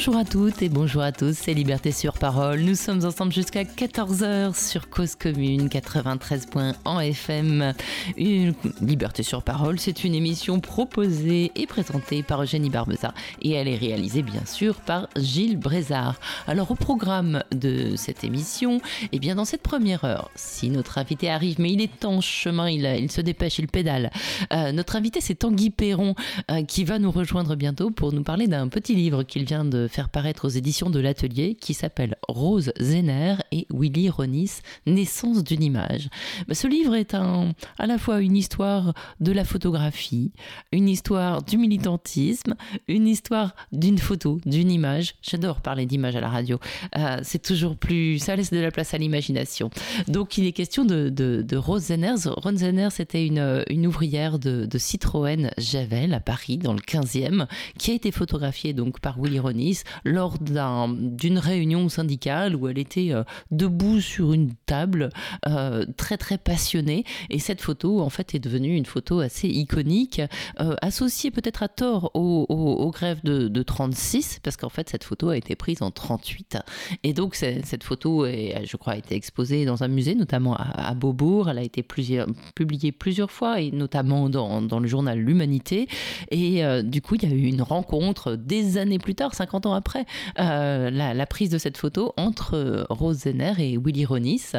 Bonjour à toutes et bonjour à tous, c'est Liberté sur Parole. Nous sommes ensemble jusqu'à 14h sur Cause Commune 93.1 en FM. Une Liberté sur Parole, c'est une émission proposée et présentée par Eugénie Barbeza et elle est réalisée bien sûr par Gilles Brézard. Alors au programme de cette émission, eh bien dans cette première heure, si notre invité arrive, mais il est en chemin, il, se dépêche, il pédale. Euh, notre invité c'est Tanguy Perron euh, qui va nous rejoindre bientôt pour nous parler d'un petit livre qu'il vient de faire paraître aux éditions de l'Atelier qui s'appelle Rose Zener et Willy Ronis, Naissance d'une image. Ce livre est un, à la fois une histoire de la photographie, une histoire du militantisme, une histoire d'une photo, d'une image. J'adore parler d'image à la radio. Euh, c'est toujours plus, ça laisse de la place à l'imagination. Donc il est question de, de, Rose Zener. Rose Zener, c'était une, une ouvrière de, de Citroën Javel à Paris dans le 15e qui a été photographiée donc par Willy Ronis lors d'une réunion syndicale où elle était euh, debout sur une table, euh, très très passionnée. Et cette photo, en fait, est devenue une photo assez iconique, euh, associée peut-être à tort aux, grèves de, de, 36, parce qu'en fait, cette photo a été prise en 38. Et donc, cette photo, est, je crois, a été exposée dans un musée, notamment à, Beaubourg. Elle a été publiée plusieurs fois, et notamment dans, dans le journal L'Humanité. Et du coup, il y a eu une rencontre des années plus tard, 50 ans après euh, la, prise de cette photo entre euh, Rose Zenner et Willy Ronis,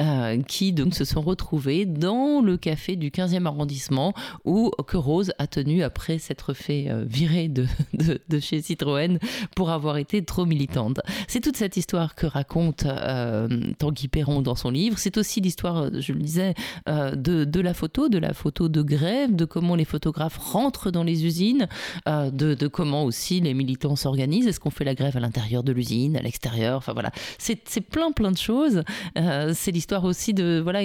euh, qui donc se sont retrouvés dans le café du 15e arrondissement où que Rose a tenu après s'être fait virer de, chez Citroën pour avoir été trop militante. C'est toute cette histoire que raconte Tanguy Perron dans son livre. C'est aussi l'histoire, je le disais, de, de, la photo, de la photo de grève, de comment les photographes rentrent dans les usines, de comment aussi les militants s'organisent est-ce qu'on fait la grève à l'intérieur de l'usine, à l'extérieur Enfin voilà, c'est plein plein de choses. Euh, c'est l'histoire aussi de voilà,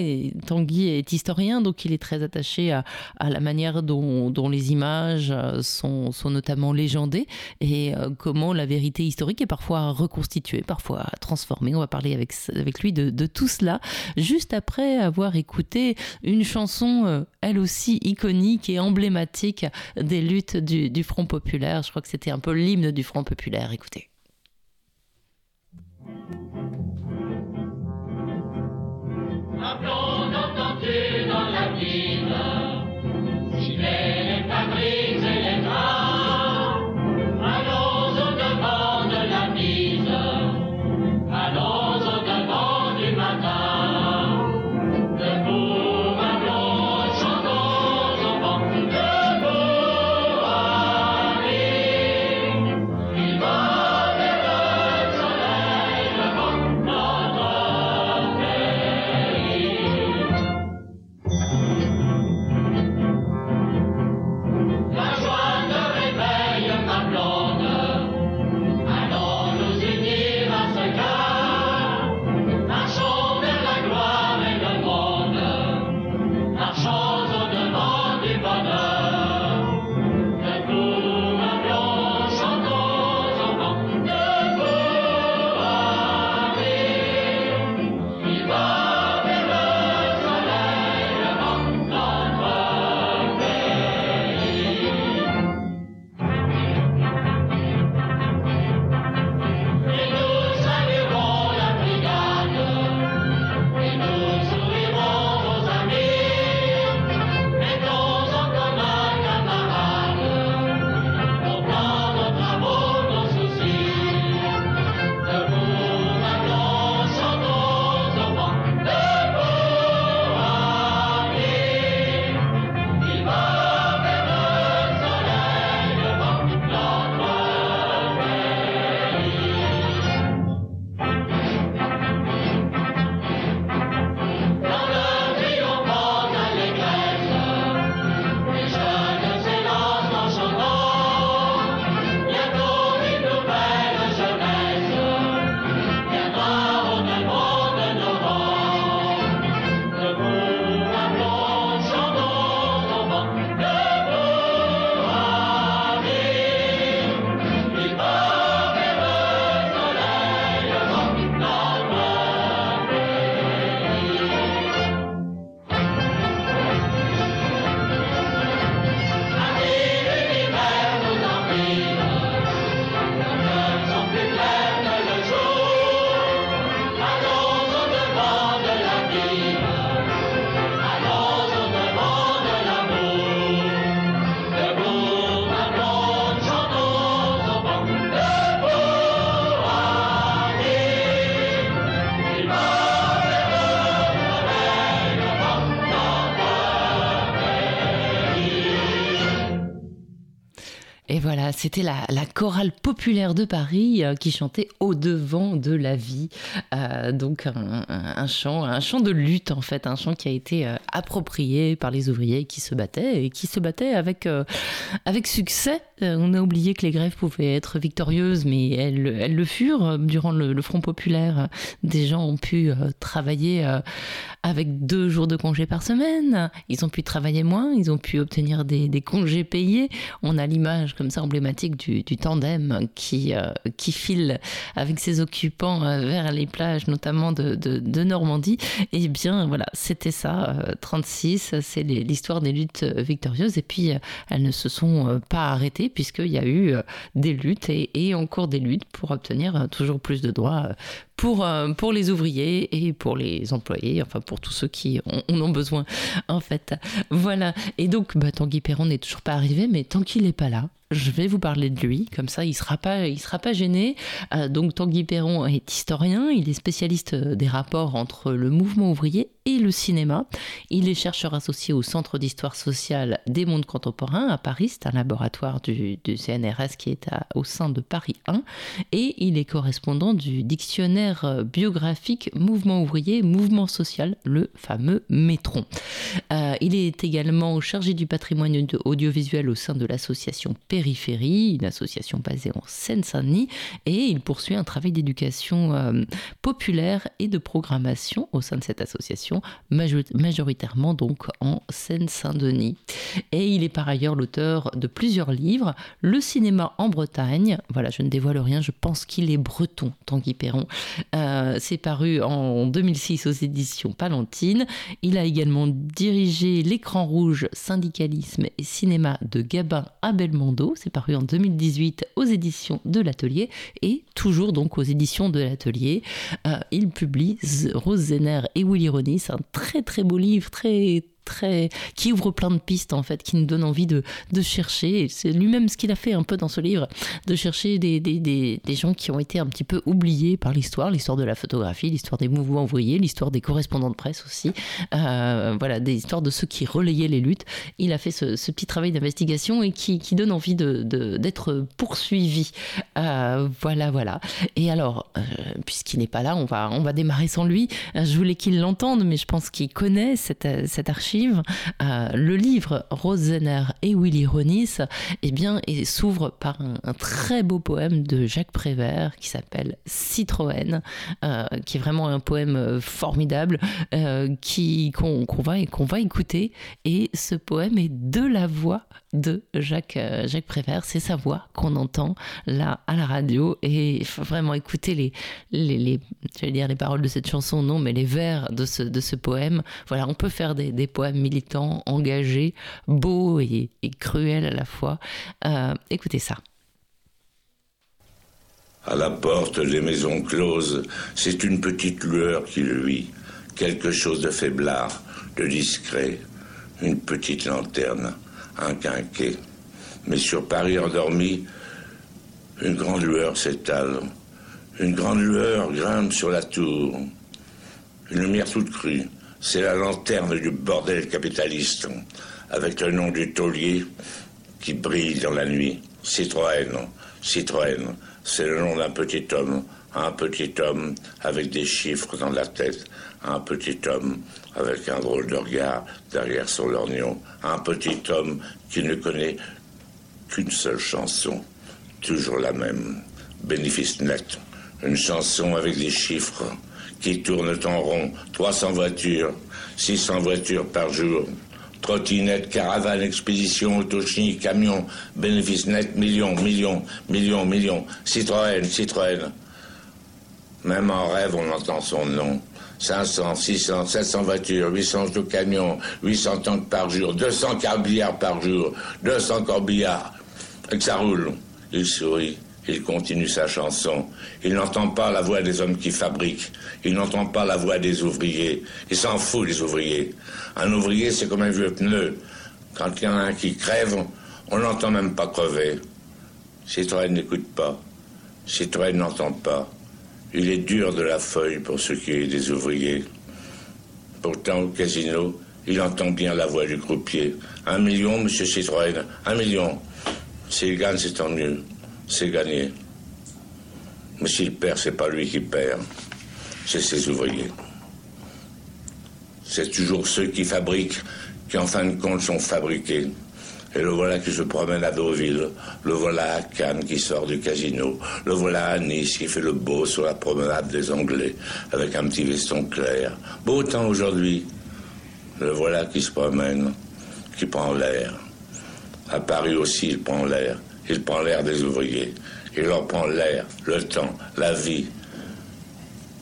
Tanguy est historien, donc il est très attaché à, la manière dont, les images euh, sont, notamment légendées et euh, comment la vérité historique est parfois reconstituée, parfois transformée. On va parler avec avec lui de, tout cela juste après avoir écouté une chanson elle aussi iconique et emblématique des luttes du Front populaire. Je crois que c'était un peu l'hymne du Front populaire Écoutez. Appelons entendu dans la ville, siffler les fabriques et les draps. Allons au devant de la mise, allons c'était la, chorale populaire de Paris euh, qui chantait Au devant de la vie. Euh, donc un, chant, un chant de lutte en fait, un chant qui a été euh, approprié par les ouvriers qui se battaient et qui se battaient avec, avec succès. on a oublié que les grèves pouvaient être victorieuses, mais elles, elles le furent. Durant le, Front populaire, des gens ont pu travailler avec deux jours de congé par semaine. Ils ont pu travailler moins, ils ont pu obtenir des, congés payés. On a l'image comme ça emblématique du, tandem qui, euh, qui file avec ses occupants euh, vers les plages, notamment de, de, Normandie. Et eh bien voilà, c'était ça, 36, euh, c'est l'histoire des luttes victorieuses. Et puis elles ne se sont pas arrêtées puisqu'il y a eu des luttes et, et encore des luttes pour obtenir toujours plus de droits pour, pour les ouvriers et pour les employés, enfin pour tous ceux qui en ont, besoin en fait. Voilà. Et donc bah, Tanguy Perron n'est toujours pas arrivé, mais tant qu'il n'est pas là, je vais vous parler de lui, comme ça il sera pas, sera pas gêné. Euh, donc Tanguy Perron est historien, il est spécialiste des rapports entre le mouvement ouvrier et le cinéma. Il est chercheur associé au Centre d'histoire sociale des mondes contemporains à Paris, c'est un laboratoire du, CNRS qui est au sein de Paris 1, et il est correspondant du dictionnaire biographique Mouvement ouvrier, Mouvement social, le fameux Métron. Euh, il est également chargé du patrimoine audiovisuel au sein de l'association Périphérie, une association basée en Seine-Saint-Denis, et il poursuit un travail d'éducation euh, populaire et de programmation au sein de cette association majoritairement donc en Seine-Saint-Denis. Et il est par ailleurs l'auteur de plusieurs livres, Le cinéma en Bretagne, voilà, je ne dévoile rien, je pense qu'il est breton, Tanguy Perron. Euh, c'est paru en 2006 aux éditions Palantine. Il a également dirigé L'écran rouge, syndicalisme et cinéma de Gabin à Belmondo, c'est paru en 2018 aux éditions de l'Atelier et toujours donc aux éditions de l'Atelier. Euh, il publie Rose Zener et Willy Ronis c'est un très très beau livre, très très qui ouvre plein de pistes en fait, qui nous donne envie de, de chercher. C'est lui-même ce qu'il a fait un peu dans ce livre, de chercher des, des, des, des gens qui ont été un petit peu oubliés par l'histoire, l'histoire de la photographie, l'histoire des mouvements ouvriers, l'histoire des correspondants de presse aussi. Euh, voilà, des histoires de ceux qui relayaient les luttes. Il a fait ce, petit travail d'investigation et qui, qui, donne envie de, d'être poursuivi. Euh, voilà, voilà. Et alors, euh, puisqu'il n'est pas là, on va, on va démarrer sans lui. Je voulais qu'il l'entende, mais je pense qu'il connaît cette, cette archive euh, le livre Rosener et Willy Ronis eh bien, s'ouvre par un, très beau poème de Jacques Prévert qui s'appelle Citroën, euh, qui est vraiment un poème euh, formidable qui qu'on va qu'on va écouter. Et ce poème est de la voix de Jacques Prévert. C'est sa voix qu'on entend là à la radio et il faut vraiment écouter les les, dire les paroles de cette chanson non mais les vers de ce poème. Voilà, on peut faire des poèmes militant, engagé, beau et, cruel à la fois. Euh, écoutez ça. À la porte des maisons closes, c'est une petite lueur qui luit, quelque chose de faiblard, de discret, une petite lanterne, un quinquet. Mais sur Paris endormi, une grande lueur s'étale, une grande lueur grimpe sur la tour, une lumière toute crue, c'est la lanterne du bordel capitaliste, avec le nom du taulier qui brille dans la nuit. Citroën, Citroën, c'est le nom d'un petit homme, un petit homme avec des chiffres dans la tête, un petit homme avec un drôle de regard derrière son lorgnon, un petit homme qui ne connaît qu'une seule chanson, toujours la même, bénéfice net, une chanson avec des chiffres qui tournent en rond, 300 voitures, 600 voitures par jour, trottinettes, caravanes, expéditions, autochinies, camions, bénéfices nets, millions, millions, millions, millions, Citroën, Citroën. Même en rêve, on entend son nom. 500, 600, 700 voitures, 800 camions, 800 tanks par jour, 200 carbillards par jour, 200 corbillards. Et que ça roule. Il sourit. Il continue sa chanson. Il n'entend pas la voix des hommes qui fabriquent. Il n'entend pas la voix des ouvriers. Il s'en fout des ouvriers. Un ouvrier, c'est comme un vieux pneu. Quand il y en a un qui crève, on n'entend même pas crever. Citroën n'écoute pas. Citroën n'entend pas. Il est dur de la feuille pour ce qui est des ouvriers. Pourtant, au casino, il entend bien la voix du croupier. Un million, monsieur Citroën, un million. S'il gagne, c'est tant mieux. C'est gagné. Mais s'il perd, c'est pas lui qui perd. C'est ses ouvriers. C'est toujours ceux qui fabriquent qui en fin de compte sont fabriqués. Et le voilà qui se promène à Deauville, le voilà à Cannes qui sort du casino, le voilà à Nice qui fait le beau sur la promenade des Anglais avec un petit veston clair. Beau temps aujourd'hui. Le voilà qui se promène, qui prend l'air. À Paris aussi, il prend l'air. Il prend l'air des ouvriers. Il leur prend l'air, le temps, la vie.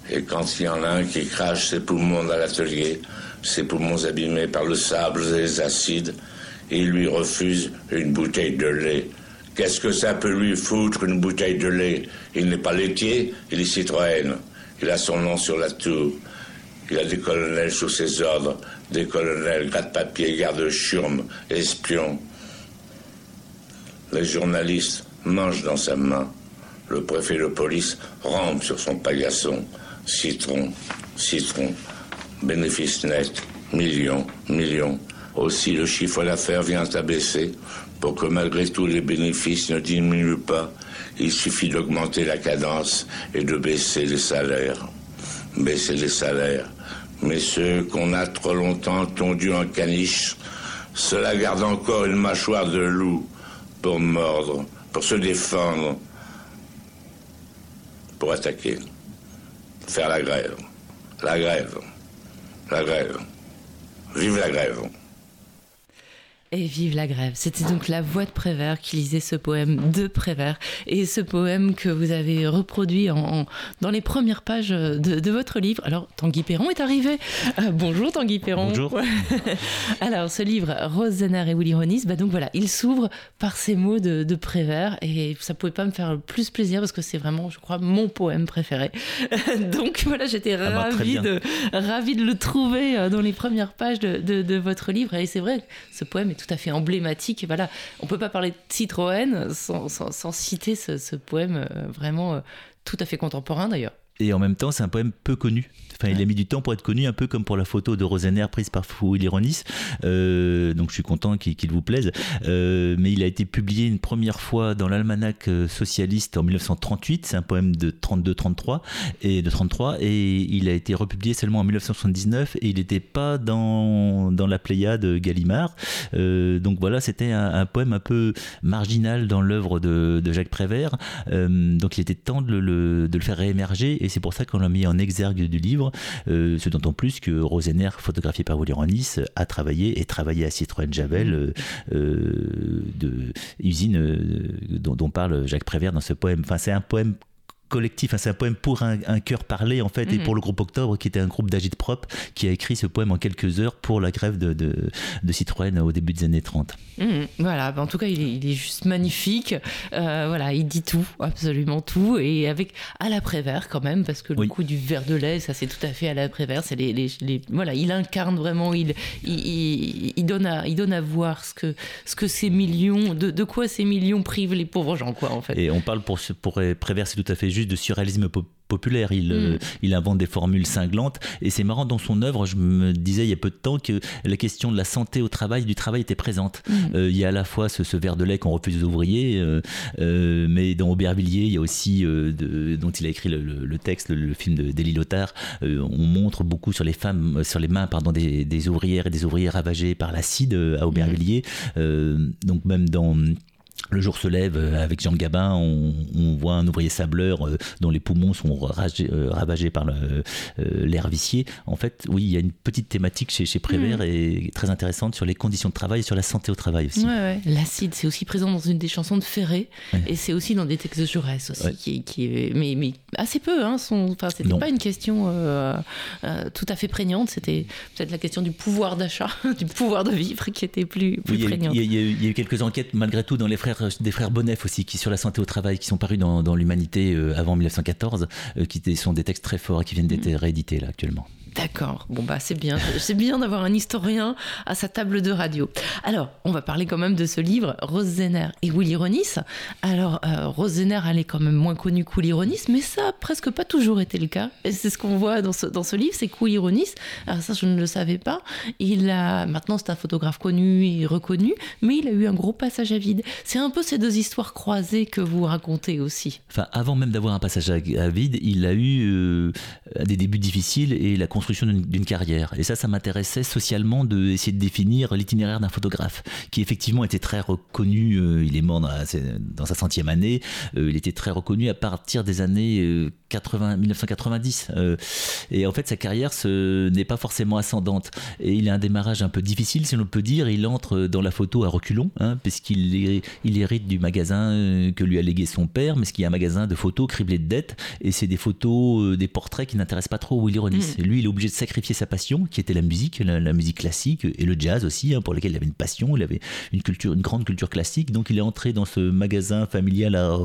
Et quand il y en a un qui crache ses poumons dans l'atelier, ses poumons abîmés par le sable et les acides, il lui refuse une bouteille de lait. Qu'est-ce que ça peut lui foutre, une bouteille de lait? Il n'est pas laitier, il est Citroën. Il a son nom sur la tour. Il a des colonels sous ses ordres, des colonels gratte-papier, garde-churme, espions. Les journalistes mangent dans sa main. Le préfet de police rampe sur son paillasson. Citron, citron, bénéfice net, millions, millions. Aussi, le chiffre d'affaires vient à baisser. Pour que malgré tout les bénéfices ne diminuent pas, il suffit d'augmenter la cadence et de baisser les salaires. Baisser les salaires. Mais ceux qu'on a trop longtemps tondus en caniche, cela garde encore une mâchoire de loup pour mordre, pour se défendre, pour attaquer, faire la grève. La grève. La grève. Vive la grève. Et vive la grève. C'était donc la voix de Prévert qui lisait ce poème de Prévert. Et ce poème que vous avez reproduit en, dans les premières pages de, votre livre. Alors, Tanguy Perron est arrivé. Euh, bonjour Tanguy Perron. Bonjour. Alors, ce livre, Rose et Willy Ronis, bah donc voilà, il s'ouvre par ces mots de, de, Prévert. Et ça pouvait pas me faire plus plaisir parce que c'est vraiment, je crois, mon poème préféré. donc voilà, j'étais ah bah, ravie, de, ravie de le trouver euh, dans les premières pages de, de votre livre. Et c'est vrai, ce poème est tout à fait emblématique. Voilà, on peut pas parler de Citroën sans, citer ce, ce poème euh, vraiment euh, tout à fait contemporain d'ailleurs. Et en même temps, c'est un poème peu connu. Enfin, il a mis du temps pour être connu, un peu comme pour la photo de Rosener prise par Fouil Ironis. Euh, donc je suis content qu'il vous plaise. Euh, mais il a été publié une première fois dans l'almanach euh, socialiste en 1938. C'est un poème de 32-33 et de 33 et il a été republié seulement en 1979 et il n'était pas dans, dans la Pléiade Gallimard. Euh, donc voilà, c'était un, un, poème un peu marginal dans l'œuvre de, de, Jacques Prévert. Donc il était temps de le, de le faire réémerger et c'est pour ça qu'on l'a mis en exergue du livre, euh, ce d'autant plus que Rosener, photographié par Willy Ronis, a travaillé et travaillé à Citroën Javel, mm. euh, euh, de usine dont, dont, parle Jacques Prévert dans ce poème. Enfin, c'est un poème collectif. Hein, c'est un poème pour un, cœur parlé, en fait, et mhm. pour le groupe Octobre, qui était un groupe d'agite propre, qui a écrit ce poème en quelques heures pour la grève de, de, Citroën au début des années 30. Mhm. voilà, en tout cas, il est, juste magnifique. Euh, voilà, il dit tout, absolument tout, et avec à l'après-vert quand même, parce que le coup du verre de lait, ça c'est tout à fait à l'après-vert. C'est les, les, voilà, il incarne vraiment, il, il, il, donne à, il donne à voir ce que, ce que ces millions, de, de quoi ces millions privent les pauvres gens, quoi, en fait. Et on parle pour, pour Prévert, c'est tout à fait juste de surréalisme populaire. Il, euh, mm. il, invente des formules cinglantes. Et c'est marrant, dans son œuvre, je me disais il y a peu de temps que la question de la santé au travail, du travail était présente. Mm. Euh, il y a à la fois ce, verre de lait qu'on refuse aux ouvriers, euh, mais dans Aubervilliers, il y a aussi, de, dont il a écrit le, texte, le, film d'Elie Lothar, on montre beaucoup sur les femmes, sur les mains pardon, des, ouvrières et des ouvriers ravagés par l'acide à Aubervilliers. Mm. donc même dans le jour se lève euh, avec Jean Gabin, on, voit un ouvrier sableur euh, dont les poumons sont euh, ravagés par l'air vicié. En fait, oui, il y a une petite thématique chez, chez Prévert mm. et très intéressante sur les conditions de travail et sur la santé au travail aussi. L'acide, c'est aussi présent dans une des chansons de Ferré et c'est aussi dans des textes de Jaurès aussi, qui, mais, mais, assez peu. Hein, c'était pas une question tout à fait prégnante, c'était peut-être la question du pouvoir d'achat, du pouvoir de vivre qui était plus, plus prégnante. Il y, a eu quelques enquêtes malgré tout dans les frères des frères Bonnef aussi, qui sur la santé au travail, qui sont parus dans, l'Humanité euh, avant 1914, euh, qui sont des textes très forts et qui viennent d'être mm. réédités là actuellement. D'accord. Bon bah c'est bien. C'est bien d'avoir un historien à sa table de radio. Alors, on va parler quand même de ce livre, Rose Zenner et Willy Ronis. Alors, euh, Rose Zenner, elle est quand même moins connue que Willy Ronis, mais ça a presque pas toujours été le cas. C'est ce qu'on voit dans ce, livre, c'est que Willy Ronis, alors ça je ne le savais pas, il a maintenant c'est un photographe connu et reconnu, mais il a eu un gros passage à vide. C'est un peu ces deux histoires croisées que vous racontez aussi. Enfin, avant même d'avoir un passage à, à vide, il a eu euh, des débuts difficiles et la construction d'une- carrière. Et ça, ça m'intéressait socialement d'essayer de définir l'itinéraire d'un photographe, qui effectivement était très reconnu. euh, il est mort dans, sa centième année. euh, il était très reconnu à partir des années euh, 80, 1990. euh, et en fait, sa carrière ce n'est pas forcément ascendante. Et il a un démarrage un peu difficile, si l'on peut dire. Il entre dans la photo à reculons, hein, puisqu'il il hérite du magasin que lui a légué son père, mais ce qui est un magasin de photos criblé de dettes. Et c'est des photos, des portraits qui n'intéressent pas trop Willy Ronis. Mm. Et Lui, il obligé de sacrifier sa passion, qui était la musique, la, la musique classique et le jazz aussi, hein, pour lequel il avait une passion. Il avait une culture, une grande culture classique. Donc, il est entré dans ce magasin familial à,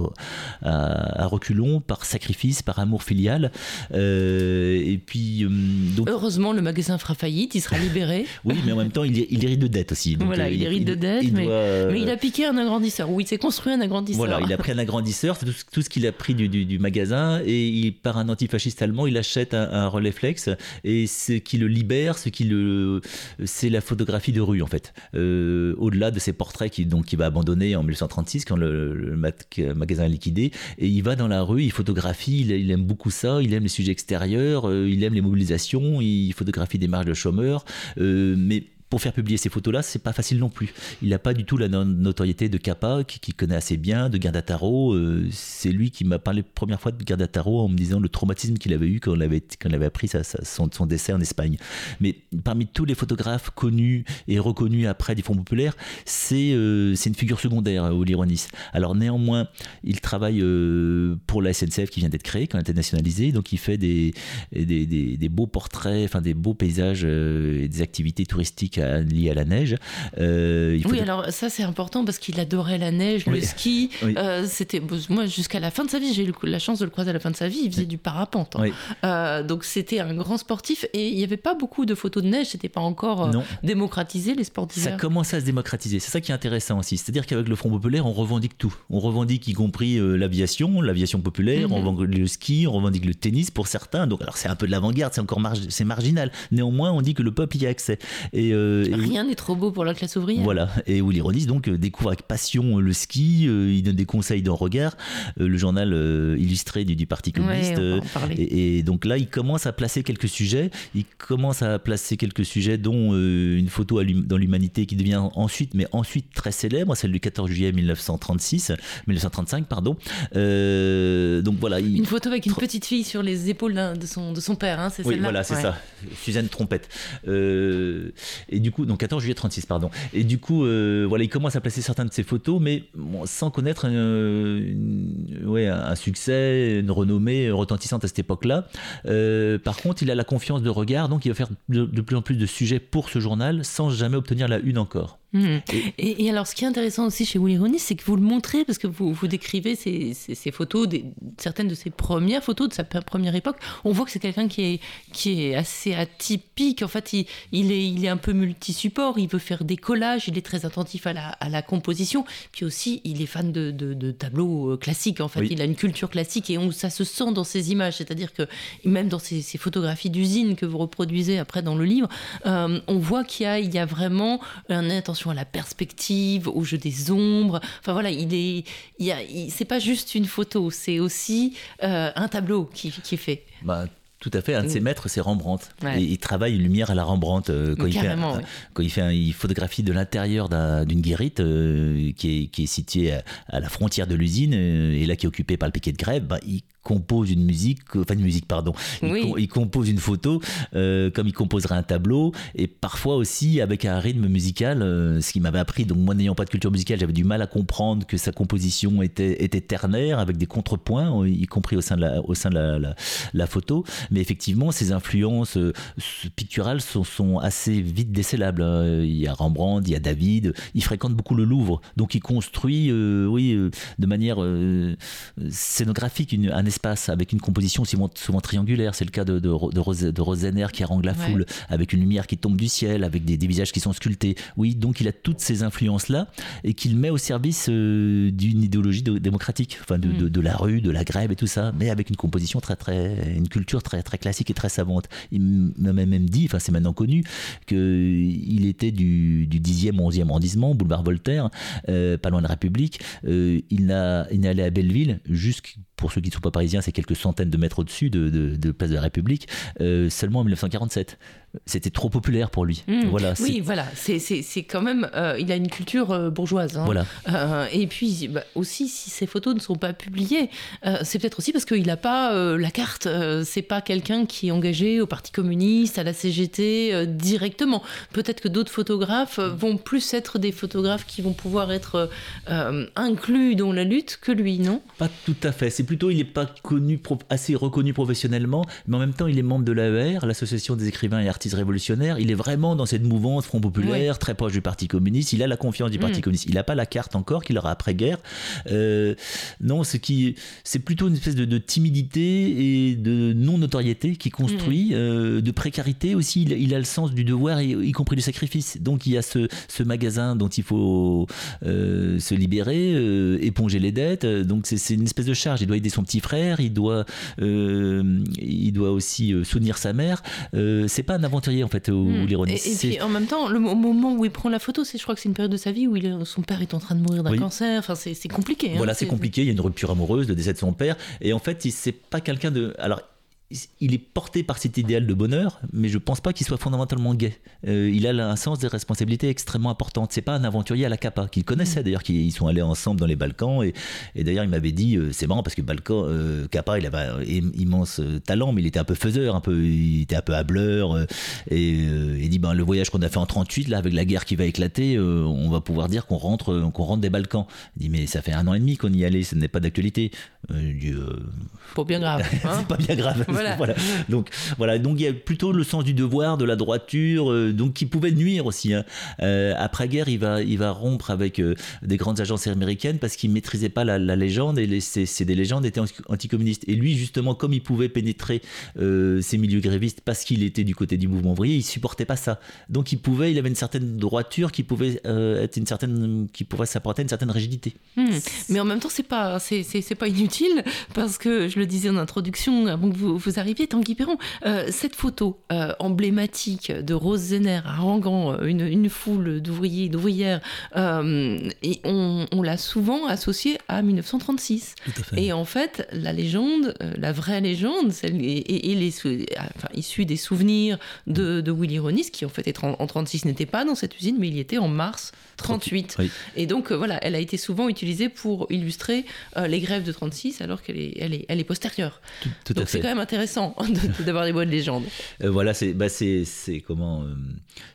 à, à reculons par sacrifice, par amour filial. Euh, et puis, euh, donc, Heureusement, le magasin fera faillite, il sera libéré. oui, mais en même temps, il, il hérite de dettes aussi. Donc, Voilà, euh, il hérite de dettes, mais- doit, Mais il a piqué un agrandisseur. Oui, il s'est construit un agrandisseur. Voilà, il a pris un agrandisseur, c'est tout, ce- tout ce qu'il a pris du, du- du magasin, et il, par un antifasciste allemand, il achète un, un relais flex, et ce qui le libère, ce qui le, c'est la photographie de rue en fait. Euh, au-delà de ses portraits qu'il donc il va abandonner en 1936 quand le, magasin est liquidé, et il va dans la rue, il photographie, il, aime beaucoup ça, il aime les sujets extérieurs, euh, il aime les mobilisations, il photographie des marches de chômeurs, euh, mais pour faire publier ces photos-là, c'est pas facile non plus. Il n'a pas du tout la no- notoriété de Kappa, qui, qui connaît assez bien, de Gardataro. Euh, c'est lui qui m'a parlé la première fois de Gardataro en me disant le traumatisme qu'il avait eu quand on avait, quand on avait appris son, décès en Espagne. Mais parmi tous les photographes connus et reconnus après du Fonds populaire, c'est euh, une figure secondaire, Oli Ronis. Alors néanmoins, il travaille euh, pour la SNCF qui vient d'être créée, quand elle était nationalisée, donc il fait des, des, des- des beaux portraits, enfin des beaux paysages euh, et des activités touristiques à- liées à la neige. Euh, il Oui, alors ça c'est important parce qu'il adorait la neige, le ski. Oui. Euh, c'était moi jusqu'à la fin de sa vie, j'ai eu la chance de le croiser à la fin de sa vie. Il faisait du parapente, hein. Euh, donc c'était un grand sportif et il n'y avait pas beaucoup de photos de neige. C'était pas encore démocratisé les sports Ça d'hiver. commence à se démocratiser. C'est ça qui est intéressant aussi. C'est-à-dire qu'avec le Front populaire, on revendique tout. On revendique y compris l'aviation, l'aviation populaire, Mhm. on revendique le ski, on revendique le tennis pour certains. Donc, alors c'est un peu de l'avant-garde, c'est encore c'est marginal. Néanmoins, on dit que le peuple y a accès. Et, euh, et- Rien n'est trop beau pour la classe ouvrière. Voilà, et Willy Ronis donc euh, découvre avec passion euh, le ski, euh, il donne des conseils dans Regard, euh, le journal euh, illustré du, du Parti communiste. euh, et, et donc là, il commence à placer quelques sujets. Il commence à placer quelques sujets, dont euh, une photo dans l'humanité qui devient ensuite, mais ensuite très célèbre, celle du 14 juillet 1936, 1935, pardon. Euh, donc voilà. il- Une photo avec une petite fille sur les épaules d'un- de son, de son père, hein, c'est oui, celle-là? voilà, c'est Ouais. ça. Suzanne Trompette. Euh, et du coup, donc 14 juillet 36, pardon. Et du coup, euh, voilà, il commence à placer certaines de ses photos, mais sans connaître un succès, une renommée retentissante à cette époque-là. Euh, par contre, il a la confiance de regard, donc il va faire de plus en plus de sujets pour ce journal, sans jamais obtenir la une encore. Mhm. Et, et alors, ce qui est intéressant aussi chez Willy Ronis, c'est que vous le montrez, parce que vous, vous décrivez ces, ces- ces photos, des- certaines de ses premières photos de sa première époque. On voit que c'est quelqu'un qui est, qui est assez atypique. En fait, il, il est, il est un peu multi-support. Il veut faire des collages. Il est très attentif à la, à la composition. Puis aussi, il est fan de, de- de tableaux euh, classiques. En fait, Oui. il a une culture classique et on, ça se sent dans ses images. C'est-à-dire que même dans ces, ces photographies d'usine que vous reproduisez après dans le livre, euh, on voit qu'il y a, il y a vraiment une attention à la perspective, au jeu des ombres. Enfin voilà, il est, il il- c'est pas juste une photo, c'est aussi euh, un tableau qui, qui est fait. Bah, tout à fait. Un de ses maîtres, c'est Rembrandt. Ouais. Et il travaille une lumière à la Rembrandt euh, quand, il fait, un- quand il fait un- il photographie de l'intérieur d'un- d'une guérite euh, qui, est, qui est située à, à la frontière de l'usine euh, et là qui est occupée par le piquet de grève. Bah, il compose une musique, enfin une musique, pardon. Il, Oui. com- il compose une photo euh, comme il composerait un tableau et parfois aussi avec un rythme musical, euh, ce qui m'avait appris. Donc moi n'ayant pas de culture musicale, j'avais du mal à comprendre que sa composition était, était ternaire avec des contrepoints, euh, y compris au sein de la, au sein de la, la- la photo. Mais effectivement, ses influences euh, picturales sont, sont assez vite décélables. hein. Il y a Rembrandt, il y a David. Il fréquente beaucoup le Louvre, donc il construit, oui, de manière scénographique, une- un espace avec une composition souvent, souvent triangulaire. C'est le cas de, de, de, Rose, de Rosener qui harangue la Ouais. foule, avec une lumière qui tombe du ciel, avec des, des visages qui sont sculptés. Oui, donc il a toutes ces influences-là et qu'il met au service euh, d'une idéologie de- démocratique, enfin de, Mm. de- la rue, de la grève et tout ça, mais avec une composition très, très, une culture très, très classique et très savante. Il m'a même dit, enfin c'est maintenant connu, qu'il était du, du 10e ou 11e arrondissement, boulevard Voltaire, euh, pas loin de la République. Euh, il n'a- il n'est allé à Belleville, jusqu'- pour ceux qui ne sont pas parisiens, c'est quelques centaines de mètres au-dessus de, Place de la République, euh, seulement en 1947. C'était trop populaire pour lui. Mm. Voilà, oui, voilà, c'est c'est- c'est quand même. euh, il a une culture euh, bourgeoise. hein. voilà. Euh, et puis bah, aussi, si ces photos ne sont pas publiées, euh, c'est peut-être aussi parce qu'il n'a pas euh, la carte. Euh, c'est pas quelqu'un qui est engagé au Parti communiste, à la CGT euh, directement. Peut-être que d'autres photographes vont plus être des photographes qui vont pouvoir être euh, inclus dans la lutte que lui, non? Pas tout à fait. C'est plutôt, il n'est pas connu, assez reconnu professionnellement, mais en même temps, il est membre de l'AER, l'Association des écrivains et artistes révolutionnaires. Il est vraiment dans cette mouvance Front Populaire, très proche du Parti communiste. Il a la confiance du Parti Mm. communiste. Il n'a pas la carte encore qu'il aura après-guerre. Euh, non, ce qui, c'est plutôt une espèce de, de timidité et de non-notoriété qui construit, euh, de précarité aussi. Il, il a le sens du devoir, et, y compris du sacrifice. Donc, il y a ce, ce magasin dont il faut euh, se libérer, éponger les dettes. Donc, c'est une espèce de charge. Il doit aider son petit frère, il doit, il doit aussi soutenir sa mère. C'est pas un aventurier, en fait, ou Mm. l'ironie. Et, puis en même temps, le au moment où il prend la photo, c'est, je crois que c'est une période de sa vie où il son père est en train de mourir d'un Oui. cancer. Enfin, c'est, c'est compliqué. hein. Voilà, c'est compliqué. Il y a une rupture amoureuse, le décès de son père. Et en fait, il- c'est pas quelqu'un de. Alors, il est porté par cet idéal de bonheur, mais je pense pas qu'il soit fondamentalement gay. Euh, il a un sens des responsabilités extrêmement importantes. C'est pas un aventurier à la Capa, qu'il connaissait d'ailleurs, qu'ils sont allés ensemble dans les Balkans. Et, et d'ailleurs, il m'avait dit, euh, c'est marrant parce que Balkan, euh, Capa, il avait un im- immense euh, talent, mais il était un peu faiseur, un peu, il était un peu hableur. et il dit, ben, le voyage qu'on a fait en 38, là, avec la guerre qui va éclater, on va pouvoir dire qu'on rentre, qu'on rentre des Balkans. Il dit, mais ça fait un an et demi qu'on y allait, ce n'est pas d'actualité. Euh, Pas bien grave. hein. c'est pas bien grave. Voilà. Donc voilà, donc il y a plutôt le sens du devoir, de la droiture, euh, donc qui pouvait nuire aussi. hein. Euh, après guerre, il va, il va rompre avec euh, des grandes agences américaines parce qu'il maîtrisait pas la, la légende et les, ces, ces des légendes étaient anti- anticommunistes. Et lui, justement, comme il pouvait pénétrer ces milieux grévistes parce qu'il était du côté du mouvement ouvrier, il supportait pas ça. Donc il pouvait, il avait une certaine droiture qui pouvait être une certaine, qui pourrait s'apporter une certaine rigidité. Hmm. Mais en même temps, c'est pas, c'est pas inutile parce que je le disais en introduction avant que vous, vous arriviez, Tanguy Perron, euh, cette photo euh, emblématique de Rose Zenner haranguant euh, une, une foule d'ouvriers et d'ouvrières, et on, on l'a souvent associée à 1936. Tout à fait. Et en fait, la légende, la vraie légende, celle, et, et- et les, enfin, issue des souvenirs de, de Willy Ronis, qui en fait est en, en 36 n'était pas dans cette usine, mais il y était en mars 38. Oui. Et donc euh, voilà, elle a été souvent utilisée pour illustrer euh, les grèves de 36, alors qu'elle est, elle est, elle est postérieure. Tout, tout à donc c'est quand même intéressant de- d'avoir des voix de légende. Euh, voilà, c'est bah c'est comment euh,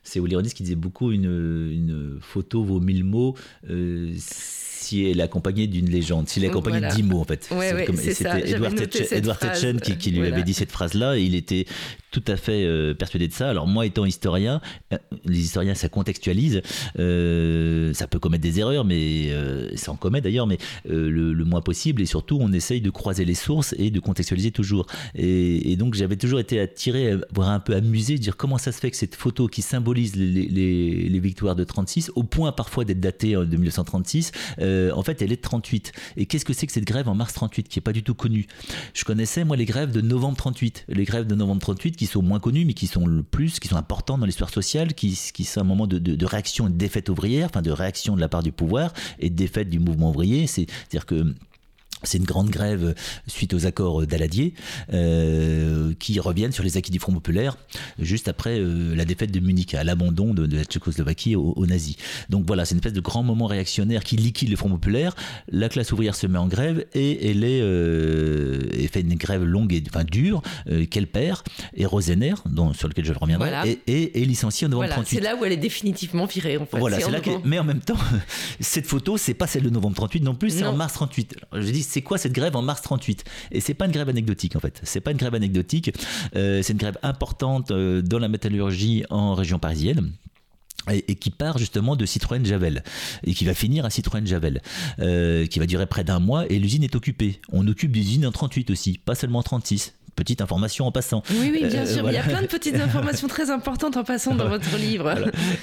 c'est qui disait beaucoup une, une photo vaut mille mots euh, si elle est accompagnée d'une légende, s'il est accompagné Voilà. de dix mots en fait. Ouais, ouais. C'était Edward, Tetchen, phrase. Qui, qui lui Voilà. avait dit cette phrase-là et il était tout à fait euh, persuadé de ça. Alors moi étant historien, euh, les historiens ça contextualise, euh, ça peut commettre des erreurs, mais ça en commet d'ailleurs, mais le, moins possible et surtout on essaye de croiser les sources et de contextualiser toujours. Et, donc j'avais toujours été attiré, voire un peu amusé, de dire comment ça se fait que cette photo qui symbolise les, victoires de 36, au point parfois d'être datée de 1936, euh, en fait elle est de 38. Et qu'est-ce que c'est que cette grève en mars 38 qui est pas du tout connue? Je connaissais moi les grèves de novembre 38, les grèves de novembre 38 qui sont moins connues mais qui sont le plus, qui sont importantes dans l'histoire sociale, qui, qui sont un moment de, de- de réaction et de défaite ouvrière, enfin de réaction de la part du pouvoir et de défaite du mouvement ouvrier. C'est-à-dire que c'est une grande grève suite aux accords d'Aladier euh, qui reviennent sur les acquis du Front populaire juste après euh, la défaite de Munich, à l'abandon de, de la Tchécoslovaquie aux, aux nazis. Donc voilà, c'est une espèce de grand moment réactionnaire qui liquide le Front populaire. La classe ouvrière se met en grève et elle est euh, et fait une grève longue et enfin dure euh, qu'elle perd. Et Rosener, dont, sur lequel je reviendrai, Voilà. est, est- est licenciée en novembre Voilà, 38. c'est là où elle est définitivement virée en fait. Voilà, C'est en là que- mais en même temps, cette photo, c'est pas celle de novembre 38 non plus, c'est en mars 38. Alors, je dis, c'est quoi cette grève en mars 38 Et c'est pas une grève anecdotique en fait. C'est pas une grève anecdotique. Euh, c'est une grève importante euh, dans la métallurgie en région parisienne. et, qui part justement de Citroën Javel et qui va finir à Citroën Javel, euh, qui va durer près d'un mois et l'usine est occupée. On occupe des usines en 38 aussi, pas seulement en 36 petite information en passant. Oui, oui, bien euh, sûr. Il y a plein de petites informations très importantes en passant dans votre livre.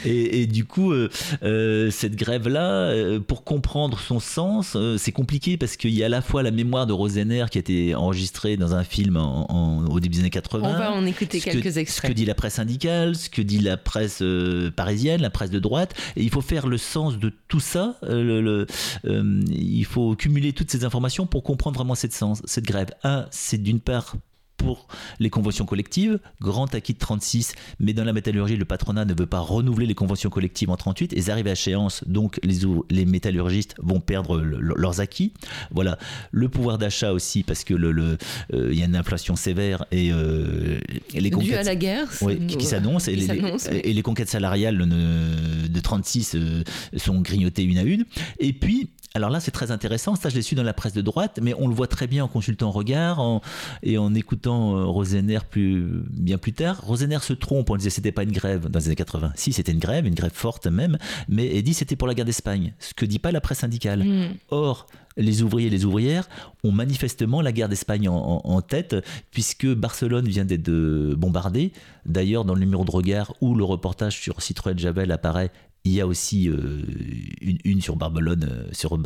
Et, du coup, euh, euh, cette grève-là, pour comprendre son sens, c'est compliqué parce qu'il y a à la fois la mémoire de Rosener qui a été enregistrée dans un film en, au début des années 80. On va en écouter quelques extraits. Ce que dit la presse syndicale, ce que dit la presse parisienne, la presse de droite. Et il faut faire le sens de tout ça. Le, il faut cumuler toutes ces informations pour comprendre vraiment cette, sens, cette grève. Un, c'est d'une part pour les conventions collectives, grand acquis de 36, mais dans la métallurgie, le patronat ne veut pas renouveler les conventions collectives en 38, et ils arrivent à échéance, donc les, les métallurgistes vont perdre leurs acquis. Voilà, le pouvoir d'achat aussi, parce que le, le euh, y a une inflation sévère et, euh, les conquêtes... à la guerre qui, s'annonce, et, et, les conquêtes salariales de 36 euh, sont grignotées une à une. Et puis, alors là, c'est très intéressant. Ça, je l'ai su dans la presse de droite, mais on le voit très bien en consultant Regard et en écoutant euh, Rosener plus, bien plus tard. Rosener se trompe. On disait c'était pas une grève dans les années 80. Si, c'était une grève, une grève forte même, mais il dit c'était pour la guerre d'Espagne. Ce que dit pas la presse syndicale. Hmm. Or, les ouvriers et les ouvrières ont manifestement la guerre d'Espagne en, tête, puisque Barcelone vient d'être bombardée. D'ailleurs, dans le numéro de regard où le reportage sur Citroën Javel apparaît, il y a aussi euh, une, sur Barcelone, euh, sur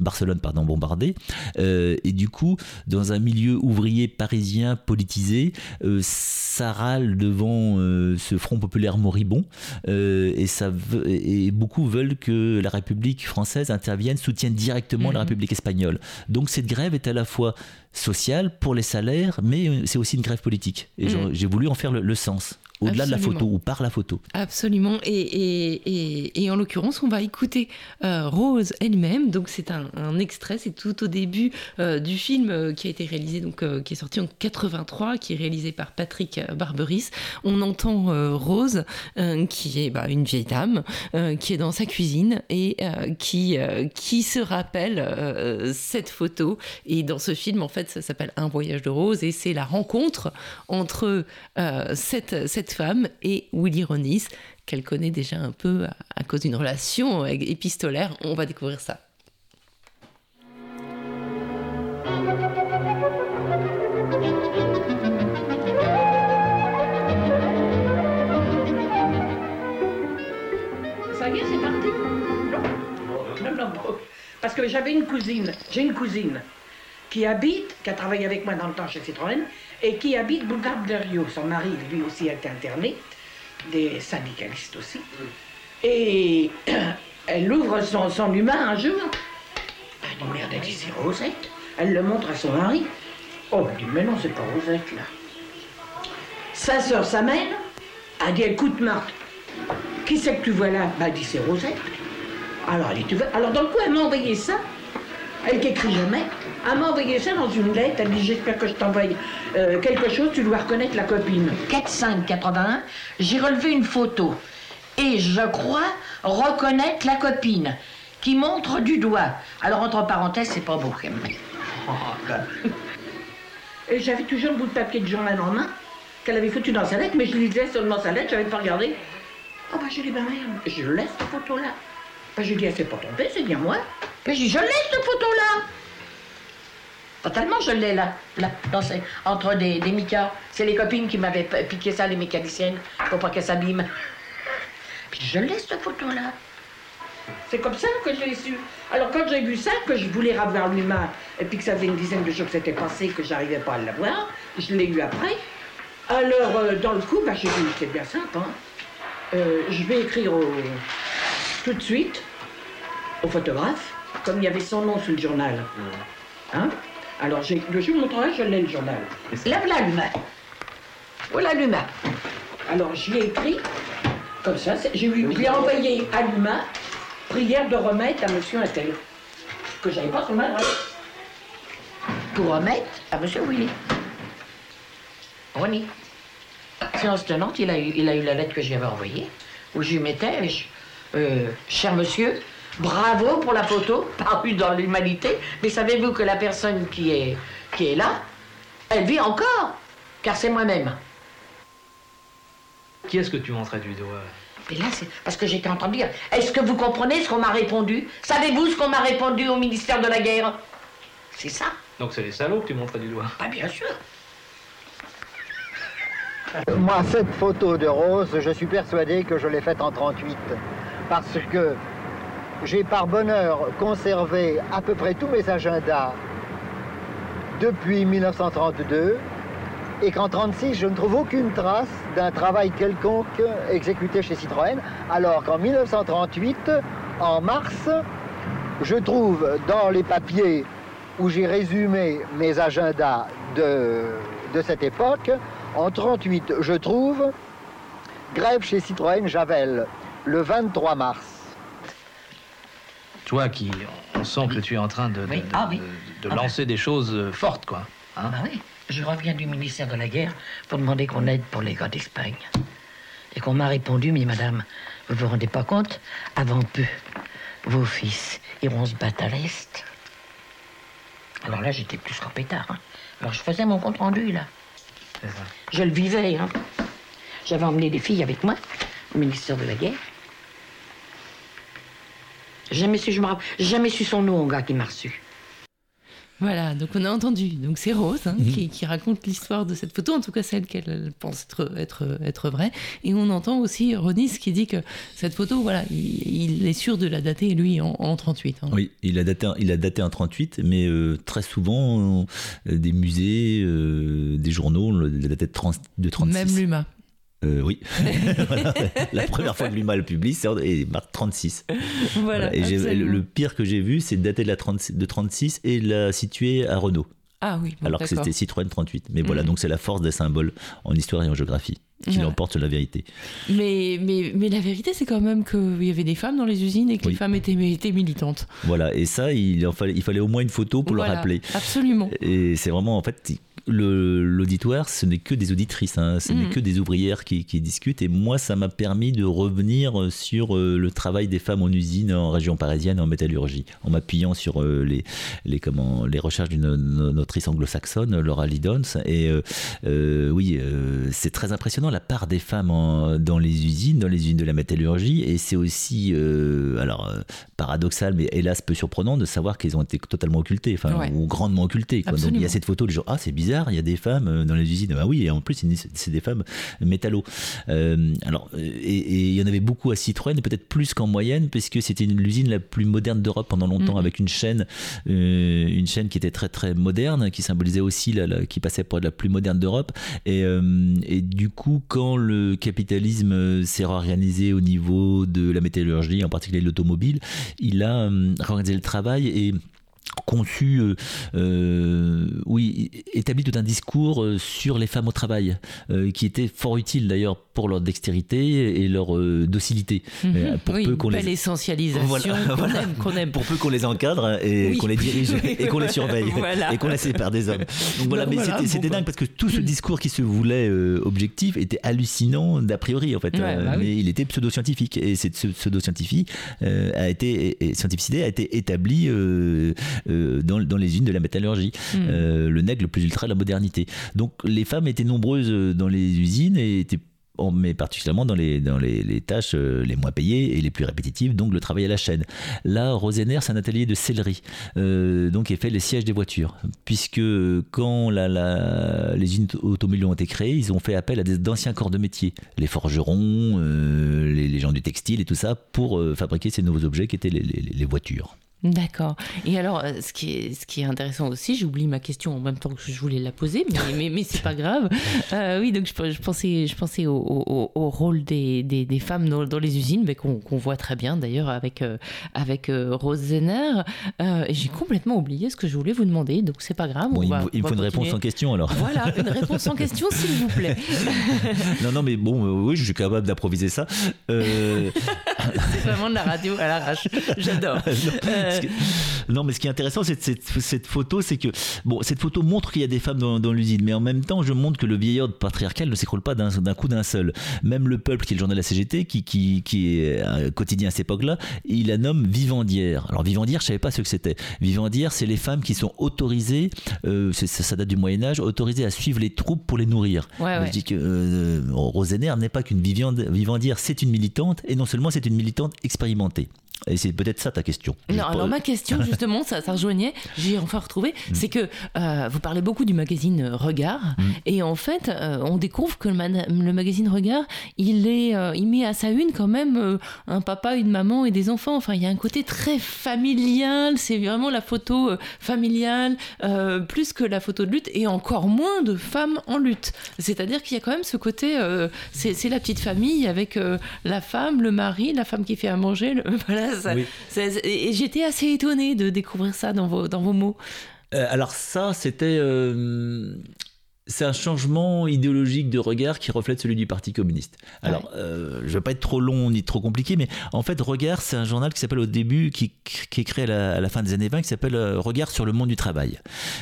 Barcelone pardon, bombardée. Euh, et du coup, dans un milieu ouvrier parisien politisé, ça râle devant ce Front populaire moribond. et, ça et beaucoup veulent que la République française intervienne, soutienne directement la mmh. République espagnole. Donc cette grève est à la fois sociale pour les salaires, mais c'est aussi une grève politique. Et mmh. j'ai voulu en faire le sens au-delà de la photo ou par la photo. Absolument. Et, et, en l'occurrence, on va écouter euh, Rose elle-même. Donc c'est un, extrait, c'est tout au début euh, du film euh, qui a été réalisé, donc qui est sorti en 83, qui est réalisé par Patrick Barberis. On entend Rose, qui est bah, une vieille dame, qui est dans sa cuisine et qui, qui se rappelle cette photo. Et dans ce film, en fait, ça s'appelle Un voyage de Rose et c'est la rencontre entre cette, cette femme et Willy Ronis, qu'elle connaît déjà un peu à, cause d'une relation épistolaire. On va découvrir ça. Ça y est, c'est parti. Parce que j'avais une cousine, j'ai une cousine qui habite, qui a travaillé avec moi dans le temps chez Citroën, et qui habite Boulevard de Rio. Son mari, lui aussi, a été interné, des syndicalistes aussi. Et elle ouvre son, son humain un jour. Elle dit, merde, elle dit, c'est Rosette. Elle le montre à son mari. Oh, elle dit, mais non, c'est pas Rosette, là. Sa sœur s'amène, elle dit, écoute, Marthe, qui c'est que tu vois là? Bah, elle dit, c'est Rosette. Alors, elle dit, tu veux... Alors, dans le coup, elle m'a envoyé ça. Elle qui écrit jamais. Elle m'a envoyé ça dans une lettre. Elle dit J'espère que je t'envoie euh, quelque chose, tu dois reconnaître la copine. 4-5-81, j'ai relevé une photo. Et je crois reconnaître la copine qui montre du doigt. Alors, entre parenthèses, c'est pas beau même. Et j'avais toujours le bout de papier de journal en main qu'elle avait foutu dans sa lettre, mais je lisais seulement sa lettre, j'avais pas regardé. Oh, bah, dit, bah merde, je laisse cette photo-là. Bah, j'ai dit, elle s'est pas tombée, c'est bien moi. Mais j'ai dit, je laisse cette photo-là. Totalement, je l'ai là, là entre des, des micas. C'est les copines qui m'avaient piqué ça, les mécaniciennes, pour pas qu'elles s'abîment. Puis je laisse cette photo-là. C'est comme ça que je l'ai su. Alors quand j'ai vu ça, que je voulais revoir l'humain, et puis que ça faisait une dizaine de jours que c'était passé, que j'arrivais pas à l'avoir, je l'ai eu après. Alors, euh, dans le coup, bah, j'ai dit, c'est bien simple, hein. Euh, je vais écrire tout de suite au photographe, comme il y avait son nom sur le journal. Mmh. Hein? Alors, le jour de mon travail, je l'ai le journal. Là, voilà l'humain. Voilà l'humain. Alors, j'y ai écrit, comme ça, j'ai l'ai envoyé à l'humain, prière de remettre à monsieur Intel, que j'avais pas son adresse. Pour remettre à monsieur Willy. Ronnie. Séance tenante, il a, eu, il a eu la lettre que j'avais envoyée, où je lui mettais, euh, cher monsieur, Bravo pour la photo, parue dans l'humanité. Mais savez-vous que la personne qui est, qui est là, elle vit encore, car c'est moi-même. Qui est-ce que tu montrais du doigt? Mais là, c'est parce que j'étais entendu dire. Est-ce que vous comprenez ce qu'on m'a répondu? Savez-vous ce qu'on m'a répondu au ministère de la Guerre? C'est ça Donc c'est les salauds que tu montrais du doigt. Pas bien sûr. Moi, cette photo de Rose, je suis persuadé que je l'ai faite en 38. Parce que j'ai par bonheur conservé à peu près tous mes agendas depuis 1932 et qu'en 36, je ne trouve aucune trace d'un travail quelconque exécuté chez Citroën, alors qu'en 1938, en mars, je trouve dans les papiers où j'ai résumé mes agendas de, de cette époque, en 38, je trouve grève chez Citroën Javel le 23 mars. Toi qui, on sent que tu es en train de, de- Oui. de- Ah oui. de- de Ah lancer des choses euh, fortes, quoi. Hein Ah oui, je reviens du ministère de la Guerre pour demander qu'on aide pour les gars d'Espagne. Et qu'on m'a répondu, mais madame, vous vous rendez pas compte Avant peu, vos fils iront se battre à l'Est. Alors là, j'étais plus qu'en pétard. hein. Alors je faisais mon compte rendu, là. Je le vivais, hein. J'avais emmené des filles avec moi au ministère de la Guerre. Jamais su, je me rappelle- jamais su son nom au gars qui m'a reçu. Voilà, donc on a entendu. Donc c'est Rose hein, Mhm. qui, qui raconte l'histoire de cette photo, en tout cas celle qu'elle pense être, être, être vraie. Et on entend aussi Ronis qui dit que cette photo, voilà, il, il est sûr de la dater, lui, en, en 38. hein. Oui, il a daté, il a daté en 38, mais euh, très souvent, euh, des musées, euh, des journaux, la daté de, 30 de 36. Même l'UMA. Euh, oui. Voilà. La première fois que l'UMA le publie, c'est en- et marque 36. Voilà. Voilà. Et le pire que j'ai vu, c'est dater de, la 30 de 36 et la situer à Renault, Ah oui, bon, alors que c'était Citroën 38. Mais voilà, Mhm. donc c'est la force des symboles en histoire et en géographie qui Ouais. l'emporte sur la vérité. Mais, mais, mais la vérité, c'est quand même qu'il y avait des femmes dans les usines et que Oui. les femmes étaient, étaient militantes. Voilà, et ça, il, en fallait, il fallait au moins une photo pour Voilà, le rappeler. Absolument. Et c'est vraiment, en fait, l'auditoire, ce n'est que des auditrices, hein, ce n'est Mhm. que des ouvrières qui, qui discutent. Et moi, ça m'a permis de revenir sur euh, le travail des femmes en usine, en région parisienne, en métallurgie, en m'appuyant sur euh, les, les, comment, les recherches d'une autrice anglo-saxonne, Laura Lidons. Et euh, euh, oui, euh, c'est très impressionnant la part des femmes en- dans les usines, dans les usines de la métallurgie. Et c'est aussi, euh, alors, euh, paradoxal, mais hélas peu surprenant de savoir qu'elles ont été totalement occultées, enfin, Ouais. ou grandement occultées. quoi. Donc il y a cette photo, les gens, ah c'est bizarre, il y a des femmes euh, dans les usines. Bah oui, et en plus c'est des femmes métallo. Euh, alors, euh, et, et il y en avait beaucoup à Citroën, peut-être plus qu'en moyenne, puisque c'était l'usine la plus moderne d'Europe pendant longtemps, Mhm. avec une chaîne, euh, une chaîne qui était très très moderne, qui symbolisait aussi la, la- qui passait pour être la plus moderne d'Europe. Et, euh, et du coup, quand le capitalisme s'est réorganisé au niveau de la métallurgie, en particulier de l'automobile, il a réorganisé le travail et conçu, euh, euh, oui, établi tout un discours euh, sur les femmes au travail, euh, qui était fort utile d'ailleurs pour leur dextérité et leur euh, docilité. Euh, Mhm. pour oui, peu qu'on les essentialisation Voilà, qu'on voilà. aime, qu'on aime. pour peu qu'on les encadre et Oui. qu'on les dirige Oui, et qu'on les surveille Voilà. et qu'on les sépare des hommes. Donc voilà, Ben mais c'était, bon, dingue bah. parce que tout ce discours qui se voulait euh, objectif était hallucinant d'a priori en fait, Ouais, Euh, bah mais il était pseudo-scientifique et cette ce pseudo-scientifique euh, a été scientificité a été établie euh, dans, dans les usines de la métallurgie, Mm. Euh, le nègre le plus ultra de la modernité. Donc les femmes étaient nombreuses euh, dans les usines et étaient en- mais particulièrement dans les, dans les, les tâches les moins payées et les plus répétitives, donc le travail à la chaîne. Là, Rosener, c'est un atelier de sellerie, euh, donc il fait les sièges des voitures, puisque quand la, la- les usines automobiles ont été créées, ils ont fait appel à d'anciens corps de métier, les forgerons, euh, les, les gens du textile et tout ça, pour euh, fabriquer ces nouveaux objets qui étaient les voitures. D'accord. Et alors, euh, ce qui est, ce qui est intéressant aussi, j'oublie ma question en même temps que je voulais la poser, mais, mais, mais c'est pas grave. Euh, oui, donc je, je pensais, je pensais au, au- au rôle des, des, des femmes dans, dans les usines, mais qu'on voit très bien d'ailleurs avec, euh, avec euh, Rose Zenner. Et J'ai complètement oublié ce que je voulais vous demander, donc c'est pas grave. Bon, il, va- me- il me on faut une réponse en question alors. Voilà, une réponse en question, s'il vous plaît. non, non, mais bon, oui, je suis capable d'improviser ça. C'est vraiment de la radio à l'arrache. J'adore. Euh, non, mais ce qui est intéressant, c'est cette, cette photo, c'est que bon, cette photo montre qu'il y a des femmes dans, dans l'usine, mais en même temps, je montre que le vieil ordre patriarcal ne s'écroule pas d'un coup d'un seul. Même le peuple, qui est le journal de la CGT, qui, qui, qui est un quotidien à cette époque-là, il la nomme vivandière. Alors vivandière, je savais pas ce que c'était. Vivandière, c'est les femmes qui sont autorisées, euh, ça, ça, date du Moyen Âge, autorisées à suivre les troupes pour les nourrir. Ouais, ouais. Je dis que euh, Rosener n'est pas qu'une vivandière, c'est une militante, et non seulement c'est une militante expérimentée. Et c'est peut-être ça ta question. Non, alors ma question justement, ça, ça rejoignait, j'ai enfin retrouvé, Mm. c'est que euh, vous parlez beaucoup du magazine Regard, Mm. et en fait, euh, on découvre que le, magazine Regard, il est, euh, il met à sa une quand même euh, un papa, une maman et des enfants. Enfin, il y a un côté très familial. C'est vraiment la photo euh, familiale, euh, plus que la photo de lutte, et encore moins de femmes en lutte. C'est-à-dire qu'il y a quand même ce côté, euh, c'est la petite famille avec euh, la femme, le mari, la femme qui fait à manger. le- voilà, Oui. j'étais assez étonnée de découvrir ça dans vos, dans vos mots. Euh, alors ça, c'était... euh, c'est un changement idéologique de regard qui reflète celui du Parti communiste. Alors, euh, je ne vais pas être trop long ni trop compliqué, mais en fait, Regard, c'est un journal qui s'appelle au début, qui, qui est créé à la, à la fin des années 20, qui s'appelle euh, Regard sur le monde du travail.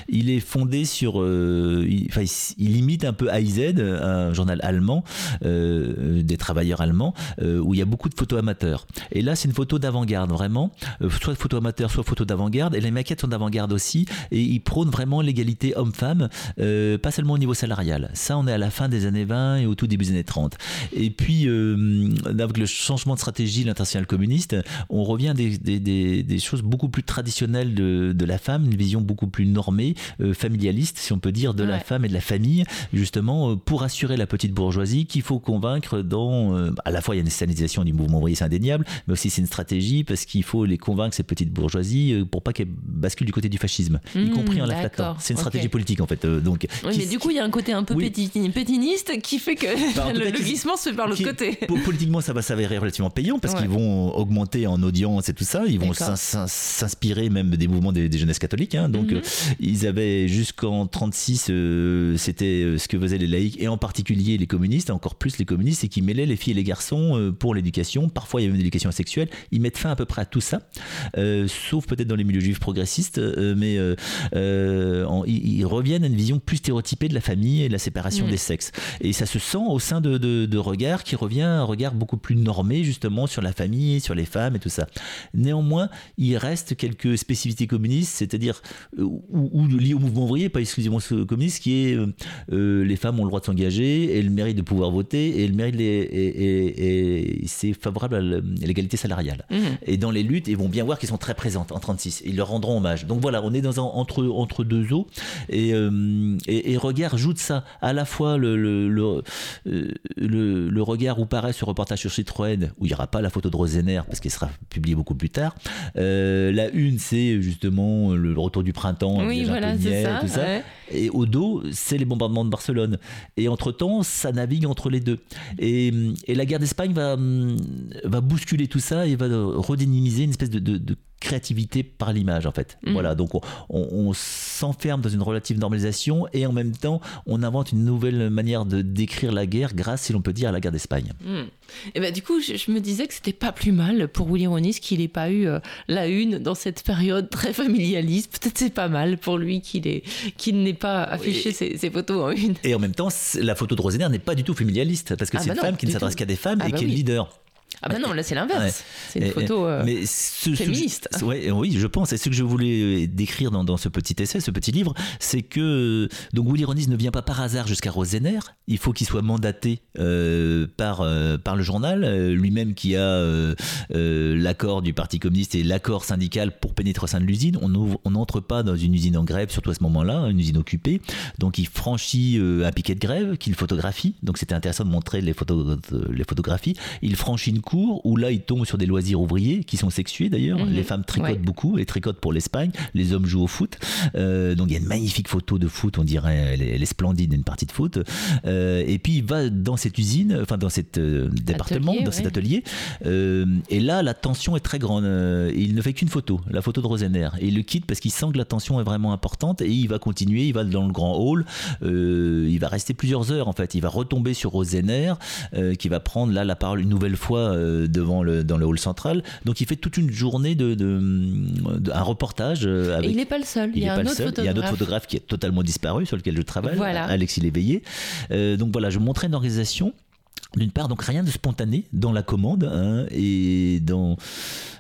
Il est fondé sur... euh, il, enfin, il, imite un peu AIZ, un journal allemand, euh, des travailleurs allemands, euh, où il y a beaucoup de photos amateurs. Et là, c'est une photo d'avant-garde, vraiment. Euh, soit photo amateur, soit photo d'avant-garde. Et les maquettes sont d'avant-garde aussi. Et ils prônent vraiment l'égalité homme-femme, euh, pas seulement au niveau salarial. Ça, on est à la fin des années 20 et au tout début des années 30. Et puis, euh, avec le changement de stratégie, l'international communiste, on revient à des, des, des, des choses beaucoup plus traditionnelles de, de la femme, une vision beaucoup plus normée, euh, familialiste, si on peut dire, de la femme et de la famille, justement, euh, pour assurer la petite bourgeoisie qu'il faut convaincre dans. euh, à la fois, il y a une sanitisation du mouvement ouvrier, c'est indéniable, mais aussi c'est une stratégie parce qu'il faut les convaincre, ces petites bourgeoisies, pour pas qu'elles basculent du côté du fascisme, y Mmh, compris en la flattant. C'est une stratégie politique, en fait. donc, Oui, qui- mais du coup, il y a un côté un peu Oui. péti- pétiniste qui fait que Bah, le, cas, le qui- glissement se fait par l'autre qui- côté. po- Politiquement, ça va s'avérer relativement payant parce Ouais. qu'ils vont augmenter en audience et tout ça. Ils vont s'inspirer même des mouvements des, des jeunesses catholiques. hein. Donc, Mhm. euh, ils avaient jusqu'en 36, euh, c'était euh, ce que faisaient les laïcs et en particulier les communistes, encore plus les communistes, c'est qu'ils mêlaient les filles et les garçons euh, pour l'éducation. Parfois, il y avait une éducation sexuelle. Ils mettent fin à peu près à tout ça, euh, sauf peut-être dans les milieux juifs progressistes, mais euh, en- ils, ils reviennent à une vision plus stéréotypée de la famille et de la séparation Mhm. des sexes. Et ça se sent au sein de, de, de Regard qui revient à un regard beaucoup plus normé justement sur la famille, sur les femmes et tout ça. Néanmoins, il reste quelques spécificités communistes, c'est-à-dire euh, ou, ou liées au mouvement ouvrier, pas exclusivement communiste, qui est euh, euh, les femmes ont le droit de s'engager et le mérite de pouvoir voter et le mérite et, c'est favorable à l'égalité salariale. Mhm. Et dans les luttes, ils vont bien voir qu'ils sont très présentes en 36. Ils leur rendront hommage. Donc voilà, on est dans un, entre, entre deux eaux. Et, euh, et, et Regard joue de ça. À la fois le, le, le, euh, le- le regard où paraît ce reportage sur Citroën, où il n'y aura pas la photo de Rosener, parce qu'elle sera publiée beaucoup plus tard. Euh, la une, c'est justement le retour du printemps. Oui, voilà, c'est ça. tout ça. ouais. Et au dos, c'est les bombardements de Barcelone. Et entre-temps, ça navigue entre les deux. Et, et la guerre d'Espagne va, hum, va bousculer tout ça et va redynamiser une espèce de, de- de créativité par l'image, en fait. Mhm. Voilà, donc on, on- on s'enferme dans une relative normalisation et en même temps, on invente une nouvelle manière de décrire la guerre grâce, si l'on peut dire, à la guerre d'Espagne. Hmm. Et ben du coup, je, je me disais que c'était pas plus mal pour Willy Ronis qu'il n'ait pas eu euh, la une dans cette période très familialiste. Peut-être c'est pas mal pour lui qu'il ait- qu'il n'ait pas affiché Oui. ses, ses photos en une. Et en même temps, la photo de Rosener n'est pas du tout familialiste parce que Ah c'est bah une non, femme qui ne s'adresse qu'à des femmes Ah et bah qui est oui. leader. Ah ben non, là c'est l'inverse. C'est une photo. euh, mais ce, ce- féministe. ce- ouais, oui, je pense. Et ce que je voulais décrire dans, dans ce petit essai, ce petit livre, c'est que donc Willy Ronis ne vient pas par hasard jusqu'à Rosener. Il faut qu'il soit mandaté euh, par euh, par le journal, euh, lui-même qui a euh, euh, l'accord du Parti communiste et l'accord syndical pour pénétrer au sein de l'usine. On n'entre pas dans une usine en grève, surtout à ce moment-là, une usine occupée. Donc il franchit euh, un piquet de grève qu'il photographie. Donc c'était intéressant de montrer les, photos, les photographies. Il franchit une où là il tombe sur des loisirs ouvriers qui sont sexués d'ailleurs. Mhm. Les femmes tricotent Ouais. beaucoup et tricotent pour l'Espagne. Les hommes jouent au foot. Euh, donc il y a une magnifique photo de foot, on dirait, elle est, elle est splendide, une partie de foot. Euh, et puis il va dans cette usine, enfin dans cet euh, département, Atelier, dans cet ouais. atelier. Euh, et là la tension est très grande. Euh, il ne fait qu'une photo, la photo de Rosener. Et il le quitte parce qu'il sent que la tension est vraiment importante et il va continuer, il va dans le grand hall. Euh, il va rester plusieurs heures en fait. Il va retomber sur Rosener qui va prendre là la parole une nouvelle fois euh, devant le, dans le hall central. Donc il fait toute une journée de, de- de- un reportage euh, avec. Et il n'est pas le seul. Il, y a un autre seul. Il y a un autre photographe. qui est totalement disparu, sur lequel je travaille, Voilà. Alexis Léveillé. Euh, donc voilà, je montrais une organisation. D'une part, donc rien de spontané dans la commande hein, et dans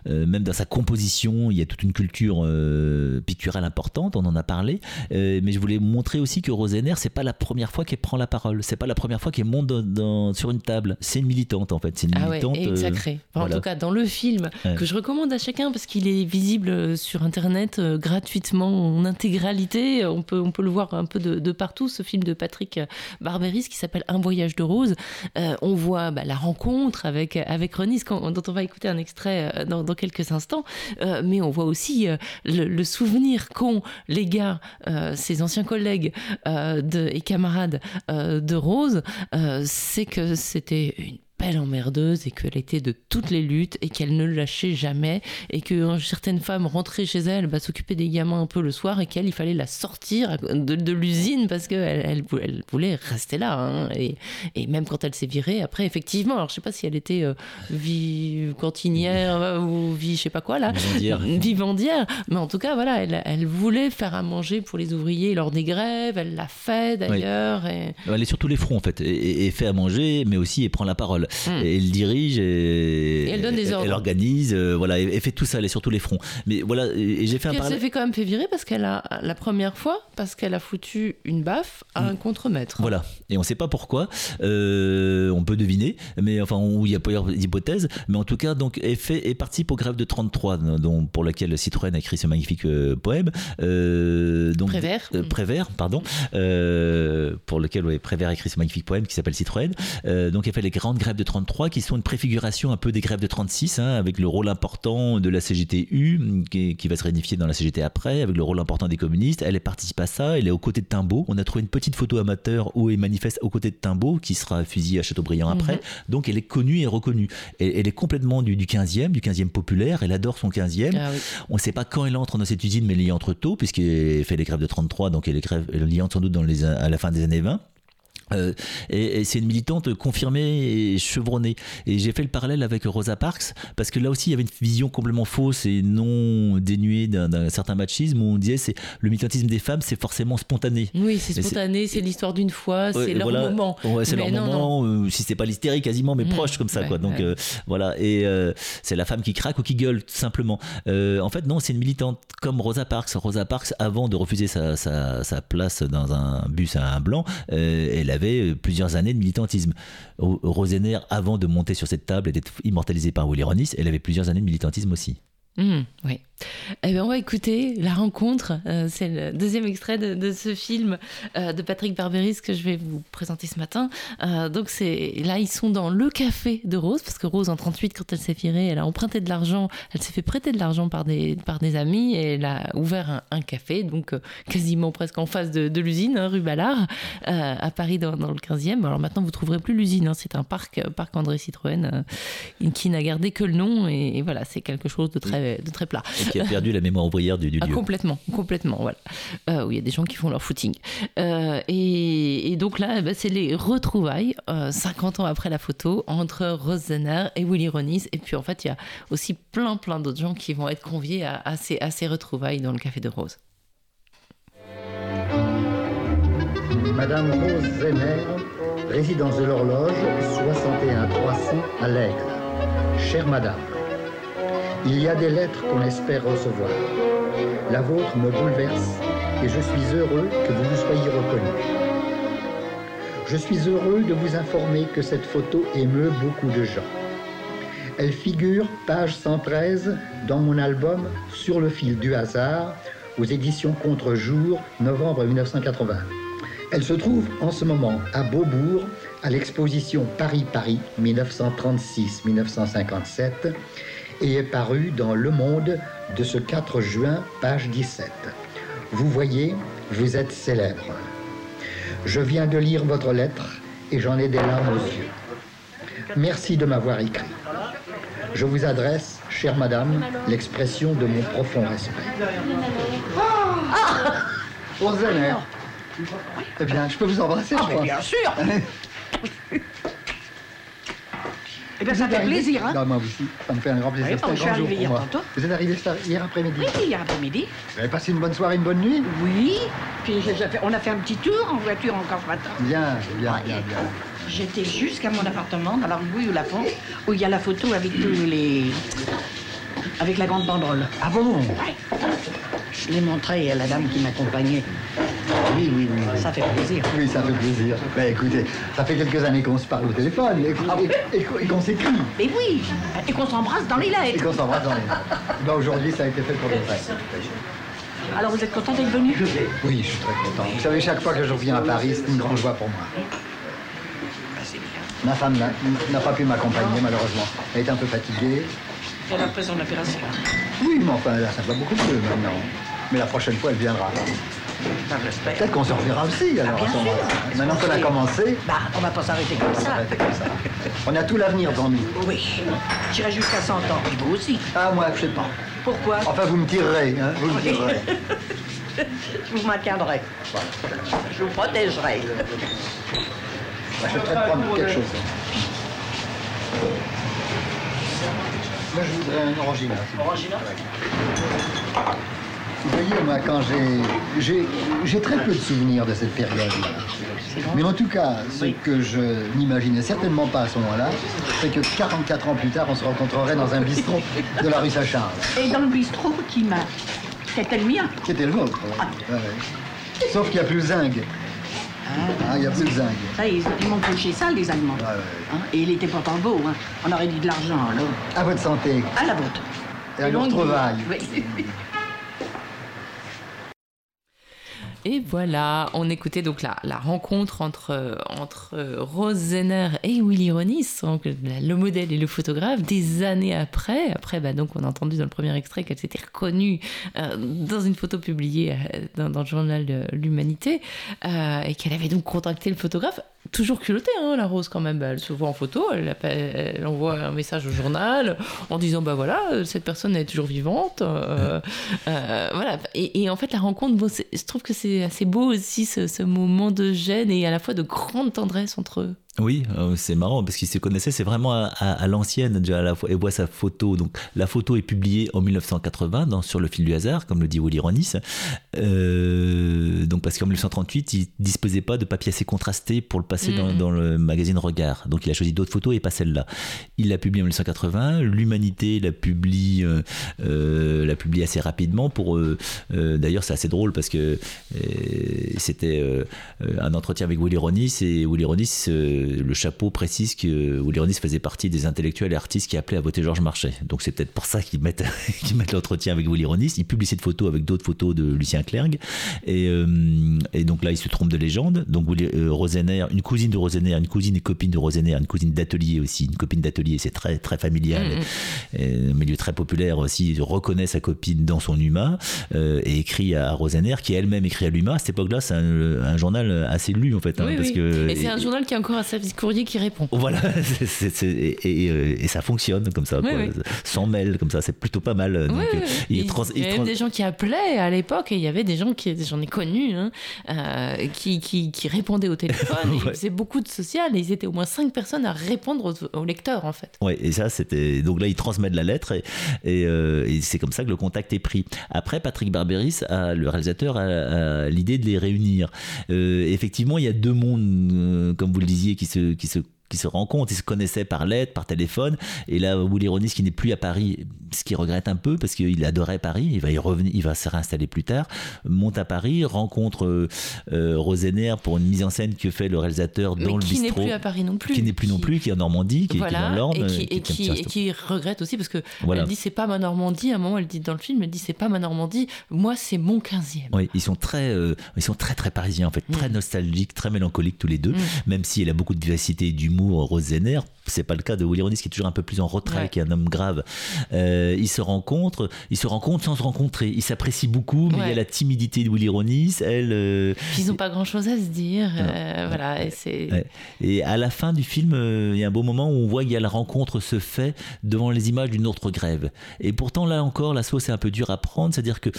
même dans sa composition, il y a toute une culture euh, picturale importante. On en a parlé, Euh, mais je voulais montrer aussi que Rosener, c'est pas la première fois qu'elle prend la parole, c'est pas la première fois qu'elle monte dans- dans- sur une table. C'est une militante en fait, c'est une Ah ouais, militante. et euh, sacré. Enfin, voilà. En tout cas, dans le film, Ouais. que je recommande à chacun parce qu'il est visible euh, sur Internet euh, gratuitement en intégralité. On peut, on peut le voir un peu de, de partout, ce film de Patrick Barberis qui s'appelle Un voyage de rose. Euh, on voit bah, la rencontre avec, avec Renis, quand- dont on va écouter un extrait euh, dans, quelques instants. Euh, mais on voit aussi euh, le, souvenir qu'ont les gars, euh, ses anciens collègues euh, et camarades euh, de Rose, euh, c'est que c'était une belle emmerdeuse et qu'elle était de toutes les luttes et qu'elle ne lâchait jamais et que euh, certaines femmes rentraient chez elle bah, s'occuper des gamins un peu le soir et qu'elle il fallait la sortir de, de l'usine parce qu'elle elle, vou- elle voulait rester là hein. et, et même quand elle s'est virée après effectivement alors je sais pas si elle était euh, vie cantinière ou vie je sais pas quoi là Vivandière. vivandière mais en tout cas voilà elle, elle voulait faire à manger pour les ouvriers lors des grèves elle l'a fait d'ailleurs et Elle est sur tous les fronts en fait, et, et- et fait à manger, mais aussi elle prend la parole. Et elle dirige et, Hmm. Et elle donne des ordres. Elle organise, euh, voilà, elle, elle fait tout ça, elle est sur tous les fronts. Mais voilà, et, et j'ai fait un elle s'est fait quand même fait virer parce qu'elle a la première fois parce qu'elle a foutu une baffe à un contremaître. Voilà, et on ne sait pas pourquoi, euh, on peut deviner, mais enfin, il y a plusieurs hypothèses, mais en tout cas, donc, elle, fait, elle participe au grève de 33, dont, pour laquelle Citroën a écrit ce magnifique euh, poème. Donc, Prévert. Prévert, pardon, pour lequel ouais, Prévert a écrit ce magnifique poème qui s'appelle Citroën. Donc, elle fait les grandes grèves de 33, qui sont une préfiguration un peu des grèves de 36, hein, avec le rôle important de la CGTU, qui, qui va se réunifier dans la CGT après, avec le rôle important des communistes. Elle participe à ça, elle est aux côtés de Timbaud. On a trouvé une petite photo amateur où elle manifeste aux côtés de Timbaud, qui sera fusillé à Châteaubriand après. Donc, elle est connue et reconnue. Elle, elle est complètement du, du 15e, du 15e populaire. Elle adore son 15e. Ah oui. On ne sait pas quand elle entre dans cette usine, mais elle y entre tôt, puisqu'elle fait les grèves de 33, donc elle, est grève, elle y entre sans doute dans les, à la fin des années 20. Euh, et, et c'est une militante confirmée et chevronnée. Et j'ai fait le parallèle avec Rosa Parks, parce que là aussi, il y avait une vision complètement fausse et non dénuée d'un certain machisme, où on disait c'est le militantisme des femmes, c'est forcément spontané. Oui, c'est spontané, c'est l'histoire d'une fois, Ouais, c'est leur voilà. moment. Ouais, c'est leur non, non. moment, euh, si c'est pas l'hystérie quasiment, mais Mmh, proche comme ça, ouais, quoi. Donc euh, voilà, et euh, c'est la femme qui craque ou qui gueule, tout simplement. En fait, non, c'est une militante comme Rosa Parks. Rosa Parks, avant de refuser sa, sa, sa place dans un bus à un blanc, elle avait plusieurs années de militantisme. Ro- Rosener, avant de monter sur cette table et d'être immortalisée par Willy Ronis, elle avait plusieurs années de militantisme aussi. Mmh, oui. Eh bien, on va écouter la rencontre. Euh, c'est le deuxième extrait de, ce film euh, de Patrick Barberis que je vais vous présenter ce matin. Euh, donc, c'est là, ils sont dans le café de Rose, parce que Rose, en 38, quand elle s'est virée, elle a emprunté de l'argent. Elle s'est fait prêter de l'argent par des, par des amis et elle a ouvert un, café, donc quasiment presque en face de, l'usine, hein, rue Ballard, à Paris, dans, le 15e. Alors maintenant, vous trouverez plus l'usine. hein. c'est un parc, parc André Citroën, qui n'a gardé que le nom. Et, et voilà, c'est quelque chose de très, de très plat. Qui a perdu la mémoire ouvrière du, du Ah, lieu. complètement, complètement, voilà. Euh, où il y a des gens qui font leur footing. Euh, et, et donc là, bah, c'est les retrouvailles, euh, 50 ans après la photo, entre Rose Zenner et Willy Ronis. Et puis en fait, il y a aussi plein, plein d'autres gens qui vont être conviés à, à ces, à ces retrouvailles dans le Café de Rose. Madame Rose Zener, résidence de l'horloge, 61 300 à l'Aigle. Chère Madame, il y a des lettres qu'on espère recevoir. La vôtre me bouleverse et je suis heureux que vous vous soyez reconnue. Je suis heureux de vous informer que cette photo émeut beaucoup de gens. Elle figure, page 113, dans mon album Sur le fil du hasard, aux éditions Contre-jour, novembre 1980. Elle se trouve en ce moment à Beaubourg, à l'exposition Paris-Paris 1936-1957 et est parue dans Le Monde de ce 4 juin, page 17. Vous voyez, vous êtes célèbre. Je viens de lire votre lettre et j'en ai des larmes aux yeux. Merci de m'avoir écrit. Je vous adresse, chère madame, l'expression de mon profond respect. Rosener. Eh bien, je peux vous embrasser, je crois. Bien sûr Eh bien, ça êtes fait arrivé- plaisir, hein Non, moi aussi, ça me fait un grand plaisir. Oui, un je suis pour hier tantôt. Vous êtes arrivé hier après-midi Oui, hier après-midi. Vous avez passé une bonne soirée, une bonne nuit Oui. Puis on a fait un petit tour en voiture encore ce matin. Bien, bien, bien, bien. J'étais jusqu'à mon appartement, dans la rue Bouille ou la où il y a la photo avec tous les. Avec la grande banderole. Ah bon Ouais. Je l'ai montré à la dame qui m'accompagnait. Oui, oui, oui. oui. Ça fait plaisir. Oui, ça fait plaisir. Ben écoutez, ça fait quelques années qu'on se parle au téléphone et, qu'on- et- et qu'on- et qu'on s'écrit Mais oui Et qu'on s'embrasse dans les et lettres. qu'on s'embrasse dans les mains. Ben aujourd'hui, ça a été fait pour le vrai. Alors vous êtes content d'être venu? Oui, je suis très content. Vous savez, chaque fois que je reviens à Paris, c'est une grande joie pour moi. Ma femme n'a pas pu m'accompagner, malheureusement. Elle est un peu fatiguée. Elle a fait son opération. Oui, mais enfin, là, ça va beaucoup mieux maintenant. Mais la prochaine fois, elle viendra. Peut-être qu'on se reverra aussi, alors, bien à ce moment-là. Maintenant qu'on a commencé, Bah, on va pas s'arrêter comme ça. s'arrêter comme ça. On a tout l'avenir devant nous. Oui. J'irai jusqu'à 100 ans. Et vous aussi. Ah, moi, je sais pas. Pourquoi? Enfin, vous me tirerez, hein, vous me tirerez. Je vous maintiendrai. Je vous protégerai. Bah, je vais peut-être prendre quelque chose. Moi, je voudrais un orangina. Orangina Vous voyez, moi, quand j'ai... j'ai- très peu de souvenirs de cette période-là. Mais en tout cas, ce que je n'imaginais certainement pas à ce moment-là, c'est que 44 ans plus tard, on se rencontrerait dans un bistrot de la rue Saint-Charles. Et dans le bistrot qui m'a. C'était le mien. C'était le vôtre. ouais. Ouais, ouais. Sauf qu'il n'y a plus le Ah, il n'y a plus le zinc. Ça, ils, ils m'ont touché ça, les Allemands. Ouais, ouais. Hein, Et il était pourtant beau. Hein. On aurait dit de l'argent, alors. À votre santé. À la vôtre. Et à nos retrouvailles. Oui. Et voilà, on écoutait donc la, la rencontre entre, euh, entre euh, Rose Zenner et Willy Ronis, le, le modèle et le photographe, des années après. Après, bah, donc, on a entendu dans le premier extrait qu'elle s'était reconnue euh, dans une photo publiée dans, le journal de L'Humanité et qu'elle avait donc contacté le photographe. Toujours culottée, hein, la Rose, quand même. Bah, elle se voit en photo, elle, envoie un message au journal en disant Bah voilà, euh, cette personne est toujours vivante. euh, euh, voilà. Et, et en fait, la rencontre, bon, je trouve que c'est assez beau aussi ce, ce moment de gêne et à la fois de grande tendresse entre eux. Oui, euh, c'est marrant parce qu'ils se connaissaient, c'est vraiment à, à- à l'ancienne déjà à la. Et voit sa photo. Donc la photo est publiée en 1980 dans, sur le fil du hasard, comme le dit Willy Ronis. Euh, donc parce qu'en 1938, il disposait pas de papier assez contrasté pour le passer dans, Mhm. dans le magazine Regard. Donc il a choisi d'autres photos et pas celle-là. Il l'a publiée en 1980. L'Humanité la publie, euh, la publie assez rapidement. Pour d'ailleurs, c'est assez drôle parce que c'était un entretien avec Willy Ronis et Willy Ronis, le chapeau précise que Willy Ronis faisait partie des intellectuels et artistes qui appelaient à voter Georges Marchais. Donc c'est peut-être pour ça qu'ils mettent, l'entretien avec Willy Ronis. Il publie cette photo avec d'autres photos de Lucien Clergue. Et, euh, et donc là, il se trompe de légende. Donc euh, Rosener, une cousine de Rosener, une cousine et copine de Rosener, une cousine d'atelier aussi, une copine d'atelier, c'est très, très familial. Mhm. Et un milieu très populaire aussi, reconnaît sa copine dans son UMA euh, et écrit à Rosener, qui elle-même écrit à l'UMA. À cette époque-là, c'est un, un journal assez lu en fait. hein, Oui, parce oui. que, et c'est un journal qui a encore un service courrier qui répond. Voilà, et, et, euh, et ça fonctionne comme ça, Oui, quoi. oui. sans mail, comme ça, c'est plutôt pas mal. Donc, Oui, euh, oui, il, oui. trans- Il y avait trans- des gens qui appelaient à l'époque et il y avait des gens qui, j'en ai connu, hein, euh, qui, qui, qui répondaient au téléphone. et Ils Ouais. faisaient beaucoup de social et ils étaient au moins cinq personnes à répondre aux, aux lecteurs en fait. Ouais, et ça, c'était. Donc là, il transmet de la lettre et, et, euh, c'est comme ça que le contact est pris. Après, Patrick Barberis, a, le réalisateur, a, a l'idée de les réunir. Euh, effectivement, il y a deux mondes, comme vous le disiez, qui se, qui se qui se rencontrent, ils se connaissaient par lettre, par téléphone, et là Willy Ronis qui n'est plus à Paris, ce qu'il regrette un peu parce qu'il adorait Paris, il va y revenir, il va se réinstaller plus tard, monte à Paris, rencontre euh, euh, Rosener pour une mise en scène que fait le réalisateur dans Mais le qui n'est bistrot, plus à Paris non plus. qui n'est plus non plus, qui est en Normandie, qui, est- qui est dans l'Orne, et qui, et, et regrette aussi parce que Voilà. elle dit c'est pas ma Normandie. À un moment, elle dit dans le film, elle dit c'est pas ma Normandie. Moi, c'est mon 15e. Oui, ils sont très, euh, ils sont très très parisiens en fait, très Mm. nostalgiques, très mélancoliques tous les deux. Mm. Même si elle a beaucoup de vivacité et d'humour, Rose Zenner, c'est pas le cas de Willy Ronis qui est toujours un peu plus en retrait, Ouais. qui est un homme grave. Euh, ils se rencontrent, ils se rencontrent sans se rencontrer. Ils s'apprécient beaucoup, mais il y a la timidité de Willy Ronis. Elle, euh, ils n'ont pas grand chose à se dire. euh, voilà, et c'est. Ouais. Et à la fin du film, il y a un beau moment où on voit que la rencontre se fait devant les images d'une autre grève. Et pourtant, là encore, la sauce est un peu dure à prendre. C'est-à-dire que,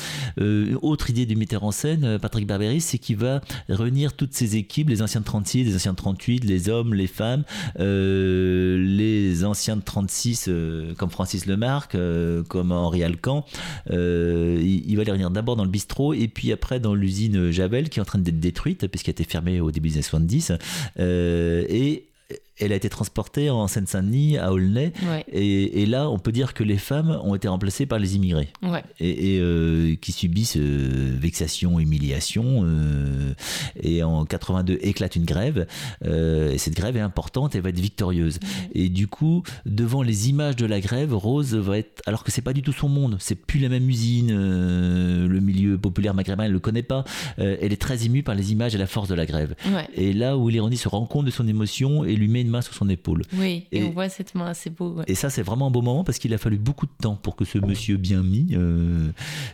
autre idée du metteur en scène, Patrick Barberis, c'est qu'il va réunir toutes ces équipes, les anciens de 36, les anciens de 38, les hommes, les femmes, euh, les anciens de 36, euh, comme Francis Lemarque, euh, comme Henri Alcan, euh, il, il va les réunir d'abord dans le bistrot et puis après dans l'usine Javel qui est en train d'être détruite puisqu'elle a été fermée au début des années 70. Euh, et elle a été transportée en Seine-Saint-Denis, à Aulnay. Ouais. Et, et là, on peut dire que les femmes ont été remplacées par les immigrés Ouais. et, et, euh, qui subissent euh, vexation, humiliation. euh, et en 82 éclate une grève. et cette grève est importante, elle va être victorieuse. Et du coup, devant les images de la grève, Rose va être, alors que c'est pas du tout son monde, c'est plus la même usine, le milieu populaire maghrébin, elle le connaît pas. elle est très émue par les images et la force de la grève. Et là où l'ironie se rend compte de son émotion et lui met une main sur son épaule. Oui, et, Et- on voit cette main, c'est beau. ouais. Et ça, c'est vraiment un beau moment parce qu'il a fallu beaucoup de temps pour que ce monsieur bien mis, euh,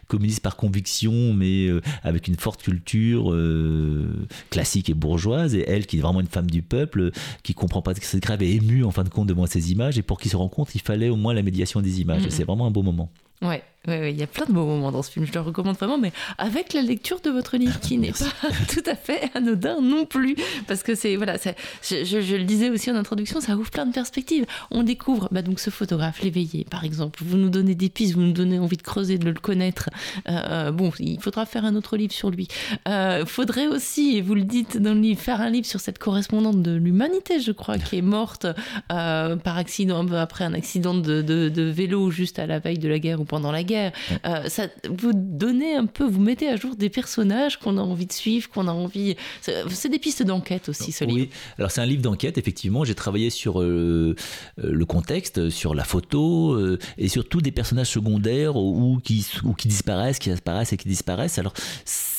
communiste par conviction, mais euh, avec une forte culture euh, classique et bourgeoise, et elle qui est vraiment une femme du peuple, qui comprend pas que cette grève est émue en fin de compte devant ces images, et pour qu'il se rende compte, il fallait au moins la médiation des images. Et C'est vraiment un beau moment. Ouais, ouais, ouais, il y a plein de beaux moments dans ce film, je le recommande vraiment, mais avec la lecture de votre livre qui n'est pas tout à fait anodin non plus, parce que c'est, voilà, je, je- je le disais aussi en introduction, ça ouvre plein de perspectives. On découvre bah, donc ce photographe, l'éveillé par exemple, vous nous donnez des pistes, vous nous donnez envie de creuser, de le connaître. Euh, bon, il faudra faire un autre livre sur lui. Euh, faudrait aussi, et vous le dites dans le livre, faire un livre sur cette correspondante de l'humanité, je crois, qui est morte euh, par accident, après un accident de, de- de vélo juste à la veille de la guerre pendant la guerre. Euh, ça, vous donnez un peu, vous mettez à jour des personnages qu'on a envie de suivre, qu'on a envie. C'est des pistes d'enquête aussi, ce livre. Oui, alors c'est un livre d'enquête, effectivement. J'ai travaillé sur euh, euh, le contexte, sur la photo euh, et surtout des personnages secondaires ou qui, ou qui disparaissent, qui apparaissent et qui disparaissent. Alors, c'est,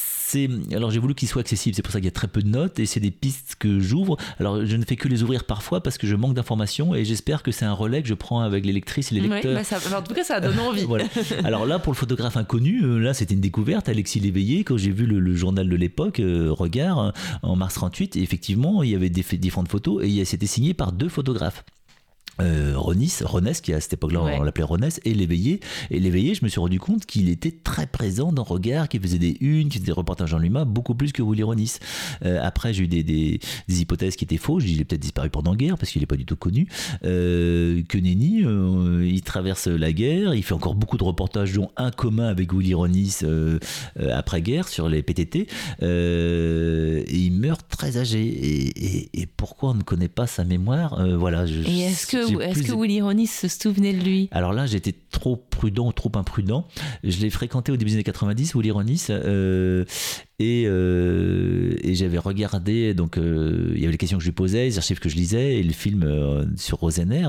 alors j'ai voulu qu'ils soient accessibles, c'est pour ça qu'il y a très peu de notes et c'est des pistes que j'ouvre. Alors je ne fais que les ouvrir parfois parce que je manque d'informations et j'espère que c'est un relais que je prends avec les lectrices et les lecteurs. bah ça- en tout cas, ça donne envie. Voilà. Alors là, pour le photographe inconnu, euh, là, c'était une découverte. Alexis Léveillé, quand j'ai vu le, le journal de l'époque, euh, Regard, euh, en mars 38, et effectivement, il y avait des différentes photos et il- c'était signé par deux photographes. Euh, Ronis, Ronès, qui à cette époque-là Ouais. on l'appelait Ronès, et l'éveillé. Et l'éveillé, je me suis rendu compte qu'il était très présent dans Regard, qui faisait des unes, qui faisait des reportages en lui-même, beaucoup plus que Willy Ronis. Euh, après, j'ai eu des, des- des hypothèses qui étaient fausses. J'ai dit, il est peut-être disparu pendant la guerre, parce qu'il n'est pas du tout connu. Euh, que Nenni, euh, il traverse la guerre, il fait encore beaucoup de reportages, dont un commun avec Willy Ronis après-guerre sur les PTT. Et il meurt très âgé. Et, et- et pourquoi on ne connaît pas sa mémoire? Voilà. je- Et est-ce j'ai que, est-ce plus- que Willy Ronis se souvenait de lui? Alors là, j'étais trop prudent ou trop imprudent. Je l'ai fréquenté au début des années 90, Willy Ronis, euh, et, euh, et j'avais regardé, donc euh, il y avait les questions que je lui posais, les archives que je lisais, et le film sur Rosener,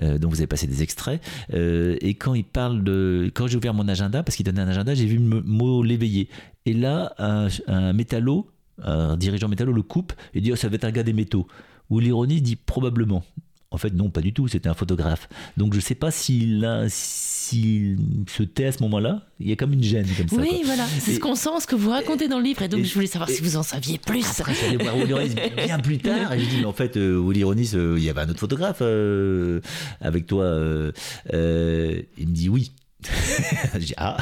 dont vous avez passé des extraits. Et quand il parle de. Quand j'ai ouvert mon agenda, parce qu'il donnait un agenda, j'ai vu le mot l'éveiller. Et là, un, un métallo, un dirigeant métallo le coupe et dit oh, ça va être un gars des métaux. Willy Ronis dit probablement. En fait, non, pas du tout, c'était un photographe. Donc je sais pas s'il se tait à ce moment-là. Il y a comme une gêne comme ça. Oui, quoi. voilà, c'est ce qu'on sent, ce que vous racontez dans le livre, et donc et- je voulais savoir si vous en saviez plus. Après, je suis allé voir Willy Ronis bien plus tard et je dis mais en fait euh, Willy Ronis, euh, il y avait un autre photographe euh, avec toi. euh, il me dit oui. Ah,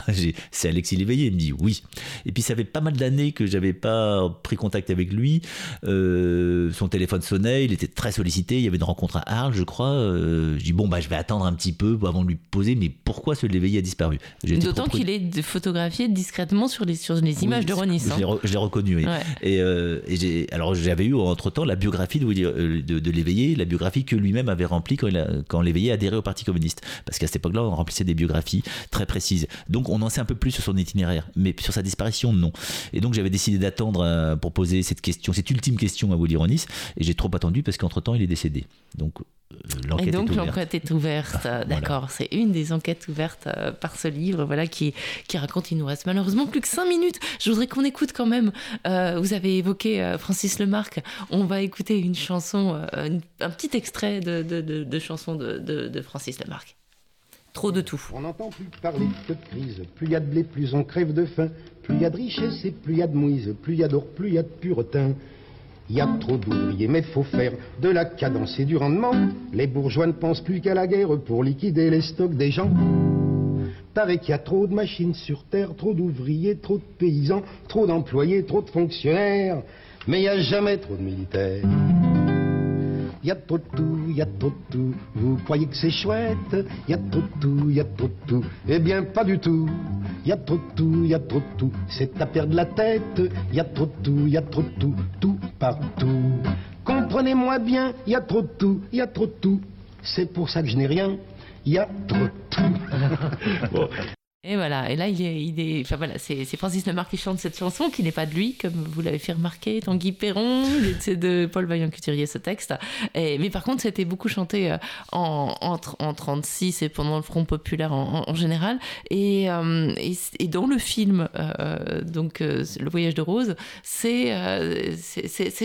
c'est Alexis Léveillé. Il me dit oui. Et puis ça fait pas mal d'années que j'avais pas pris contact avec lui. Euh, son téléphone sonnait, il était très sollicité. Il y avait une rencontre à Arles, je crois. Euh, je dis bon bah je vais attendre un petit peu avant de lui poser. Mais pourquoi ce Léveillé a disparu? D'autant qu'il est photographié discrètement sur les, sur les images Oui, de Ronis. Je hein. je l'ai reconnu, oui. Ouais. Et, euh, et alors j'avais eu entre temps la biographie de, Willy- de, de l'éveillé, la biographie que lui-même avait remplie quand, il a- quand l'éveillé adhérait au Parti communiste. Parce qu'à cette époque-là, on remplissait des biographies très précises. Donc on en sait un peu plus sur son itinéraire, mais sur sa disparition, non. Et donc j'avais décidé d'attendre euh, pour poser cette question, cette ultime question à Willy Ronis, et j'ai trop attendu parce qu'entre temps il est décédé. Donc euh, Et donc l'enquête est ouverte, Ah, d'accord. C'est une des enquêtes ouvertes euh, par ce livre, voilà, qui, qui raconte. Il nous reste malheureusement plus que cinq minutes. Je voudrais qu'on écoute quand même. euh, vous avez évoqué euh, Francis Lemarque. On va écouter une chanson, une- un petit extrait de, de, de, de chanson de, de, de Francis Lemarque. On n'entend plus parler de crise. Plus il y a de blé, plus on crève de faim. Plus il y a de richesse et plus il y a de mouise. Plus il y a d'or, plus il y a de puretin. Il y a trop d'ouvriers, mais faut faire de la cadence et du rendement. Les bourgeois ne pensent plus qu'à la guerre pour liquider les stocks des gens. Paraît qu'il y a trop de machines sur terre, trop d'ouvriers, trop de paysans, trop d'employés, trop de fonctionnaires. Mais il a jamais trop de militaires. Y a trop de tout, y a trop de tout. Vous croyez que c'est chouette, y a trop de tout, y a trop de tout. Eh bien, pas du tout. Y a trop de tout, y a trop de tout. C'est à perdre la tête, y a trop de tout, y a trop de tout, tout partout. Comprenez-moi bien, y a trop de tout, y a trop de tout. C'est pour ça que je n'ai rien, y a trop de tout. Bon. Et voilà, et là, il est, enfin voilà, c'est Francis Lemarque qui chante cette chanson, qui n'est pas de lui, comme vous l'avez fait remarquer, Tanguy Perron, c'est de Paul Vaillant-Couturier ce texte. Mais par contre, c'était beaucoup chanté euh, en, en, en 36 et pendant le Front populaire en, général. Et, euh, et, dans le film, euh, donc Le Voyage de Rose, c'est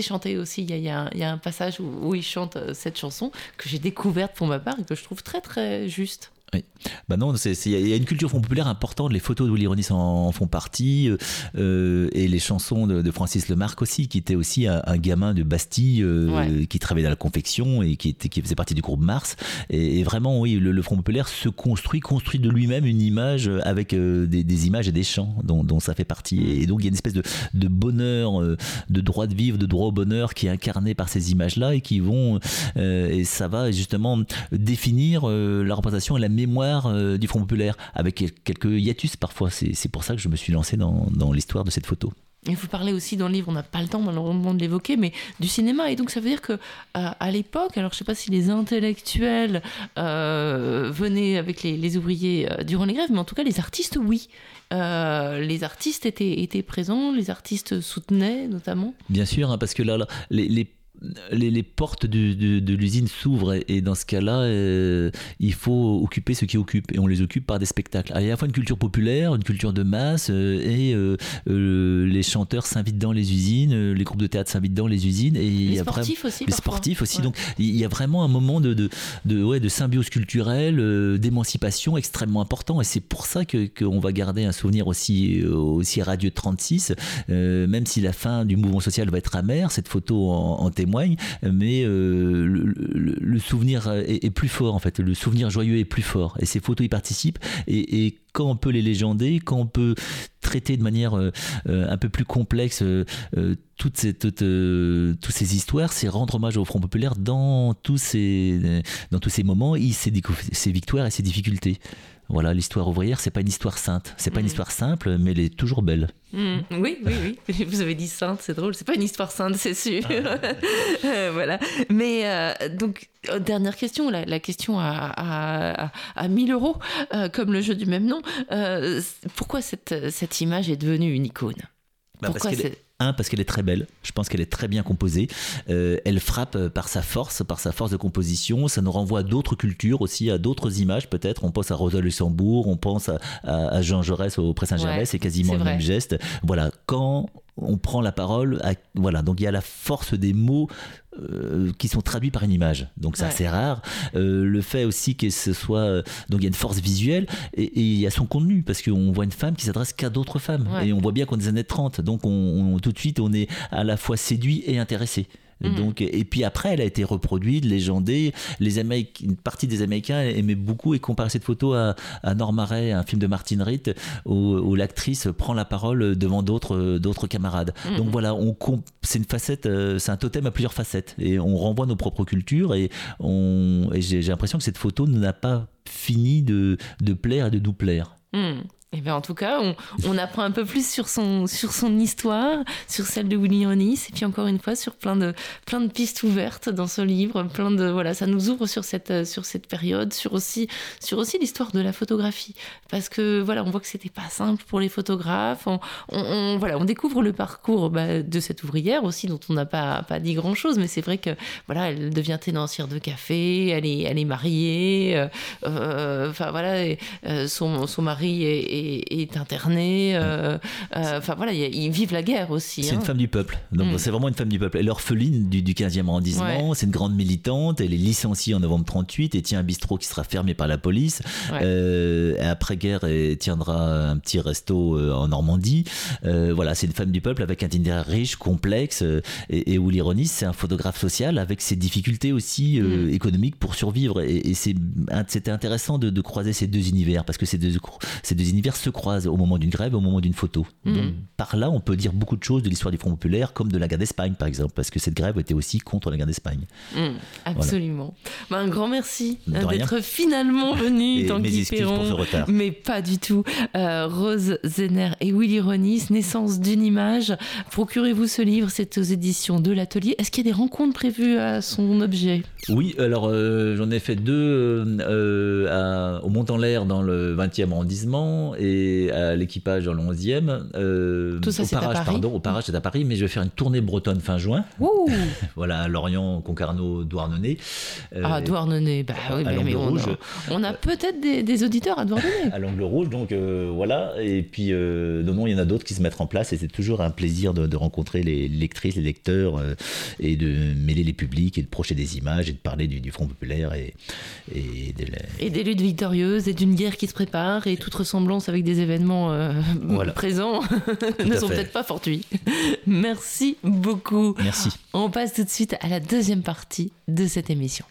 chanté aussi. Il y a, un, passage où, il chante cette chanson que j'ai découverte pour ma part et que je trouve très très juste. Oui. Bah non, il y a une culture populaire importante. Les photos de Willy Ronis en, en font partie, euh, euh, et les chansons de, de Francis Lemarque aussi, qui était aussi un, un gamin de Bastille euh, Ouais. qui travaillait dans la confection et qui, était, qui faisait partie du groupe Mars. Et, et vraiment, oui, le, le front populaire se construit, construit de lui-même une image avec euh, des, des images et des chants dont, dont ça fait partie. Et, donc il y a une espèce de, de bonheur, euh, de droit de vivre, de droit au bonheur qui est incarné par ces images-là et qui vont, euh, et ça va justement définir euh, la représentation et la mémoire euh, du Front populaire avec quel- quelques hiatus parfois. C'est pour ça que je me suis lancé dans, dans l'histoire de cette photo. Et vous parlez aussi dans le livre, on n'a pas le temps malheureusement de l'évoquer, mais du cinéma. Et donc ça veut dire que euh, à l'époque, alors je sais pas si les intellectuels euh, venaient avec les, les ouvriers euh, durant les grèves, mais en tout cas les artistes, oui. Les artistes étaient, étaient présents, les artistes soutenaient notamment. Bien sûr, hein, parce que là, là, les, les, les, les portes du- de, de l'usine s'ouvrent et, et dans ce cas-là, euh, il faut occuper ce qui occupe et on les occupe par des spectacles. Alors, il y a à la fois une culture populaire, une culture de masse euh, et euh, les chanteurs s'invitent dans les usines, les groupes de théâtre s'invitent dans les usines et il Les y a vraiment- sportifs aussi. les sportifs aussi. Ouais. Donc il y a vraiment un moment de, de, de, ouais, de symbiose culturelle, d'émancipation extrêmement important. Et c'est pour ça que qu'on va garder un souvenir aussi, aussi radieux de 36, euh, même si la fin du mouvement social va être amère, cette photo en, en mais euh, le, souvenir est, plus fort en fait. Le souvenir joyeux est plus fort. Et ces photos y participent. Et quand on peut les légender, quand on peut traiter de manière euh, euh, un peu plus complexe euh, toutes ces, toutes, euh, toutes ces histoires, c'est rendre hommage au Front populaire dans tous ces, dans tous ces moments, et ses, victoires et ses difficultés. Voilà, l'histoire ouvrière, c'est pas une histoire sainte. C'est pas une Mhm. histoire simple, mais elle est toujours belle. Mm, oui, oui, oui. Vous avez dit sainte, c'est drôle. C'est pas une histoire sainte, c'est sûr. Euh, voilà. Mais donc, dernière question, la, la question à, à, à, à 1000 euros, euh, comme le jeu du même nom. Euh, pourquoi cette, cette image est devenue une icône? Bah, parce Pourquoi c'est- Un, parce qu'elle est très belle. Je pense qu'elle est très bien composée. Euh, elle frappe euh, par sa force, par sa force de composition. Ça nous renvoie à d'autres cultures aussi, à d'autres images peut-être. On pense à Rosa Luxembourg, on pense à, à- à Jean Jaurès au Pré Saint-Gervais. Ouais, c'est quasiment le vrai. même geste. Voilà, quand on prend la parole, à- voilà, donc il y a la force des mots euh, qui sont traduits par une image. Donc c'est Ouais. assez rare. Euh, le fait aussi que ce soit euh, donc il y a une force visuelle et, il y a son contenu parce qu'on voit une femme qui s'adresse qu'à d'autres femmes Ouais. et on voit bien qu'on est des années 30 donc on, on- tout de suite on est à la fois séduit et intéressé. Mhm. Donc, et puis après, elle a été reproduite, légendée. Les une partie des Américains aimaient beaucoup et comparaient cette photo à, à Norma Ray, un film de Martin Ritt, où, où l'actrice prend la parole devant d'autres d'autres camarades. Mhm. Donc voilà, on c'est une facette, euh, c'est un totem à plusieurs facettes, et on renvoie nos propres cultures. Et, on, et j'ai l'impression que cette photo n'a pas fini de, de plaire et de nous plaire. Hmm. Eh bien, en tout cas, on, on apprend un peu plus sur son, sur son histoire, sur celle de Willy Ronis, et puis encore une fois sur plein de, plein de pistes ouvertes dans ce livre, plein de voilà, ça nous ouvre sur cette, euh, sur cette période, sur aussi, sur aussi l'histoire de la photographie, parce que voilà, on voit que c'était pas simple pour les photographes. On, voilà, on découvre le parcours bah, de cette ouvrière aussi, dont on n'a pas, pas dit grand chose, mais c'est vrai que voilà, elle devient ténancière de café, elle est, elle est mariée, euh, euh, enfin voilà, son, son mari est- est interné. euh, euh, Enfin voilà, ils vivent la guerre aussi. C'est hein. une femme du peuple. Donc Mm. c'est vraiment une femme du peuple. Elle est orpheline du, du 15e arrondissement. C'est une grande militante. Elle est licenciée en novembre 38 et tient un bistrot qui sera fermé par la police. Ouais. Euh, après-guerre, elle tiendra un petit resto en Normandie. Voilà, c'est une femme du peuple avec un itinéraire riche, complexe. et, et Willy Ronis, c'est un photographe social avec ses difficultés aussi euh, Mm. économiques pour survivre. Et, et c'était intéressant de, de croiser ces deux univers parce que ces deux, ces deux univers se croisent au moment d'une grève, au moment d'une photo. Donc, par là, on peut dire beaucoup de choses de l'histoire du Front populaire, comme de la guerre d'Espagne, par exemple, parce que cette grève était aussi contre la guerre d'Espagne. Mm, absolument. Bah, un grand merci hein, d'être finalement venu, Tanguy mes excuses pour Perron. ce retard. Mais pas du tout. Euh, Rose Zener et Willy Ronis, Naissance d'une image. Procurez-vous ce livre, c'est aux éditions de l'Atelier. Est-ce qu'il y a des rencontres prévues à son objet? Oui, alors euh, j'en ai fait deux euh, euh, à- au Mont-en-l'Air dans le 20e arrondissement et à l'équipage dans le 11e. euh, Tout ça, au à Parage, Paris pardon, au Parage, c'est à Paris, mais je vais faire une tournée bretonne fin juin. Ouh Voilà, Lorient, Concarneau, Douarnenez. Euh, Ah, Douarnenez, bah oui, mais, mais on, a, on a peut-être des, des auditeurs à Douarnenez. à l'angle rouge, donc euh, voilà. Et puis, euh, non, non, il y en a d'autres qui se mettent en place et c'est toujours un plaisir de, de rencontrer les lectrices, les lecteurs et de mêler les publics et de projeter des images et de parler du, du Front populaire et, et de la- Et des luttes victorieuses et d'une guerre qui se prépare et toute ressemblance avec des événements euh, Voilà. présents ne sont peut-être pas fortuits. Merci beaucoup. Merci. On passe tout de suite à la deuxième partie de cette émission.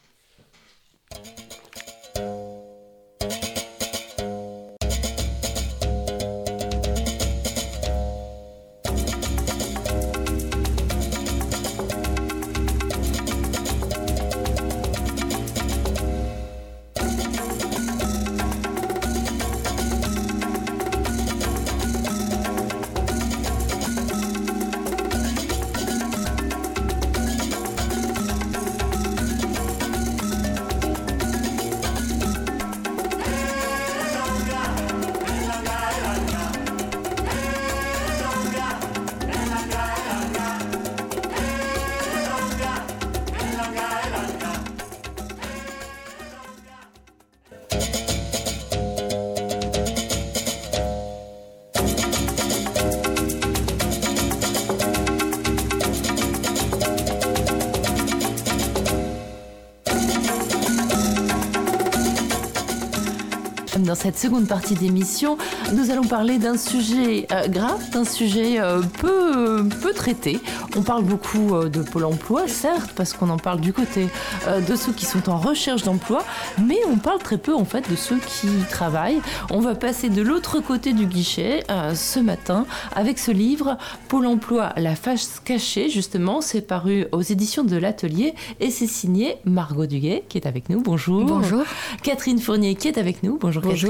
Cette seconde partie d'émission, nous allons parler d'un sujet euh, grave, d'un sujet euh, peu, peu traité. On parle beaucoup euh, de Pôle emploi, certes, parce qu'on en parle du côté de ceux qui sont en recherche d'emploi, mais on parle très peu en fait de ceux qui travaillent. On va passer de l'autre côté du guichet ce matin avec ce livre Pôle emploi, la face cachée, justement. C'est paru aux éditions de l'Atelier et c'est signé Margot Duguet qui est avec nous. Bonjour. Bonjour. Catherine Fournier qui est avec nous. Bonjour, Bonjour. Catherine.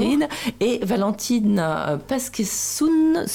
Et Valentine euh. Pasquezone,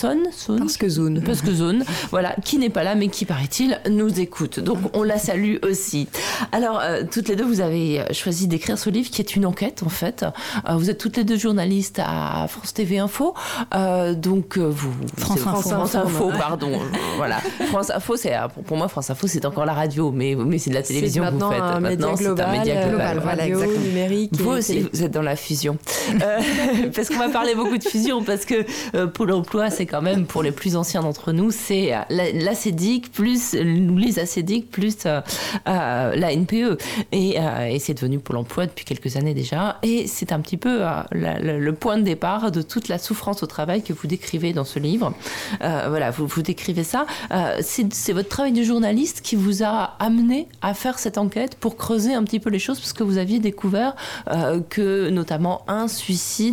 voilà, qui n'est pas là mais qui paraît-il nous écoute. Donc on la salue aussi. Alors euh, toutes les deux vous avez choisi d'écrire ce livre qui est une enquête en fait. Euh, vous êtes toutes les deux journalistes à France TV Info. Euh, donc euh, vous France Info. France Info, pardon. Euh, voilà. France Info c'est pour, moi France Info c'est encore la radio mais mais c'est de la télévision que vous faites. Maintenant, c'est global, un média euh, global. voilà, Radio, numérique Vous aussi, vous êtes dans la fusion. Euh, parce qu'on va parler beaucoup de fusion, parce que euh, Pôle emploi, c'est quand même, pour les plus anciens d'entre nous, c'est euh, la, la CEDIC plus nous les ACEDIC plus euh, euh, la NPE. Et, euh, c'est devenu Pôle emploi depuis quelques années déjà. Et c'est un petit peu euh, le point de départ de toute la souffrance au travail que vous décrivez dans ce livre. Euh, voilà, vous, vous décrivez ça. Euh, c'est votre travail de journaliste qui vous a amené à faire cette enquête pour creuser un petit peu les choses, parce que vous aviez découvert euh, que notamment un suicide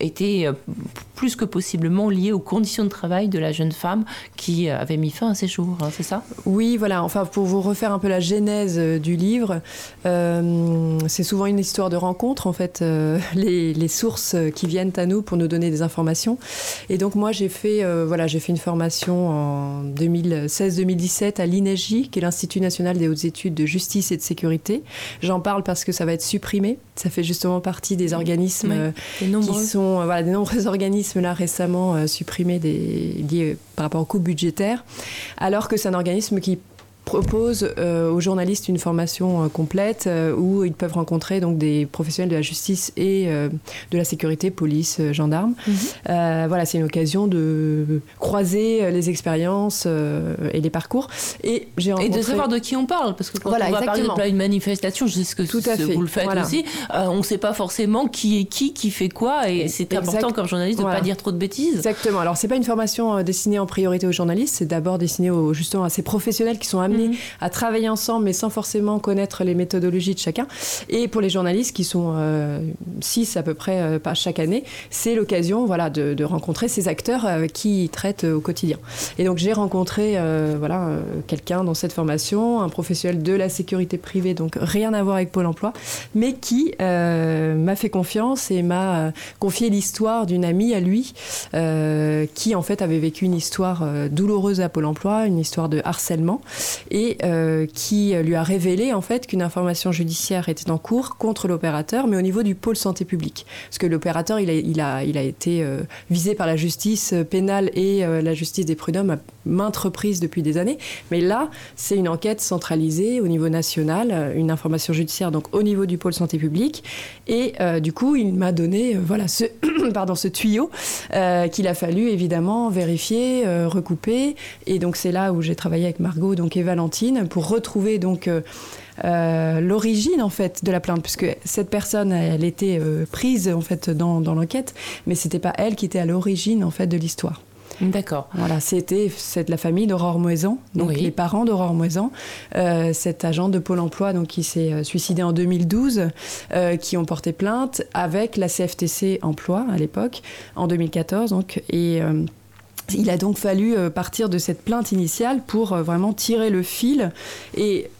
était euh, plus que possiblement lié aux conditions de travail de la jeune femme qui euh, avait mis fin à ses jours, hein, c'est ça? Oui, voilà. Enfin, pour vous refaire un peu la genèse euh, du livre, euh, c'est souvent une histoire de rencontre, en fait, euh, les, les sources qui viennent à nous pour nous donner des informations. Et donc, moi, j'ai fait, euh, voilà, j'ai fait une formation en 2016-2017 à l'INEGI, qui est l'Institut national des hautes études de justice et de sécurité. J'en parle parce que ça va être supprimé. Ça fait justement partie des organismes Oui, qui sont euh, voilà, des nombreux organismes là récemment euh, supprimés des, liés par rapport aux coûts budgétaires, alors que c'est un organisme qui propose euh, aux journalistes une formation euh, complète euh, où ils peuvent rencontrer donc des professionnels de la justice et de la sécurité, police, gendarmes. Mhm. Voilà, c'est une occasion de croiser les expériences et les parcours. Et j'ai Et rencontré... de savoir de qui on parle, parce que quand Voilà, on va parler exactement. de une manifestation, je sais ce que Tout à ce- fait, vous le faites voilà. aussi, on ne sait pas forcément qui est qui, qui fait quoi, et c'est important comme journaliste de ne Voilà. pas dire trop de bêtises. Exactement. Alors, c'est pas une formation destinée en priorité aux journalistes, c'est d'abord destiné aux, justement à ces professionnels qui sont amenés amenés à travailler ensemble, mais sans forcément connaître les méthodologies de chacun. Et pour les journalistes, qui sont euh, six à peu près euh, pas chaque année, c'est l'occasion voilà, de, de rencontrer ces acteurs euh, qui traitent au quotidien. Et donc j'ai rencontré voilà, quelqu'un dans cette formation, un professionnel de la sécurité privée, donc rien à voir avec Pôle emploi, mais qui euh, m'a fait confiance et m'a confié l'histoire d'une amie à lui euh, qui en fait avait vécu une histoire douloureuse à Pôle emploi, une histoire de harcèlement, et euh, qui lui a révélé en fait qu'une information judiciaire était en cours contre l'opérateur, mais au niveau du pôle santé publique. Parce que l'opérateur, il a, été euh, visé par la justice pénale et euh, la justice des prud'hommes à maintes reprises depuis des années. Mais là, c'est une enquête centralisée au niveau national, euh, une information judiciaire donc au niveau du pôle santé publique. Et euh, du coup, il m'a donné euh, voilà ce, pardon, ce tuyau euh, qu'il a fallu évidemment vérifier, euh, recouper. Et donc c'est là où j'ai travaillé avec Margot donc et Valentine pour retrouver donc euh, euh, l'origine en fait de la plainte, puisque cette personne, elle était euh, prise en fait dans, dans l'enquête, mais c'était pas elle qui était à l'origine en fait de l'histoire. D'accord. Voilà, c'était c'est de la famille d'Aurore Moisan, donc Oui. les parents d'Aurore Moisan, euh, cet agent de Pôle Emploi donc qui s'est suicidé en 2012, euh, qui ont porté plainte avec la CFTC Emploi à l'époque en 2014 donc et euh, il a donc fallu euh, partir de cette plainte initiale pour euh, vraiment tirer le fil. Et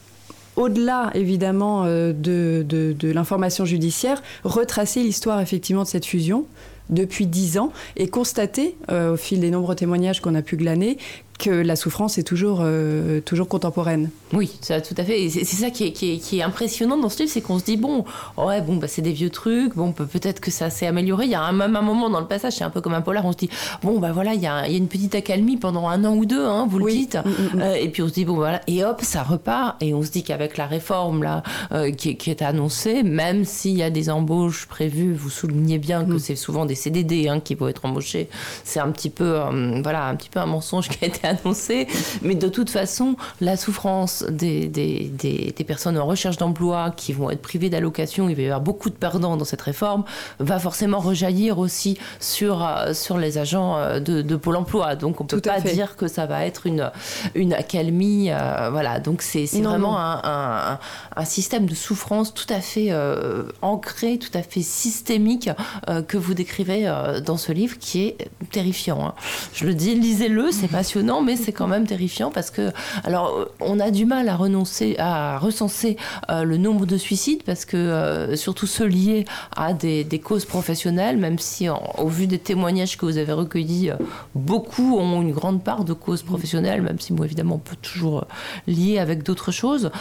au-delà évidemment euh, de, l'information judiciaire, retracer l'histoire effectivement de cette fusion depuis dix ans et constater au fil des nombreux témoignages qu'on a pu glaner que la souffrance est toujours, euh, toujours contemporaine. Oui, ça tout à fait. C'est ça qui est, qui, est, qui est impressionnant dans ce livre, c'est qu'on se dit bon, ouais, bon, bah, c'est des vieux trucs, bon, peut- peut-être que ça s'est amélioré. Il y a un, même un moment dans le passage, c'est un peu comme un polar, on se dit bon, bah voilà, il y a, il y a une petite accalmie pendant un an ou deux, hein, vous le dites. Mm, mm, mm. Euh, et puis on se dit bon, voilà, et hop, ça repart. Et on se dit qu'avec la réforme là euh, qui, est- qui est annoncée, même s'il y a des embauches prévues, vous soulignez bien que c'est souvent des CDD hein, qui vont être embauchés. C'est un petit peu, euh, voilà, un petit peu un mensonge qui a été annoncé. Mais de toute façon, la souffrance des, des, des, des personnes en recherche d'emploi qui vont être privées d'allocation, il va y avoir beaucoup de perdants dans cette réforme, va forcément rejaillir aussi sur, euh, sur les agents euh, de, de Pôle emploi. Donc on ne peut pas fait. dire que ça va être une, une accalmie. euh, voilà, donc c'est vraiment un, un, un système de souffrance tout à fait euh, ancré, tout à fait systémique euh, que vous décrivez dans ce livre qui est terrifiant. hein. Je le dis, lisez-le, c'est passionnant, mais c'est quand même terrifiant parce que, alors, euh, on a du mal à renoncer, à recenser euh, le nombre de suicides parce que, euh, surtout ceux liés à des, des causes professionnelles, même si, en- au vu des témoignages que vous avez recueillis, euh, beaucoup ont une grande part de causes professionnelles, même si, bon, évidemment, on peut toujours lier avec d'autres choses.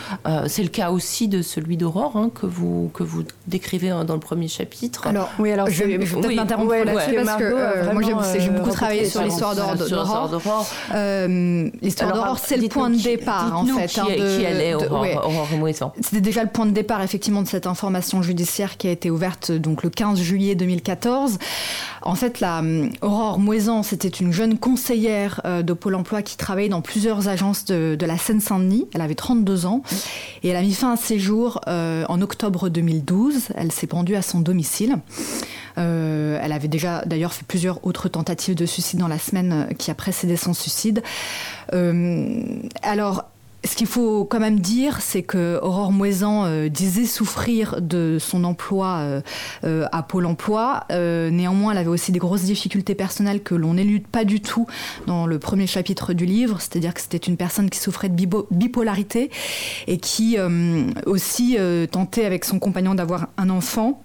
C'est le cas aussi de celui d'Aurore hein, que, vous, que vous décrivez hein, dans le premier chapitre. Alors, Oui, alors je, vais- peut-être oui, m'interrompre ouais, là-dessus ouais. parce que Margot moi j'ai beaucoup travaillé sur l'histoire d'Aurore. Euh, l'histoire d'Aurore, c'est le point de départ en fait. Qui, hein, de- qui elle est, de- Aurore, ouais. Aurore Moissan C'était déjà le point de départ effectivement de cette information judiciaire qui a été ouverte donc le 15 juillet 2014. En fait, la hum, Aurore Moisan, c'était une jeune conseillère euh, de Pôle Emploi qui travaillait dans plusieurs agences de, la Seine-Saint-Denis. Elle avait 32 ans et elle a mis fin à ses jours euh, en octobre 2012. Elle s'est pendue à son domicile. Euh, elle avait déjà d'ailleurs fait plusieurs autres tentatives de suicide dans la semaine qui a précédé son suicide. Alors, ce qu'il faut quand même dire, c'est que Aurore Moisan euh, disait souffrir de son emploi euh, euh, à Pôle Emploi. Néanmoins, elle avait aussi des grosses difficultés personnelles que l'on n'élude pas du tout dans le premier chapitre du livre. C'est-à-dire que c'était une personne qui souffrait de bipolarité et qui aussi tentait avec son compagnon d'avoir un enfant.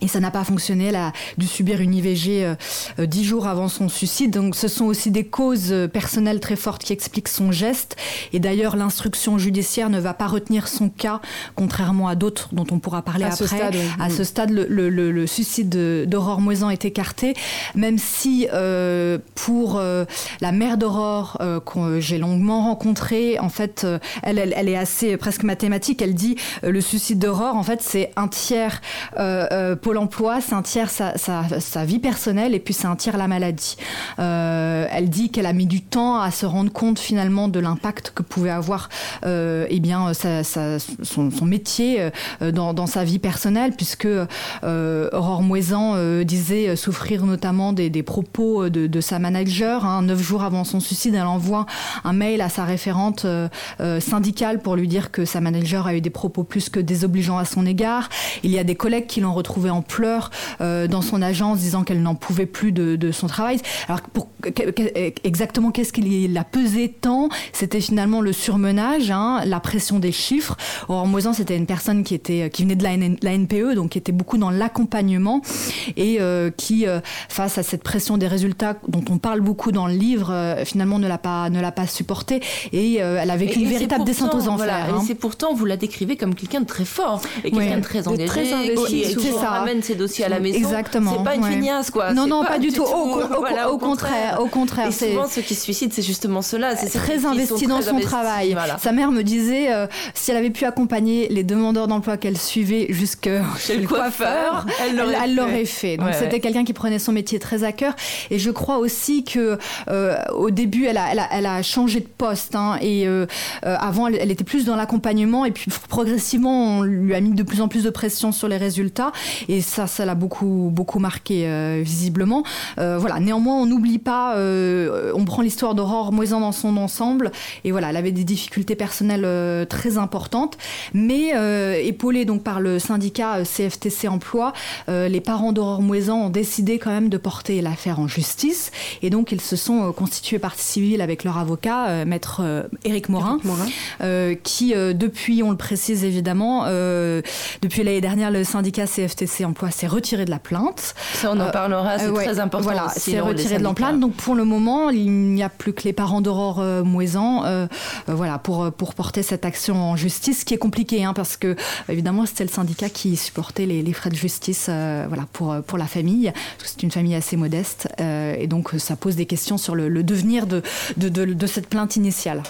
Et ça n'a pas fonctionné. Elle a dû subir une IVG euh, euh, dix jours avant son suicide. Donc, ce sont aussi des causes euh, personnelles très fortes qui expliquent son geste. Et d'ailleurs, l'instruction judiciaire ne va pas retenir son cas, contrairement à d'autres dont on pourra parler À après. ce stade, oui. À ce stade, le, le- le- le suicide de- d'Aurore Moisan est écarté, même si euh, pour euh, la mère d'Aurore, que j'ai longuement rencontrée, en fait, elle, elle, elle est assez presque mathématique. Elle dit le suicide d'Aurore, en fait, c'est un tiers Pôle emploi, c'est un tiers sa, sa, vie personnelle et puis c'est un tiers la maladie. Euh, elle dit qu'elle a mis du temps à se rendre compte finalement de l'impact que pouvait avoir euh, eh bien, son, métier euh, dans, dans, sa vie personnelle, puisque euh, Aurore Moisan disait souffrir notamment des, des propos de, de, sa manager. Hein. Neuf jours avant son suicide, elle envoie un mail à sa référente syndicale pour lui dire que sa manager a eu des propos plus que désobligeants à son égard. Il y a des collègues qui l'ont retrouvée en pleurs dans son agence, disant qu'elle n'en pouvait plus de, de, son travail. Alors, pour, exactement qu'est-ce qu'il a pesé tant? C'était finalement le surmenage, hein, la pression des chiffres. Aurore Moisan, c'était une personne qui, était, qui venait de la, la NPE, donc qui était beaucoup dans l'accompagnement et euh, qui, euh, face à cette pression des résultats dont on parle beaucoup dans le livre, euh, finalement ne l'a pas, ne l'a pas supporté et euh, elle a vécu une véritable descente aux enfers. Voilà, hein. Et c'est pourtant, vous la décrivez comme quelqu'un de très fort et quelqu'un oui. de très engagé, de très investi, qui, qui ramène ses dossiers à la maison. Exactement. C'est pas une ouais. feignasse, quoi. Non, non, pas, pas, du tout. tout. Au, au, voilà, au, contraire, au contraire. Et souvent, ceux qui se suicident, c'est justement cela. C'est très investi dans son investis, travail. Voilà. Sa mère me disait, euh, si elle avait pu accompagner les demandeurs d'emploi qu'elle suivait jusque chez le coiffeur, elle l'aurait fait. fait. Donc Ouais, c'était ouais. quelqu'un qui prenait son métier très à cœur. Et je crois aussi que euh, au début, elle a, elle a, elle a changé de poste. Hein, et euh, euh, avant, elle, elle était plus dans l'accompagnement. Et puis progressivement, on lui a mis de plus en plus de pression sur les résultats. Et ça, ça l'a beaucoup, beaucoup marqué euh, visiblement. Euh, voilà. Néanmoins, on n'oublie pas. euh, on prend l'histoire d'Aurore Moisan dans son ensemble. Et voilà, elle avait des difficultés personnelles très importantes, mais épaulée donc par le syndicat CFTC Emploi, les parents d'Aurore Moisan ont décidé quand même de porter l'affaire en justice, et donc ils se sont constitués partie civile avec leur avocat, maître Éric Morin, Morin. qui depuis, on le précise évidemment, depuis l'année dernière, le syndicat CFTC Emploi s'est retiré de la plainte. Ça, on en Euh, parlera, c'est euh, ouais, très important. Voilà, c'est retiré de l'emplante. Donc pour le moment, il n'y a plus que les parents d'Aurore euh, Moisan voilà, pour, pour porter cette action en justice, ce qui est compliqué, hein, parce que évidemment c'était le syndicat qui supportait les, les frais de justice voilà, pour, pour la famille, parce que c'est une famille assez modeste, et donc ça pose des questions sur le, le devenir de, de, de, de cette plainte initiale.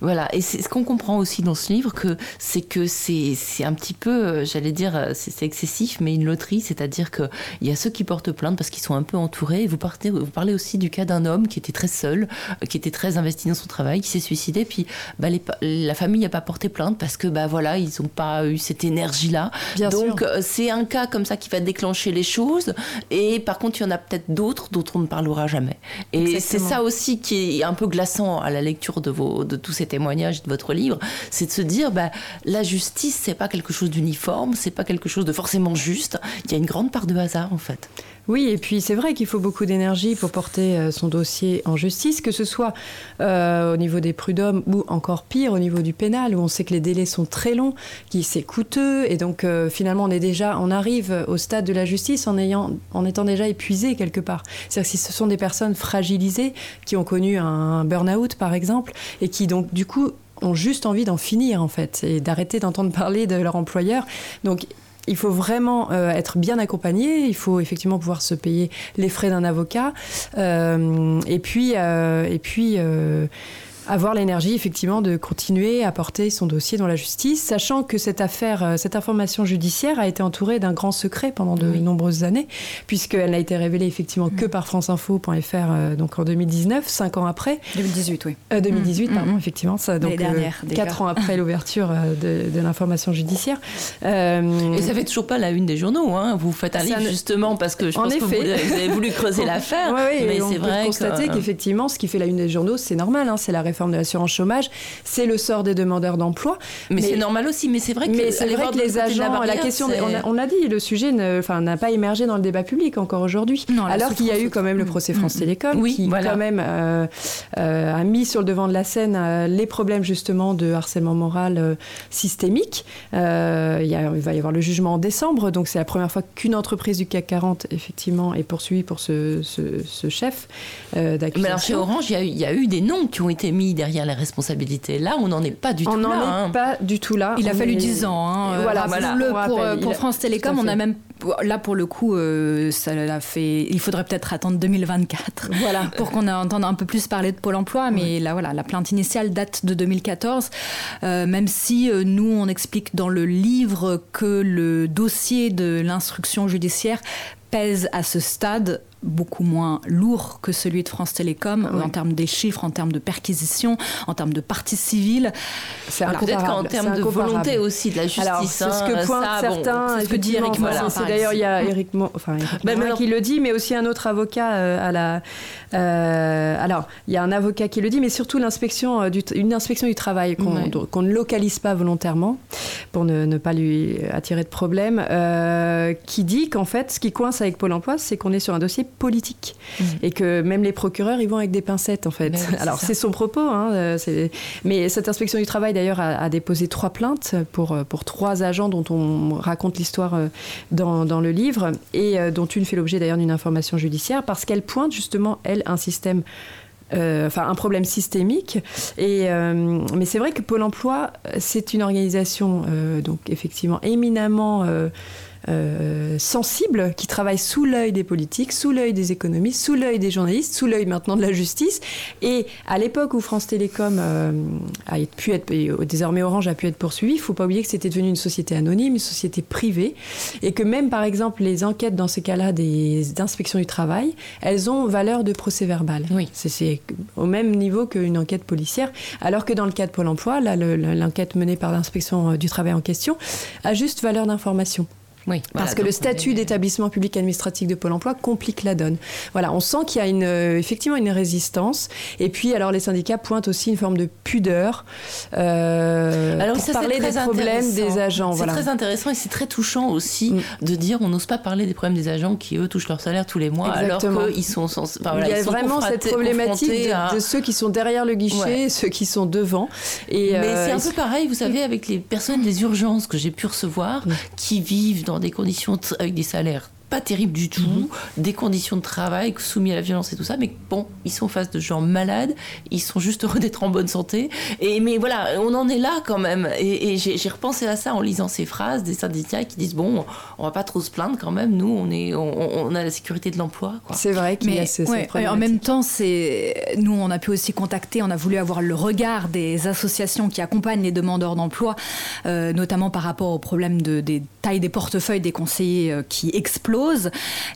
Voilà, et c'est ce qu'on comprend aussi dans ce livre, que c'est que c'est un petit peu, euh, j'allais dire, euh, c'est excessif, mais une loterie, c'est-à-dire qu'il y a ceux qui portent plainte parce qu'ils sont un peu entourés. Et vous, partez, vous parlez aussi du cas d'un homme qui était très seul, euh, qui était très investi dans son travail, qui s'est suicidé, puis bah, les la famille n'a pas porté plainte parce que bah voilà, ils n'ont pas eu cette énergie-là. Donc c'est un cas comme ça qui va déclencher les choses. Et par contre, il y en a peut-être d'autres dont on ne parlera jamais. Et c'est ça aussi qui est un peu glaçant à la lecture de, vos, de tous ces témoignages de votre livre, c'est de se dire bah, la justice, c'est pas quelque chose d'uniforme, c'est pas quelque chose de forcément juste. Il y a une grande part de hasard en fait. Oui, et puis c'est vrai qu'il faut beaucoup d'énergie pour porter euh, son dossier en justice, que ce soit euh, au niveau des prud'hommes ou encore pire au niveau du pénal, où on sait que les délais sont très longs, qui c'est coûteux, et donc euh, finalement on est déjà, on arrive au stade de la justice en ayant, en étant déjà épuisé quelque part. C'est-à-dire si ce sont des personnes fragilisées qui ont connu un burn-out par exemple, et qui donc du coup ont juste envie d'en finir en fait et d'arrêter d'entendre parler de leur employeur. Donc il faut vraiment euh, être bien accompagné, il faut effectivement pouvoir se payer les frais d'un avocat. Euh, et puis, euh, et puis avoir l'énergie effectivement de continuer à porter son dossier dans la justice, sachant que cette affaire, euh, cette information judiciaire a été entourée d'un grand secret pendant de Oui. nombreuses années, puisqu'elle n'a été révélée effectivement que par franceinfo.fr euh, donc en 2019, cinq ans après. 2018, oui. Euh, 2018, Mm, pardon, mm. effectivement, ça, donc L'année dernière, euh, déjà. quatre ans après l'ouverture euh, de, de l'information judiciaire. Euh, Et ça fait toujours pas la une des journaux. Hein. Vous faites un livre ne- justement parce que je En pense que vous, effet. vous avez voulu creuser l'affaire. Ouais, ouais, mais et on c'est peut vrai constater que... qu'effectivement, ce qui fait la une des journaux, c'est normal. hein, c'est la réforme de l'assurance chômage, c'est le sort des demandeurs d'emploi. Mais, mais- c'est normal aussi. Mais c'est vrai que Mais c'est aller vrai voir que de les agents, la, barrière, question, on a- on l'a dit, le sujet n'a pas émergé dans le débat public encore aujourd'hui. La Alors qu'il y a eu quand même le procès mm, France mm. Télécom, Oui, qui voilà. quand même euh, euh, a mis sur le devant de la scène euh, les problèmes justement de harcèlement moral systémique. Il, va y avoir le jugement en décembre, donc c'est la première fois qu'une entreprise du CAC 40 effectivement est poursuivie pour ce, ce- ce chef euh, Mais alors chez d'accusation. Orange, y, il y a eu des noms qui ont été mis derrière les responsabilités. Là, on n'en est pas du On tout n'en là. est hein. pas du tout là. Il a On fallu est- 10 ans. Hein. Voilà, Euh, voilà. On pour, euh, pour France Télécom, on a même là pour le coup, euh, ça l'a fait. Il faudrait peut-être attendre 2024 Voilà. pour qu'on entende un peu plus parler de Pôle emploi. Mais là, voilà, la plainte initiale date de 2014. Euh, même si euh, nous, on explique dans le livre que le dossier de l'instruction judiciaire pèse à ce stade beaucoup moins lourd que celui de France Télécom Oui. en termes des chiffres, en termes de perquisition, en termes de partie civile. C'est. Peut-être qu'en termes de volonté aussi de la justice. Alors, c'est ce hein, que pointent ça, bon, certains. c'est ce que dit Eric Morin, d'ailleurs, il y a. Eric, Mo- enfin, Eric Ben, Morin mais qui le dit, mais aussi un autre avocat euh, à la. euh, alors, il y a un avocat qui le dit, mais surtout l'inspection, euh, du, une inspection du travail qu'on Ouais. ne localise pas volontairement pour ne, ne pas lui attirer de problème, qui dit qu'en fait, ce qui coince avec Pôle Emploi, c'est qu'on est sur un dossier politique Mhm. et que même les procureurs, ils vont avec des pincettes en fait. Ben oui, alors, c'est son propos, hein, euh, mais cette inspection du travail d'ailleurs a, a déposé trois plaintes pour, euh, pour trois agents dont on raconte l'histoire euh, dans, dans le livre et dont une fait l'objet d'ailleurs d'une information judiciaire parce qu'elle pointe justement, elle, un système. euh, Enfin, un problème systémique. Et, euh, mais c'est vrai que Pôle emploi, c'est une organisation, euh, donc effectivement, éminemment euh, euh, sensible, qui travaille sous l'œil des politiques, sous l'œil des économistes, sous l'œil des journalistes, sous l'œil maintenant de la justice. Et à l'époque où France Télécom euh, a pu être, et désormais Orange a pu être poursuivi, il faut pas oublier que c'était devenu une société anonyme, une société privée, et que même par exemple les enquêtes dans ces cas-là des inspections du travail, elles ont valeur de procès verbal. Oui. C'est- au même niveau qu'une enquête policière, alors que dans le cas de Pôle Emploi, là, le- le- l'enquête menée par l'inspection euh, du travail en question a juste valeur d'information. Oui, Parce voilà, que le statut est- d'établissement public administratif de Pôle emploi complique la donne. Voilà, on sent qu'il y a une, euh, effectivement une résistance. Et puis, alors, les syndicats pointent aussi une forme de pudeur euh, Alors pour ça, c'est parler des problèmes des agents. C'est Voilà. très intéressant et c'est très touchant aussi Mm. de dire on n'ose pas parler des problèmes des agents qui eux touchent leur salaire tous les mois Exactement. alors qu'ils sont, sens- enfin, voilà, Il y a vraiment cette problématique de, ceux qui sont derrière le guichet, Ouais. et ceux qui sont devant. Et, Mais euh, c'est un ils- peu pareil, vous savez, avec les personnes des urgences que j'ai pu recevoir, Mm. qui vivent dans des conditions avec des salaires pas terribles du tout, Mm-hmm. des conditions de travail soumis à la violence et tout ça, mais bon, ils sont face de gens malades, ils sont juste heureux d'être en bonne santé. Et mais voilà, on en est là quand même. Et, et j'ai repensé à ça en lisant ces phrases des syndicats qui disent bon, on va pas trop se plaindre quand même. Nous, on est, on, on a la sécurité de l'emploi. C'est vrai qu'il y a Mais ce- ouais, cette et en même temps, c'est nous, on a pu aussi contacter, on a voulu avoir le regard des associations qui accompagnent les demandeurs d'emploi, euh, notamment par rapport au problème de, des tailles des portefeuilles des conseillers euh, qui explosent.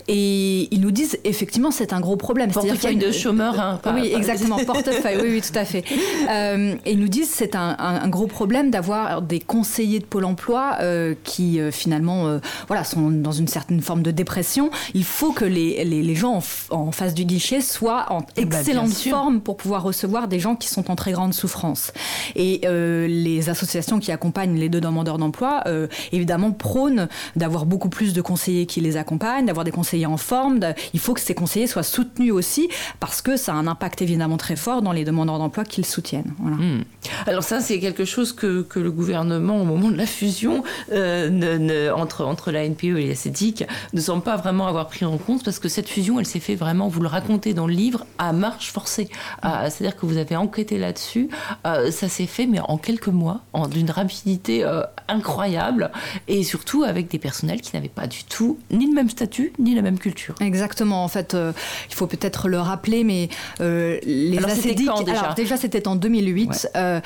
Et ils nous disent effectivement c'est un gros problème. Portefeuille de chômeurs, hein, pas- oui, pas- exactement, portefeuille. Oui, oui, tout à fait. Euh, et ils nous disent c'est un, un- un gros problème d'avoir des conseillers de Pôle Emploi euh, qui euh, finalement, euh, voilà, sont dans une certaine forme de dépression. Il faut que les, les, les gens en, face du guichet soient en Eh ben, excellente forme pour pouvoir recevoir des gens qui sont en très grande souffrance. Et les associations qui accompagnent les deux demandeurs d'emploi, évidemment, prônent d'avoir beaucoup plus de conseillers qui les accompagnent, d'avoir des conseillers en forme. de- il faut que ces conseillers soient soutenus aussi, parce que ça a un impact évidemment très fort dans les demandeurs d'emploi qu'ils soutiennent. Voilà. Hmm. Alors ça, c'est quelque chose que, que le gouvernement, au moment de la fusion euh, ne- ne- entre, entre la NPE et la CEDIC, ne semble pas vraiment avoir pris en compte, parce que cette fusion, elle s'est fait vraiment, vous le racontez dans le livre, à marche forcée. Ah, C'est-à-dire que vous avez enquêté là-dessus, euh, ça s'est fait, mais en quelques mois, en- d'une rapidité euh, incroyable, et surtout avec des personnels qui n'avaient pas du tout ni le même statut, ni la même culture. Exactement. En fait, euh, il faut peut-être le rappeler, mais euh, les Alors, quand, déjà alors déjà? c'était en 2008. Euh,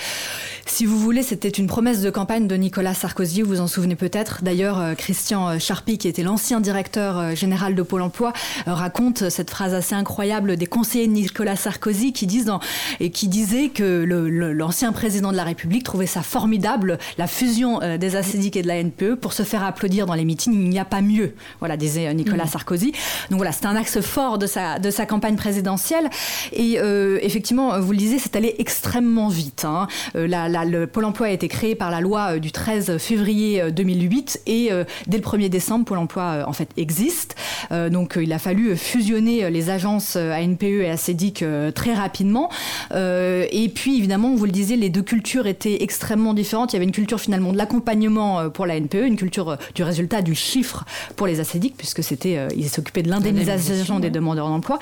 si vous voulez, c'était une promesse de campagne de Nicolas Sarkozy. Vous vous en souvenez peut-être. D'ailleurs, Christian Charpy, qui était l'ancien directeur général de Pôle Emploi, raconte cette phrase assez incroyable des conseillers de Nicolas Sarkozy qui disent dans- et qui disait que l'ancien président de la République trouvait ça formidable la fusion des ACDIC et de la NPE pour se faire applaudir dans les meetings. Il n'y a pas mieux. Voilà, disait euh, Nicolas Sarkozy. Donc voilà, c'était un axe fort de sa, de sa campagne présidentielle. Et euh, effectivement, vous le disiez, c'est allé extrêmement vite. hein. Euh, la- la- le Pôle emploi a été créé par la loi euh, du 13 février euh, 2008 et euh, dès le 1er décembre, Pôle emploi euh, en fait existe. Euh, donc euh, il a fallu fusionner euh, les agences euh, ANPE et ACEDIC euh, très rapidement. Euh, et puis évidemment, vous le disiez, les deux cultures étaient extrêmement différentes. Il y avait une culture finalement de l'accompagnement euh, pour la NPE, une culture euh, du résultat, du chiffre pour les Puisque c'était, euh, ils s'occupaient de l'indemnisation des demandeurs d'emploi.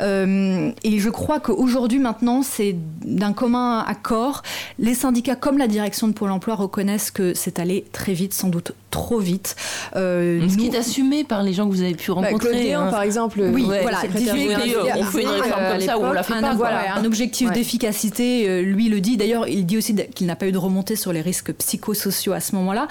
Euh, et je crois qu'aujourd'hui, maintenant, c'est d'un commun accord. Les syndicats, comme la direction de Pôle emploi, reconnaissent que c'est allé très vite, sans doute trop vite. Euh, Ce qui est assumé par les gens que vous avez pu bah, rencontrer. Bah, par exemple. Oui, voilà. on fait une réforme comme ça ou on la fait un, pas. Voilà, un objectif d'efficacité, lui le dit. D'ailleurs, il dit aussi qu'il n'a pas eu de remontée sur les risques psychosociaux à ce moment-là.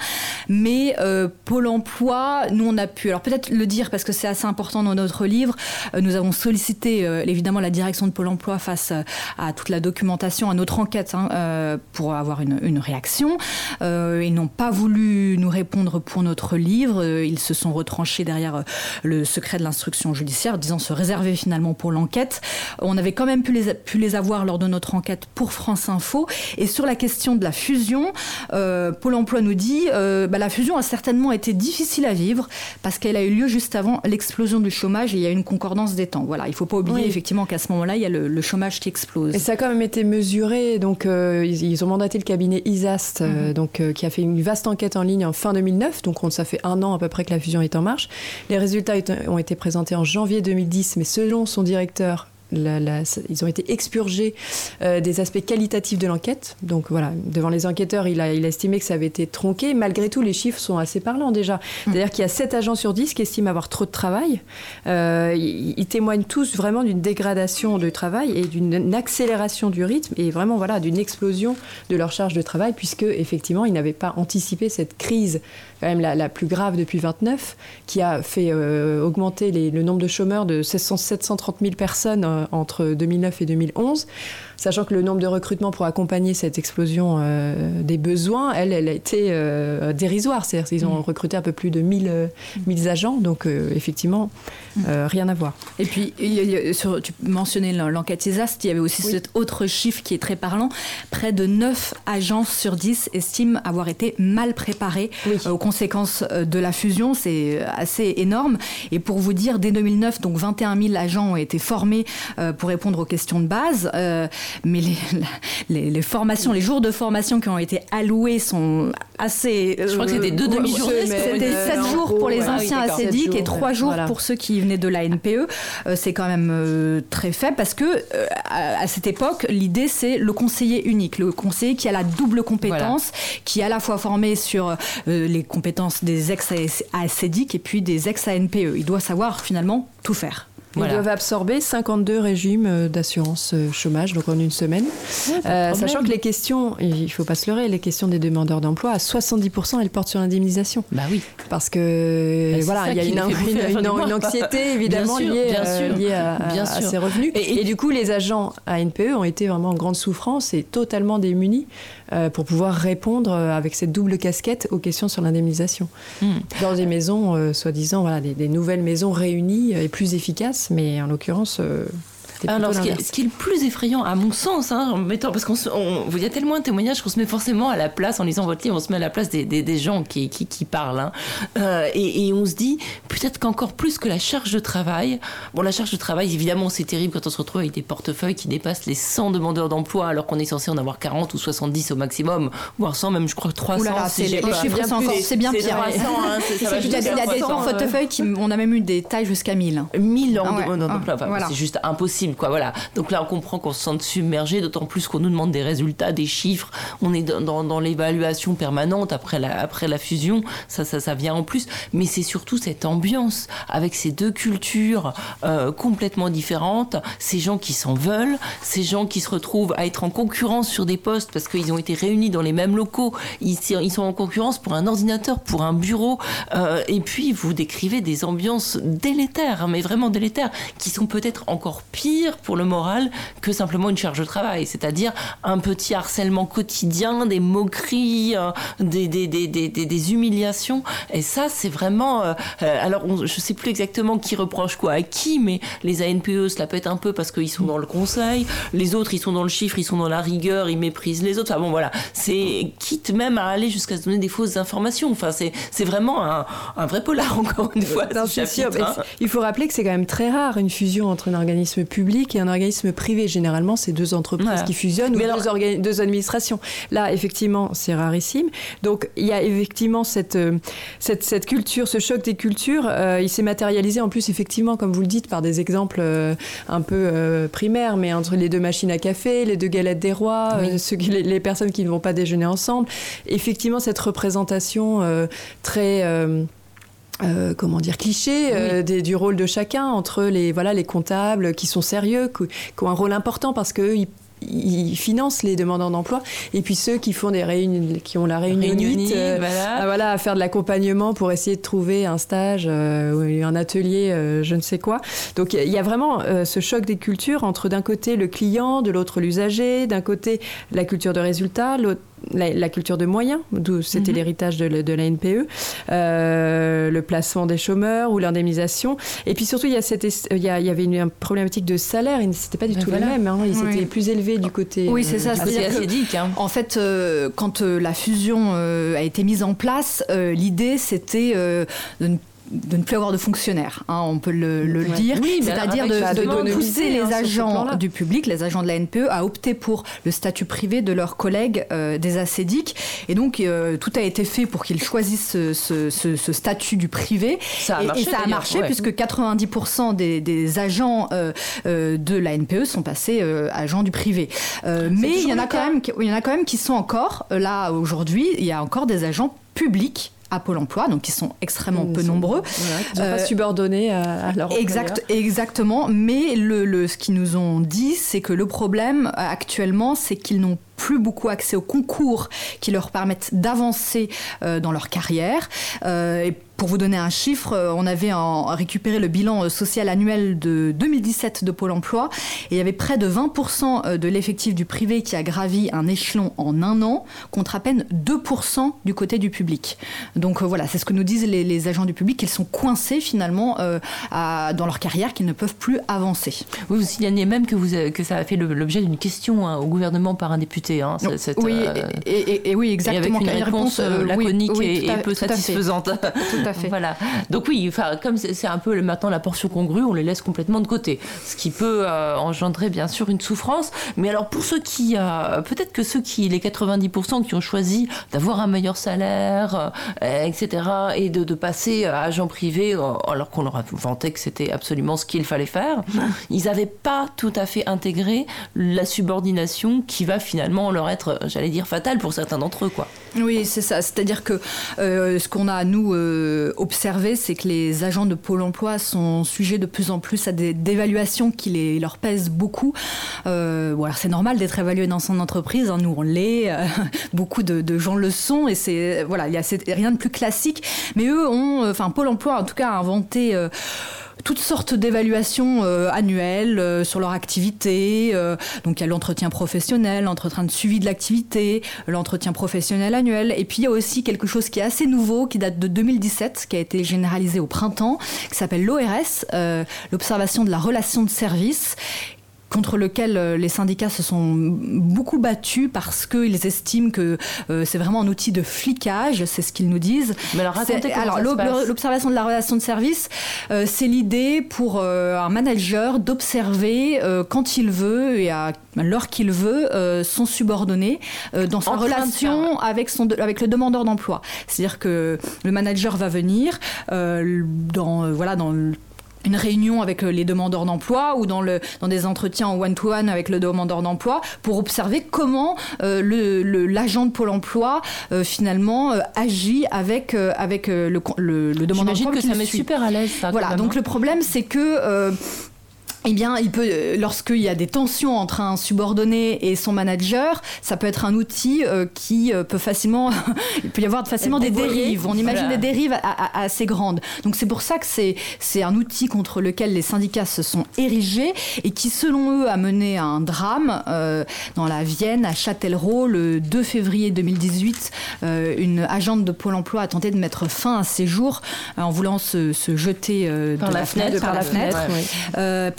Mais euh, Pôle emploi, nous on a pu, alors peut-être le dire parce que c'est assez important dans notre livre, euh, nous avons sollicité euh, évidemment la direction de Pôle emploi face à toute la documentation, à notre enquête hein, pour avoir une, une réaction. ils n'ont pas voulu nous répondre pour notre livre. Ils se sont retranchés derrière le secret de l'instruction judiciaire, disant se réserver finalement pour l'enquête. On avait quand même pu les, pu les avoir lors de notre enquête pour France Info. Et sur la question de la fusion, Pôle emploi nous dit bah, la fusion a certainement été difficile à vivre parce qu'elle a eu lieu juste avant l'explosion du chômage et il y a une concordance des temps. Voilà, il ne faut pas oublier effectivement qu'à ce moment-là, il y a le, chômage qui explose. Et ça a quand même été mesuré. Donc, euh, ils, ont mandaté le cabinet ISAST, euh, mhm. donc, euh, qui a fait une vaste enquête en ligne en fin 2009. Donc, ça fait un an à peu près que la fusion est en marche. Les résultats ont été présentés en janvier 2010, mais selon son directeur, ils ont été expurgés euh, des aspects qualitatifs de l'enquête. Donc voilà, devant les enquêteurs, il a, il a, estimé que ça avait été tronqué. Malgré tout, les chiffres sont assez parlants déjà. Mmh. C'est-à-dire qu'il y a 7 agents sur 10 qui estiment avoir trop de travail. Euh, ils, témoignent tous vraiment d'une dégradation de travail et d'une accélération du rythme et vraiment voilà d'une explosion de leur charge de travail puisque effectivement ils n'avaient pas anticipé cette crise quand même la, plus grave depuis 29 qui a fait euh, augmenter le nombre de chômeurs de 730 000 personnes entre 2009 et 2011 sachant que le nombre de recrutements pour accompagner cette explosion euh, des besoins, elle, elle a été euh, dérisoire. C'est-à-dire qu'ils ont mm. recruté un peu plus de 1000, 1000 agents, donc euh, effectivement, mm. rien à voir. Et puis, sur, tu mentionnais l'enquête ISAST, il y avait aussi cet autre chiffre qui est très parlant. Près de 9 agences sur 10 estiment avoir été mal préparées aux conséquences de la fusion. C'est assez énorme. Et pour vous dire, dès 2009, donc 21 000 agents ont été formés pour répondre aux questions de base mais les, les, formations, les jours de formation qui ont été alloués sont assez. Je crois que c'était deux demi-journées. C'était sept jours pour les ah anciens acédiques et trois jours pour ceux qui venaient de la NPE. Euh, c'est quand même euh, très faible parce que euh, à, cette époque, l'idée c'est le conseiller unique, le conseiller qui a la double compétence, qui est à la fois formé sur les compétences des ex-acédiques et puis des ex-ANPE. Il doit savoir finalement tout faire. Ils doivent absorber 52 régimes euh, d'assurance euh, chômage, donc en une semaine. Euh, sachant que les questions, il ne faut pas se leurrer, les questions des demandeurs d'emploi, à 70%, elles portent sur l'indemnisation. Bah oui. Parce que bah, voilà, il y a une, une, anxiété évidemment liée, à, ces revenus. Et, du coup, les agents à NPE ont été vraiment en grande souffrance et totalement démunis pour pouvoir répondre avec cette double casquette aux questions sur l'indemnisation. Hmm. Dans des maisons, soi-disant, voilà, des nouvelles maisons réunies et plus efficaces mais en l'occurrence, euh, alors, ce qui, est, ce qui, est, le plus effrayant, à mon sens, hein, en mettant, parce qu'il y a tellement de témoignages qu'on se met forcément à la place, en lisant votre livre, on se met à la place des, des, des gens qui, qui, qui parlent. Hein. Euh, et, et, on se dit, peut-être qu'encore plus que la charge de travail, bon, la charge de travail, évidemment, c'est terrible quand on se retrouve avec des portefeuilles qui dépassent les 100 demandeurs d'emploi, alors qu'on est censé en avoir 40 ou 70 au maximum, voire 100, même, je crois, 300. c'est les, chiffres, c'est bien pire. Hein. il y a, des portefeuilles qui, on a même eu des tailles jusqu'à 1000. 1000 en ah d'emploi, c'est juste impossible quoi. Voilà. Donc là, on comprend qu'on se sente submergé, d'autant plus qu'on nous demande des résultats, des chiffres. On est dans, l'évaluation permanente après la, après la fusion. Ça, ça, ça vient en plus. Mais c'est surtout cette ambiance avec ces deux cultures euh, complètement différentes. Ces gens qui s'en veulent, ces gens qui se retrouvent à être en concurrence sur des postes parce qu'ils ont été réunis dans les mêmes locaux. Ils, ils sont en concurrence pour un ordinateur, pour un bureau. Euh, et puis, vous décrivez des ambiances délétères, mais vraiment délétères, qui sont peut-être encore pires pour le moral que simplement une charge de travail, c'est-à-dire un petit harcèlement quotidien, des moqueries, euh, des, des, des, des, humiliations. Et ça, c'est vraiment... Euh, euh, alors, je ne sais plus exactement qui reproche quoi à qui, mais les ANPE se la pètent un peu parce qu'ils sont dans le conseil, les autres, ils sont dans le chiffre, ils sont dans la rigueur, ils méprisent les autres. Enfin bon, voilà, c'est quitte même à aller jusqu'à se donner des fausses informations. Enfin, c'est vraiment un, un, vrai polar, encore une fois. il faut rappeler que c'est quand même très rare une fusion entre un organisme public public et un organisme privé. Généralement, c'est deux entreprises Voilà. qui fusionnent ou Mais alors- orga- deux administrations. Là, effectivement, c'est rarissime. Donc, il y a effectivement cette, euh, cette, cette culture, ce choc des cultures. euh, il s'est matérialisé en plus, effectivement, comme vous le dites, par des exemples euh, un peu euh, primaires, mais entre les deux machines à café, les deux galettes des rois, Oui. ceux qui- les, les personnes qui ne vont pas déjeuner ensemble. Effectivement, cette représentation très. Euh, comment dire cliché euh, des- du rôle de chacun entre les voilà les comptables qui sont sérieux qui, qui ont un rôle important parce que ils ils financent les demandeurs d'emploi et puis ceux qui font des réunions qui ont la Réunionite, euh, voilà. à, voilà, à faire de l'accompagnement pour essayer de trouver un stage euh, ou un atelier je ne sais quoi donc il y a vraiment ce choc des cultures entre d'un côté le client de l'autre l'usager d'un côté la culture de résultat l'autre la, la culture de moyens, d'où c'était Mhm. l'héritage de, la- de la NPE, euh, le placement des chômeurs ou l'indemnisation. Et puis surtout, il y, a cette il y, a- il y avait une, une problématique de salaire, ils n'étaient pas du Ben tout voilà. les mêmes. hein. Ils Oui. étaient plus élevés du côté. Oui, c'est ça, euh, c'est- Côté C'est-à-dire que- acédique, hein. En fait, euh, quand la fusion a été mise en place, l'idée c'était de ne de ne plus avoir de fonctionnaires, hein, on peut le, le Ouais. dire, Oui, c'est-à-dire de, pousser hein, les agents du public, les agents de la NPE, à opter pour le statut privé de leurs collègues euh, des acédiques. Et donc, euh, tout a été fait pour qu'ils choisissent ce, ce- ce- ce statut du privé. Ça a et, marché, et ça a marché ouais. puisque 90% des, des agents euh, de la NPE sont passés agents du privé. Mais il y en a quand même, qui- il y en a quand même qui sont encore là aujourd'hui. Il y a encore des agents publics à Pôle Emploi, donc qui sont extrêmement Ils peu sont- nombreux. Voilà, sont pas Euh, subordonnés à, à leur Exact, exactement. Mais le, le- ce qu'ils nous ont dit, c'est que le problème euh, actuellement, c'est qu'ils n'ont plus beaucoup accès aux concours qui leur permettent d'avancer euh, dans leur carrière. Euh, et pour vous donner un chiffre, euh, on avait récupéré le bilan social annuel de 2017 de Pôle Emploi et il y avait près de 20% euh, de l'effectif du privé qui a gravi un échelon en un an, contre à peine 2% du côté du public. Donc voilà, c'est ce que nous disent les, agents du public, qu'ils sont coincés finalement dans leur carrière, qu'ils ne peuvent plus avancer. Oui, vous signaliez même que, ça a fait l'objet d'une question hein, au gouvernement par un député. Hein, ce- cette, oui, euh, et, et- et oui, et exactement. avec une réponse, laconique oui, et, à- et peu tout à fait. satisfaisante. Tout à fait. Voilà. Donc oui, comme c'est un peu maintenant la portion congrue, on les laisse complètement de côté, ce qui peut euh, engendrer bien sûr une souffrance. Mais alors pour ceux qui, euh, peut-être que ceux qui, les 90% qui ont choisi d'avoir un meilleur salaire, etc., et de, de passer à agent privé, alors qu'on leur a vanté que c'était absolument ce qu'il fallait faire, ils n'avaient pas tout à fait intégré la subordination qui va finalement leur être, j'allais dire, fatale pour certains d'entre eux, quoi. Oui, c'est ça. C'est-à-dire que euh, ce qu'on a, nous, euh, observé, c'est que les agents de Pôle emploi sont sujets de plus en plus à des dévaluations qui les, leur pèsent beaucoup. Euh, c'est normal d'être évalué dans son entreprise, hein, nous on l'est, euh, beaucoup de, gens le sont, et c'est voilà, il y a rien de plus classique. Mais eux ont, euh, enfin Pôle emploi en tout cas, a inventé. Toutes sortes d'évaluations euh, annuelles euh, sur leur activité. euh, donc il y a l'entretien professionnel, l'entretien de suivi de l'activité, l'entretien professionnel annuel. Et puis il y a aussi quelque chose qui est assez nouveau, qui date de 2017, qui a été généralisé au printemps, qui s'appelle l'ORS, l'observation de la relation de service contre lequel euh, les syndicats se sont beaucoup battus parce qu'ils estiment que euh, c'est vraiment un outil de flicage, c'est ce qu'ils nous disent. Mais alors racontez alors, l'observation de la relation de service, euh, c'est l'idée pour euh, un manager d'observer quand il veut et à l'heure qu'il veut son subordonné dans sa En relation avec, son, avec le demandeur d'emploi. C'est-à-dire que le manager va venir dans, voilà, dans le- une réunion avec euh, les demandeurs d'emploi ou dans, le, dans des entretiens en one-to-one avec le demandeur d'emploi pour observer comment euh, le- le- l'agent de Pôle emploi euh, finalement euh, agit avec, euh, avec le, le, le demandeur J'imagine d'emploi que qui ça le met super à l'aise, ça. Voilà, donc hein. le problème c'est que euh, eh bien, il peut, euh, lorsqu'il y a des tensions entre un subordonné et son manager, ça peut être un outil euh, qui euh, peut facilement, il peut y avoir facilement des dérives. On imagine Voilà. des dérives assez grandes. Donc c'est pour ça que c'est c'est un outil contre lequel les syndicats se sont érigés et qui, selon eux, a mené à un drame euh, dans la Vienne, à Châtellerault, le 2 février 2018. euh, une agente de Pôle Emploi a tenté de mettre fin à ses jours en voulant se, se jeter Par de la fenêtre, par la fenêtre.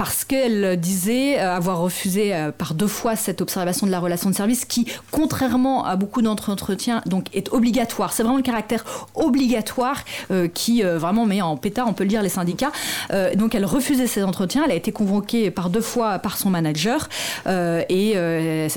Euh, parce qu'elle disait avoir refusé par deux fois cette observation de la relation de service qui, contrairement à beaucoup d'entretiens, donc est obligatoire. C'est vraiment le caractère obligatoire qui vraiment met en pétard, on peut le dire, les syndicats. donc elle refusait ces entretiens. Elle a été convoquée par deux fois par son manager et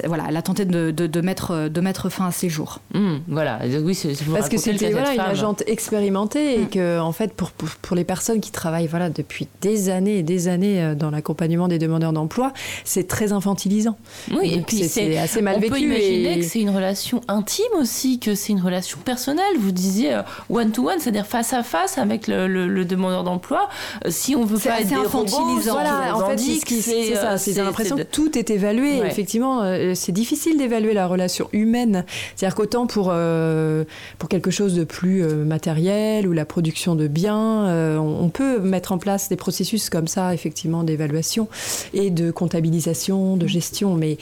voilà, elle a tenté de, mettre, de mettre fin à ses jours. Mmh, voilà, oui, c'est parce que c'était voilà, une agente expérimentée et mmh. que en fait pour, pour, les personnes qui travaillent voilà depuis des années et des années euh, dans l'accompagnement des demandeurs d'emploi, c'est très infantilisant. Oui, et, puis c'est assez mal on vécu. On peut imaginer que c'est une relation intime aussi, que c'est une relation personnelle. Vous disiez one to one, c'est-à-dire face à face avec le, le, demandeur d'emploi. Euh, si on veut pas être infantilisant, voilà, en fait, c'est ça. C'est l'impression que tout est évalué. Effectivement, euh, c'est difficile d'évaluer la relation humaine. C'est-à-dire qu'autant pour pour quelque chose de plus matériel ou la production de biens, on peut mettre en place des processus comme ça, effectivement, d'évaluation et de comptabilisation, de gestion, mais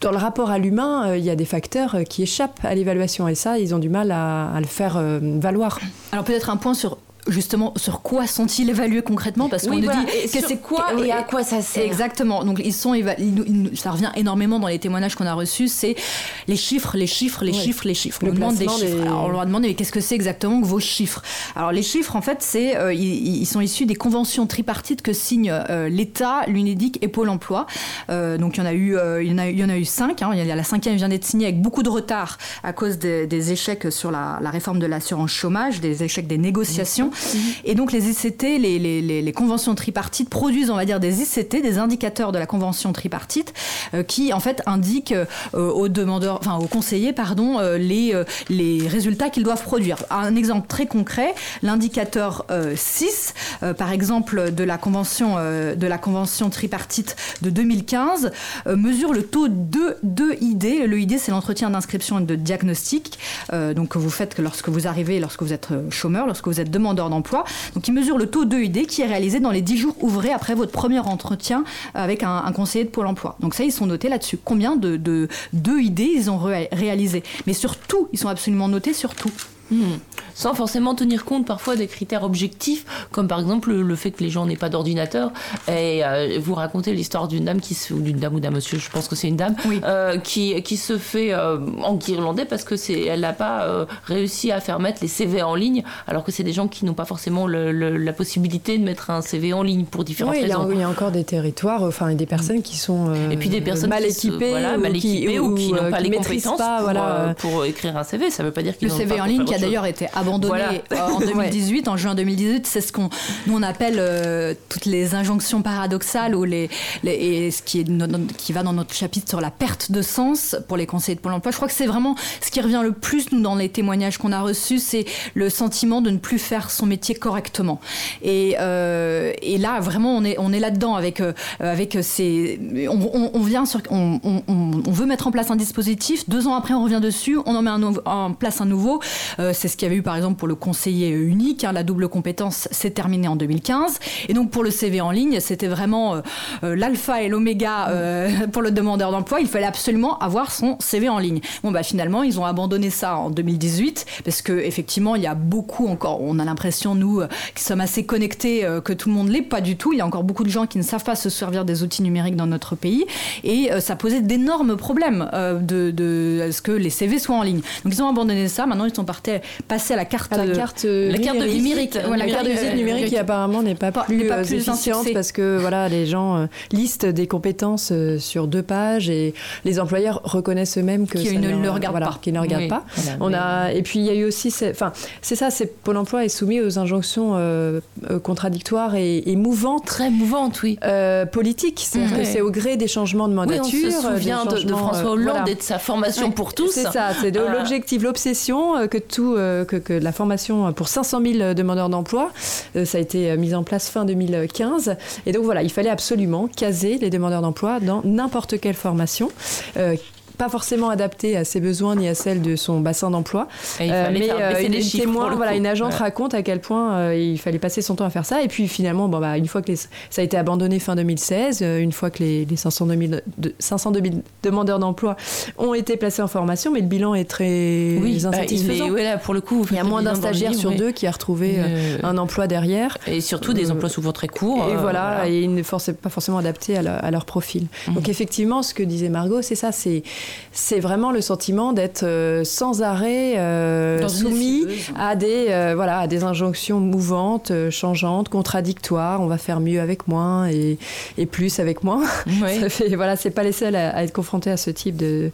dans le rapport à l'humain, il y a des facteurs qui échappent à l'évaluation et ça, ils ont du mal à, le faire valoir. Alors peut-être un point sur justement sur quoi sont-ils évalués concrètement parce qu'on nous dit que c'est quoi et à quoi ça sert exactement. Donc ils sont ça revient énormément dans les témoignages qu'on a reçus c'est les chiffres les chiffres les chiffres les chiffres. On demande des chiffres. Alors, on leur a demandé mais qu'est-ce que c'est exactement que vos chiffres alors les chiffres en fait c'est euh, ils, sont issus des conventions tripartites que signent euh, l'État l'UNEDIC et Pôle Emploi. Euh, donc il y en a eu il y en a, il y en a eu cinq hein. il y a la cinquième vient d'être signée avec beaucoup de retard à cause des, échecs sur la, la réforme de l'assurance chômage des échecs des négociations et donc les ICT, les, conventions tripartites produisent, on va dire, des ICT, des indicateurs de la convention tripartite, euh, qui en fait indiquent euh, aux demandeurs, enfin aux conseillers, pardon, euh, les, les résultats qu'ils doivent produire. Un exemple très concret, l'indicateur 6, par exemple, de la convention, de la convention tripartite de 2015, mesure le taux de, de ID. Le ID, c'est l'entretien d'inscription et de diagnostic, donc que vous faites que lorsque vous arrivez, lorsque vous êtes chômeur, lorsque vous êtes demandeur d'emploi. Donc il mesure le taux d'EID qui est réalisé dans les 10 jours ouvrés après votre premier entretien avec un, conseiller de Pôle emploi. Donc ça, ils sont notés là-dessus. Combien de, de, ils ont réalisé? Mais surtout, ils sont absolument notés sur tout. Hmm. Sans forcément tenir compte parfois des critères objectifs, comme par exemple le, fait que les gens n'aient pas d'ordinateur. Et euh, vous racontez l'histoire d'une dame qui se, ou d'une dame ou d'un monsieur, je pense que c'est une dame, euh, qui, qui se fait euh, en irlandais parce que c'est, elle n'a pas réussi à faire mettre les CV en ligne, alors que c'est des gens qui n'ont pas forcément la possibilité de mettre un CV en ligne pour différentes oui, raisons. Il y, a encore des territoires, enfin, des personnes qui sont et puis des personnes mal équipées, mal équipées ou, qui, n'ont pas les compétences pas, pour, voilà. pour, écrire un CV. Ça ne veut pas dire qu'ils le CV en ligne qui a d'ailleurs été abandonné en 2018, en juin 2018. C'est ce qu'on nous on appelle euh, toutes les injonctions paradoxales ou les, et ce qui, est qui va dans notre chapitre sur la perte de sens pour les conseillers de Pôle Emploi. Je crois que c'est vraiment ce qui revient le plus nous dans les témoignages qu'on a reçus, c'est le sentiment de ne plus faire son métier correctement. Et, euh, et là vraiment on est on est là dedans avec euh, avec ces on, on, vient sur on, on, veut mettre en place un dispositif. Deux ans après on revient dessus, on en met un en place un nouveau. c'est ce qu'il y avait eu par exemple pour le conseiller unique. Hein, la double compétence s'est terminée en 2015. Et donc pour le CV en ligne, c'était vraiment euh, euh, l'alpha et l'oméga euh, pour le demandeur d'emploi. Il fallait absolument avoir son CV en ligne. Bon bah finalement ils ont abandonné ça en 2018 parce que effectivement il y a beaucoup encore. On a l'impression nous qui sommes assez connectés que tout le monde l'est pas du tout. Il y a encore beaucoup de gens qui ne savent pas se servir des outils numériques dans notre pays et ça posait d'énormes problèmes de, ce que les CV soient en ligne. Donc ils ont abandonné ça. Maintenant ils sont partis, passés à la carte, la carte, la carte numérique. la carte de visite numérique qui apparemment n'est pas, plus, pas plus efficiente parce que voilà, les gens listent des compétences sur deux pages et les employeurs reconnaissent eux-mêmes que qui ne le regardent pas. Qui ne regardent pas. On a et puis il y a eu aussi, enfin c'est ça, c'est Pôle Emploi est soumis aux injonctions contradictoires et, mouvantes, très mouvantes, oui, politiques. C'est-à-dire que c'est au gré des changements de mandature. Oui, on se souvient de, François Hollande et de sa formation pour tous. C'est ça, c'est l'objectif, l'obsession que tout que, la formation pour 500 000 demandeurs d'emploi. Euh, ça a été mis en place fin 2015. Et donc voilà, il fallait absolument caser les demandeurs d'emploi dans n'importe quelle formation. Euh, pas forcément adaptée à ses besoins ni à celles de son bassin d'emploi. Fallait mais baisser une, chiffres témoin, voilà, une agente Ouais. raconte à quel point euh, il fallait passer son temps à faire ça. Et puis finalement, bon, bah, une fois que les- ça a été abandonné fin 2016, euh, une fois que les, les 500 000, de- 502 000 demandeurs d'emploi ont été placés en formation, mais le bilan est très Oui, bah, insatisfaisant. est- ouais, là, pour le coup, il y a moins d'un stagiaire livre, sur deux qui a retrouvé euh, Euh, un emploi derrière. Et surtout des Euh, emplois souvent très courts. Et euh, voilà, et ils ne pas forcément adaptés à, leur- à leur profil. Mhm. Donc effectivement, ce que disait Margot, c'est ça, c'est c'est vraiment le sentiment d'être euh, sans arrêt euh, soumis à des euh, voilà à des injonctions mouvantes, changeantes, contradictoires. On va faire mieux avec moins et, et plus avec moins. Ouais. Ça fait, voilà, c'est pas les seuls à, à être confrontés à ce type de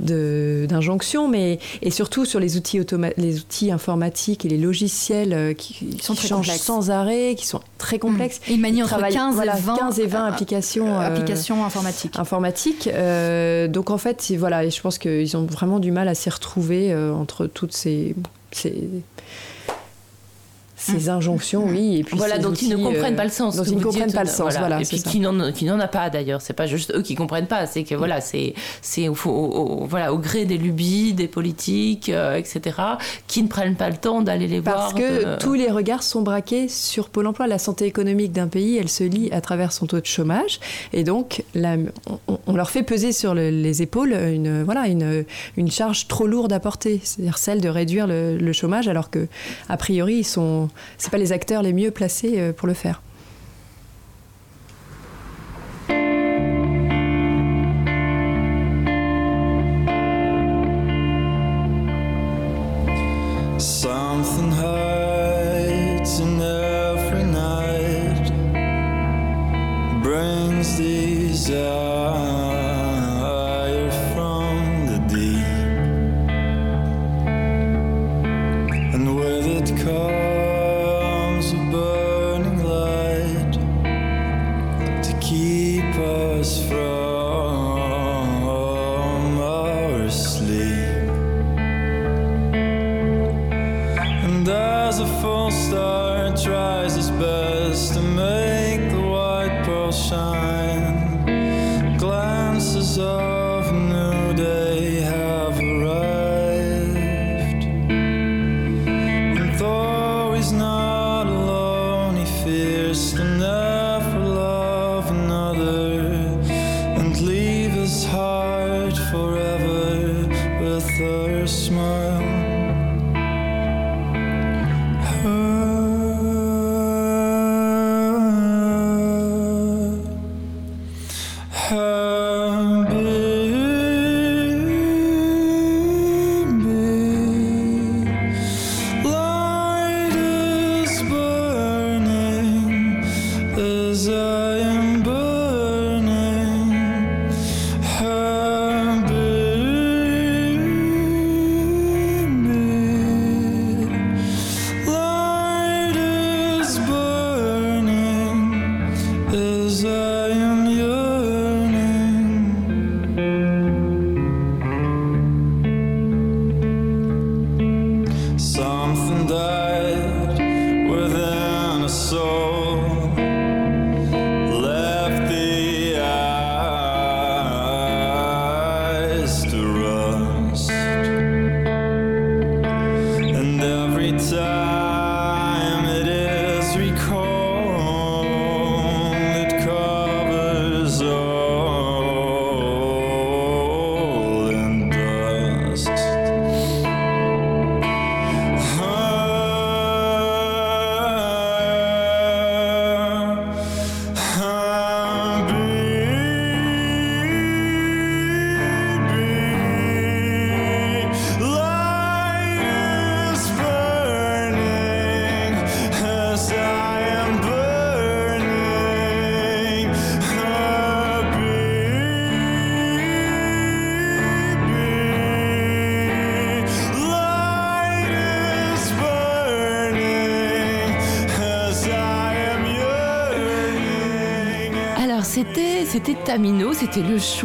d'injonction, mais et surtout sur les outils automa- les outils informatiques et les logiciels qui, Ils sont très changent complexes. sans arrêt, qui sont très complexes. Il manie entre travaillent, 15 voilà, et 20, 15 et 20 euh, applications, euh, applications informatiques. informatiques. Euh, donc en fait, voilà, et je pense qu'ils ont vraiment du mal à s'y retrouver euh, entre toutes ces, ces, ces injonctions, oui. Et puis voilà, dont ils ne outils, comprennent euh, pas le sens. dont que ils ne comprennent pas le sens, voilà. Et puis qui n'en, a pas d'ailleurs. C'est pas juste eux qui comprennent pas. C'est que voilà, c'est, au, au- au- voilà, au gré des lubies, des politiques, euh, etc., qui ne prennent pas le temps d'aller les Parce voir. que de- tous les regards sont braqués sur Pôle emploi. La santé économique d'un pays, elle se lie à travers son taux de chômage. Et donc, la- on, on leur fait peser sur le- les épaules une, voilà, une, une charge trop lourde à porter, c'est-à-dire celle de réduire le, le chômage, alors que, a priori, ils sont, c'est pas les acteurs les mieux placés euh, pour le faire.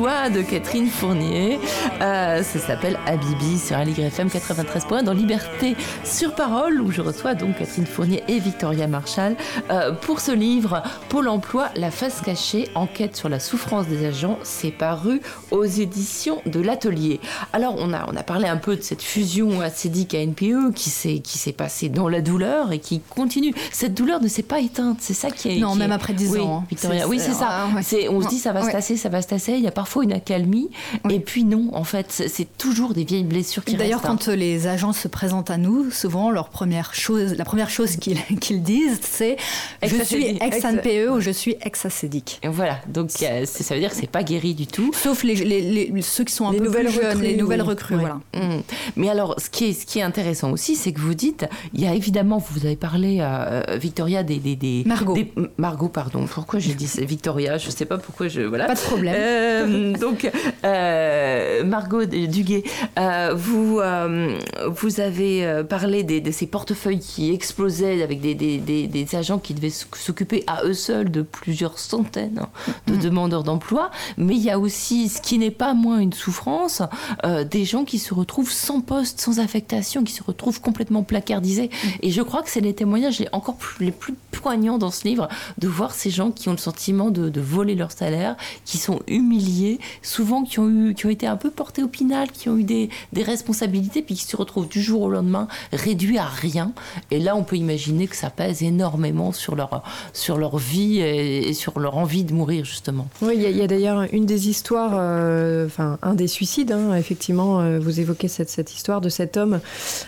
De Catherine Fournier. Euh, ça s'appelle Habibi sur Aligre FM 93.1 dans Liberté sur parole, où je reçois donc Catherine Fournier et Victoria Marshall euh, pour ce livre Pôle emploi, la face cachée, enquête sur la souffrance des agents. C'est paru aux éditions de l'Atelier. Alors, on a, on a parlé un peu de cette fusion acédique à NPE qui s'est qui s'est passée dans la douleur et qui continue. Cette douleur ne s'est pas éteinte. C'est ça qui est. Non, qui même est- après 10 Oui, ans, hein. Victoria. Oui, c'est ça. ouais. C'est, on se dit ça va se tasser, ça va se tasser. Il y a parfois une accalmie. Et puis non, en fait, c'est, toujours des vieilles blessures qui D'ailleurs, hein. quand les agents se présentent à nous, souvent leur première chose, la première chose qu'ils qu'ils disent, c'est je suis ex-NPE ou je suis ex-acédique. Voilà, donc euh, ça veut dire que c'est pas guéri du tout. Sauf les, les- les- ceux qui sont un Les peu plus jeunes, recrues, les nouvelles oui. recrues. Ouais. Voilà. Mm. Mais alors, ce qui est, ce qui est intéressant aussi, c'est que vous dites, il y a évidemment, vous avez parlé, euh, Victoria, des, des, des- Margot. des- Margot, pardon. Pourquoi j'ai dit Victoria Je sais pas pourquoi je voilà. Pas de problème. Euh, donc, euh, Margot Duguay, euh, vous, euh, vous avez euh, des- de ces portefeuilles qui explosaient avec des, des- des- des agents qui devaient s'occuper à eux seuls de plusieurs centaines de demandeurs d'emploi. Mais il y a aussi, ce qui n'est pas moins une souffrance, euh, des gens qui se retrouvent sans poste, sans affectation, qui se retrouvent complètement placardisés. Et je crois que c'est les témoignages les encore plus, les plus poignants dans ce livre, de voir ces gens qui ont le sentiment de, de voler leur salaire, qui sont humiliés, souvent qui ont, eu, qui ont été un peu portés au pinal, qui ont eu des, des responsabilités, puis qui se retrouvent du jour au lendemain réduits à rien. Et là, on peut imaginer que ça pèse énormément sur leur, sur leur vie et, sur leur envie de mourir, justement. Oui, il y a, d'ailleurs une des histoires, euh, enfin un des suicides, hein, effectivement, euh, vous évoquez cette, cette histoire de cet homme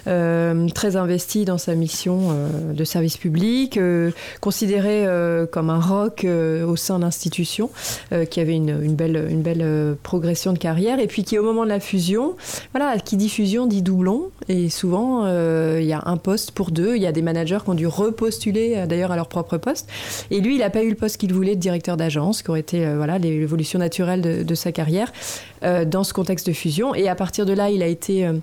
euh, très investi dans sa mission de service public, considéré comme un rock au sein de l'institution, qui avait une, belle, une belle progression de carrière, et puis qui au moment de la fusion, voilà, qui dit fusion dit doublon, et souvent il y a un poste pour deux, il y a des managers qui ont dû repostuler euh, d'ailleurs à leur propre poste, et lui il n'a pas eu le poste qu'il voulait de directeur d'agence, qui aurait été euh, voilà l'évolution naturelle de, de sa carrière euh, dans ce contexte de fusion, et à partir de là il a été euh,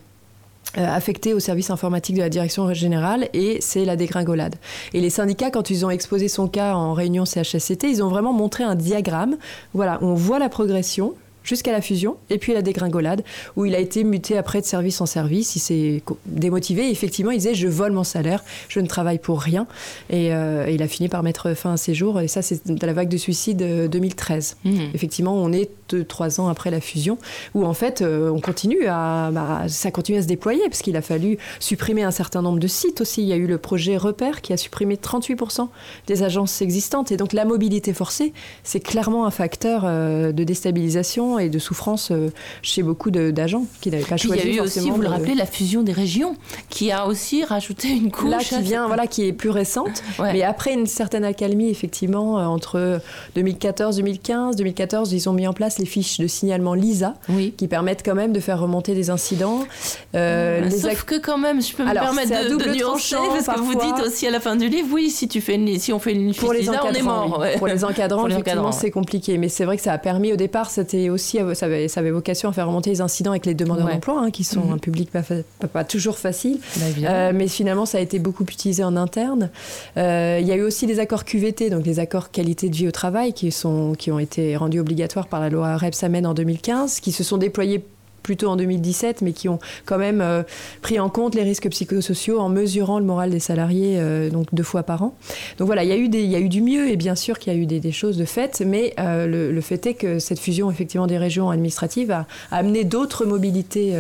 euh, affecté au service informatique de la direction générale et c'est la dégringolade. Et les syndicats, quand ils ont exposé son cas en réunion CHSCT, ils ont vraiment montré un diagramme. Voilà, on voit la progression jusqu'à la fusion et puis la dégringolade où il a été muté après de service en service. Il s'est démotivé et effectivement il disait je vole mon salaire je ne travaille pour rien. Et, euh, et il a fini par mettre fin à ses jours et ça c'est de la vague de suicide euh, 2013 effectivement on est deux, trois ans après la fusion où en fait euh, on continue à bah, ça continue à se déployer parce qu'il a fallu supprimer un certain nombre de sites aussi. Il y a eu le projet Repère qui a supprimé 38% des agences existantes. Et donc la mobilité forcée c'est clairement un facteur euh, de déstabilisation et de souffrance euh, chez beaucoup de- d'agents qui n'avaient pas Puis il choisi y a eu aussi, vous le de- rappelez, la fusion des régions, qui a aussi rajouté une couche. Là, qui vient, voilà, qui est plus récente, Ouais. mais après une certaine accalmie, effectivement, euh, entre 2014, 2015, 2014, ils ont mis en place les fiches de signalement LISA, qui permettent quand même de faire remonter des incidents. Euh, les Sauf que quand même, je peux Alors, me permettre de, de double nuancer, tranchant, parce que vous dites aussi à la fin du livre, oui, si, tu fais une, si on fait une pour les fiche Lisa, on est mort. oui. ouais. Pour les encadrants, Pour les effectivement, c'est compliqué. Mais c'est vrai que ça a permis au départ, c'était aussi, ça avait, ça avait vocation à faire remonter les incidents avec les demandeurs Ouais. d'emploi, hein, qui sont Mhm. un public pas, fa- pas, pas toujours facile. Bah. Euh, mais finalement, ça a été beaucoup utilisé en interne. Euh, Il y a eu aussi les accords QVT, donc les accords qualité de vie au travail, qui, sont, qui ont été rendus obligatoires par la loi REPS-AMEN en 2015, qui se sont déployés plutôt en 2017, mais qui ont quand même euh, pris en compte les risques psychosociaux en mesurant le moral des salariés euh, donc deux fois par an. Donc voilà, il y a eu, des, il y a eu du mieux et bien sûr qu'il y a eu des, choses de faites, mais euh, le, fait est que cette fusion effectivement des régions administratives a, amené d'autres mobilités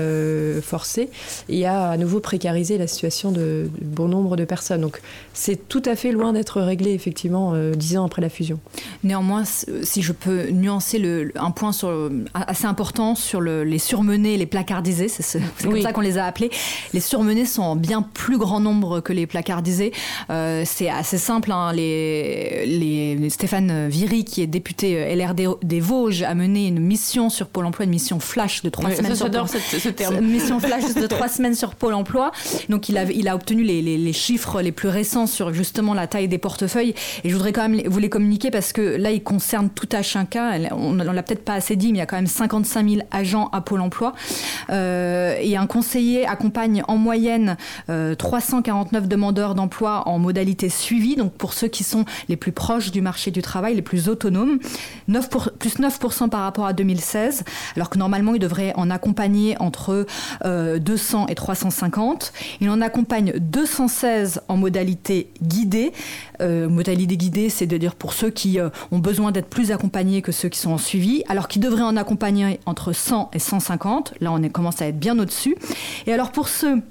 forcées et a à nouveau précarisé la situation de, bon nombre de personnes. Donc c'est tout à fait loin d'être réglé effectivement dix ans après la fusion. Néanmoins, si je peux nuancer le, un point sur, assez important sur le, les surmenés, les placardisés, c'est ce- comme Oui. ça qu'on les a appelés. Les surmenés sont en bien plus grand nombre que les placardisés. Euh, c'est assez simple. hein, les, les- Stéphane Viry, qui est député euh, LRD des Vosges, a mené une mission sur Pôle emploi, une mission flash de trois Oui, semaines j'adore ce terme. Une mission flash de trois semaines sur Pôle emploi. Donc il a, il a obtenu les, les- chiffres les plus récents sur justement la taille des portefeuilles. Et je voudrais quand même vous les communiquer parce que là, ils concernent tout à chacun. On ne l'a peut-être pas assez dit, mais il y a quand même 55 000 agents à Pôle emploi. Euh, et un conseiller accompagne en moyenne euh, 349 demandeurs d'emploi en modalité suivie, donc pour ceux qui sont les plus proches du marché du travail, les plus autonomes, 9 pour- plus 9% par rapport à 2016, alors que normalement il devrait en accompagner entre euh, 200 et 350. Il en accompagne 216 en modalité guidée. Euh, modalité guidée, c'est de dire pour ceux qui euh, ont besoin d'être plus accompagnés que ceux qui sont en suivi, alors qu'ils devraient en accompagner entre 100 et 150. Là, on est, commence à être bien au-dessus. Et alors pour ceux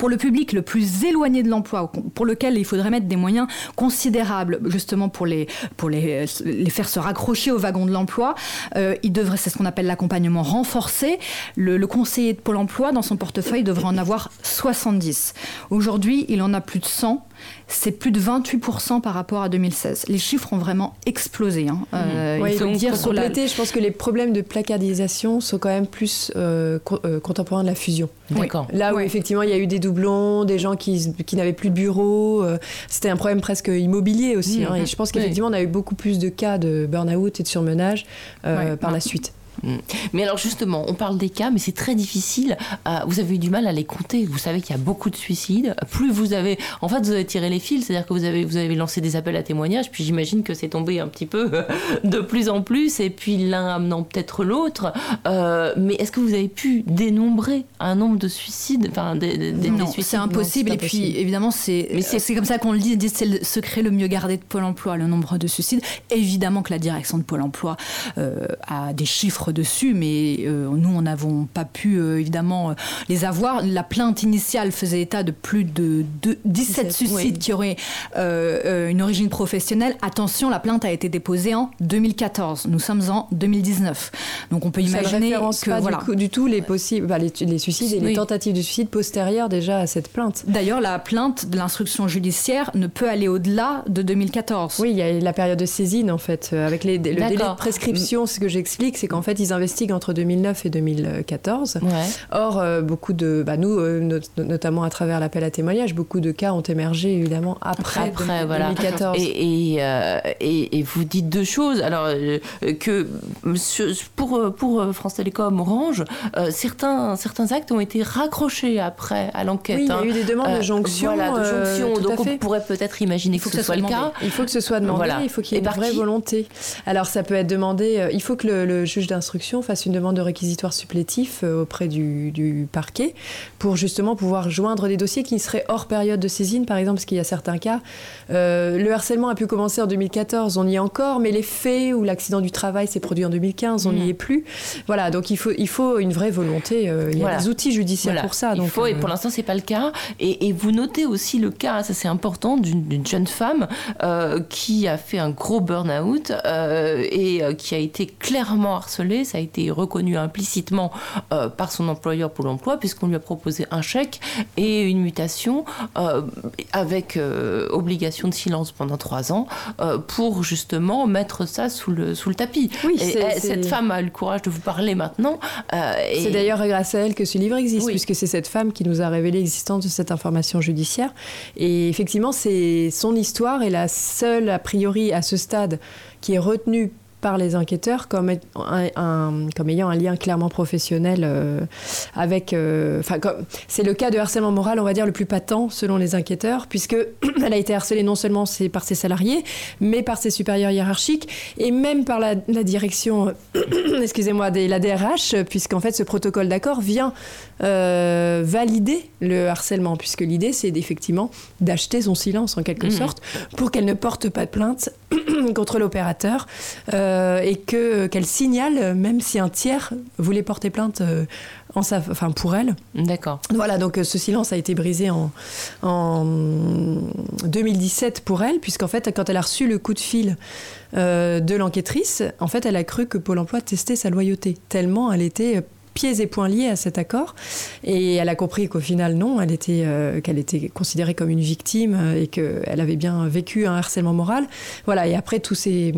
pour le public le plus éloigné de l'emploi, pour lequel il faudrait mettre des moyens considérables, justement pour les, pour les, les faire se raccrocher au wagon de l'emploi, euh, il devrait, c'est ce qu'on appelle l'accompagnement renforcé. Le, le conseiller de Pôle emploi, dans son portefeuille, devrait en avoir 70. Aujourd'hui, il en a plus de 100. C'est plus de 28% par rapport à 2016. Les chiffres ont vraiment explosé. hein. Euh, Ouais, il faut donc, le dire pour la- compléter, je pense que les problèmes de placardisation sont quand même plus euh, co- euh, contemporains de la fusion. D'accord. Là où effectivement il y a eu des doublons, des gens qui, qui n'avaient plus de bureau, euh, c'était un problème presque immobilier aussi. hein, Mhm. et je pense Oui. qu'effectivement on a eu beaucoup plus de cas de burn-out et de surmenage euh, par la suite. Mm. Mais alors justement, on parle des cas, mais c'est très difficile. Euh, vous avez eu du mal à les compter. Vous savez qu'il y a beaucoup de suicides. Plus vous avez, en fait, vous avez tiré les fils, c'est-à-dire que vous avez, vous avez lancé des appels à témoignages. Puis j'imagine que c'est tombé un petit peu de plus en plus, et puis l'un amenant peut-être l'autre. Euh, mais est-ce que vous avez pu dénombrer un nombre de suicides, enfin des, des- Non, c'est impossible. Non, et puis, évidemment, c'est c'est comme ça qu'on le dit. dit, C'est le secret le mieux gardé de Pôle emploi, le nombre de suicides. Évidemment que la direction de Pôle emploi euh, a des chiffres dessus, mais euh, nous, on n'avons pas pu, euh, évidemment, euh, les avoir. La plainte initiale faisait état de plus de, de 17 17, suicides oui. qui auraient une origine professionnelle. Attention, la plainte a été déposée en 2014. Nous sommes en 2019. Donc, on peut Ça imaginer que pas voilà. du, coup- du tout les, possibles, bah, les, les suicides et Oui. les tentatives de suicide postérieures déjà à cette plainte. D'ailleurs, la plainte de l'instruction judiciaire ne peut aller au-delà de 2014. Oui, il y a la période de saisine en fait, avec les, le délai de prescription. Ce que j'explique, c'est qu'en fait, ils investiguent entre 2009 et 2014. Ouais. Or, euh, beaucoup de, bah, nous, euh, not- notamment à travers l'appel à témoignage, beaucoup de cas ont émergé évidemment après, Après, de- voilà. 2014. Et, et, euh, et- et vous dites deux choses. Alors, euh, que pour, pour France Télécom Orange, euh, certains, certains actes ont été raccrochés après à l'enquête. Oui, il y a hein. eu des demandes de jonction, Voilà, de jonction. Donc, on fait. pourrait peut-être imaginer Il faut que, ce soit le cas. Il faut que ce soit demandé, Voilà. il faut qu'il y ait une vraie qui volonté. Alors ça peut être demandé, il faut que le, le juge d'instruction fasse une demande de réquisitoire supplétif euh, auprès du, du parquet pour justement pouvoir joindre des dossiers qui seraient hors période de saisine, par exemple, parce qu'il y a certains cas. euh, le harcèlement a pu commencer en 2014, on y est encore, mais les faits ou l'accident du travail s'est produit en 2015, on n'y Mhm. est plus. Voilà, donc il faut, il faut une vraie volonté. euh, il y a Voilà. des outils judiciaires Voilà. pour ça. Il donc, faut, et euh, pour l'instant, c'est pas le cas. Et, et vous notez aussi le cas, ça c'est important, d'une jeune femme euh, qui a fait un gros burn-out euh, et euh, qui a été clairement harcelée. Ça a été reconnu implicitement euh, par son employeur Pôle emploi, puisqu'on lui a proposé un chèque et une mutation euh, avec euh, obligation de silence pendant trois ans pour justement mettre ça sous le, sous le tapis. Oui, et c'est- elle- c'est- cette femme a eu le courage de vous parler maintenant. et- C'est d'ailleurs grâce à elle que ce livre existe, Oui. puisque c'est cette femme qui nous a révélé l'existence de cette information judiciaire. Et effectivement, c'est son histoire est la seule, a priori, à ce stade, qui est retenue par les enquêteurs comme, un- comme ayant un lien clairement professionnel euh, avec... euh, Enfin, comme- c'est le cas de harcèlement moral, on va dire, le plus patent selon les enquêteurs, puisque elle a été harcelée non seulement par ses salariés, mais par ses supérieurs hiérarchiques, et même par la, la direction, excusez-moi, la DRH, puisqu'en fait ce protocole d'accord vient euh, valider le harcèlement, puisque l'idée c'est effectivement d'acheter son silence en quelque Mhm. sorte, pour qu'elle ne porte pas de plainte contre l'opérateur, euh, et que qu'elle signale, même si un tiers voulait porter plainte euh, en sa, enfin pour elle. D'accord. Voilà, donc euh, ce silence a été brisé en, en 2017 pour elle, puisqu'en fait, quand elle a reçu le coup de fil euh, de l'enquêtrice, en fait, elle a cru que Pôle emploi testait sa loyauté, tellement elle était pieds et poings liés à cet accord. Et elle a compris qu'au final, non, elle était, euh, qu'elle était considérée comme une victime euh, et qu'elle avait bien vécu un harcèlement moral. Voilà, et après, tout s'est,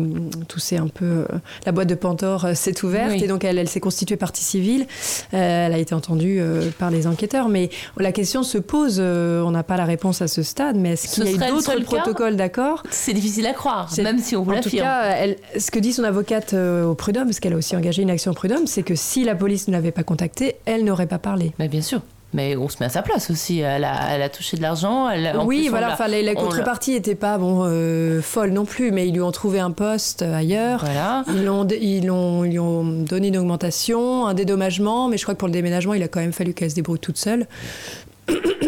tout s'est un peu. euh, la boîte de Pandore euh, s'est ouverte Oui. et donc elle, elle s'est constituée partie civile. Elle a été entendue par les enquêteurs. Mais la question se pose, on n'a pas la réponse à ce stade, mais est-ce Ce qu'il y a eu d'autres protocoles d'accord? C'est difficile à croire, C'est- même si on vous en tout l'affirme. cas, elle- ce que dit son avocate au prud'homme, parce qu'elle a aussi engagé une action au prud'homme, c'est que si la police ne l'avait pas contacté, elle n'aurait pas parlé. Mais bien sûr. Mais on se met à sa place aussi. Elle a, elle a touché de l'argent. elle- oui, voilà. l'a- Enfin, la, la on l'a- contrepartie n'était pas bon euh, folle non plus, mais ils lui ont trouvé un poste ailleurs. Voilà. Ils l'ont, ils l'ont, ils lui ont donné une augmentation, un dédommagement, mais je crois que pour le déménagement, il a quand même fallu qu'elle se débrouille toute seule.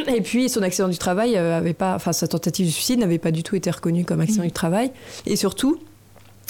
Et puis son accident du travail euh, avait pas, enfin sa tentative de suicide n'avait pas du tout été reconnue comme accident Mm. du travail. Et surtout,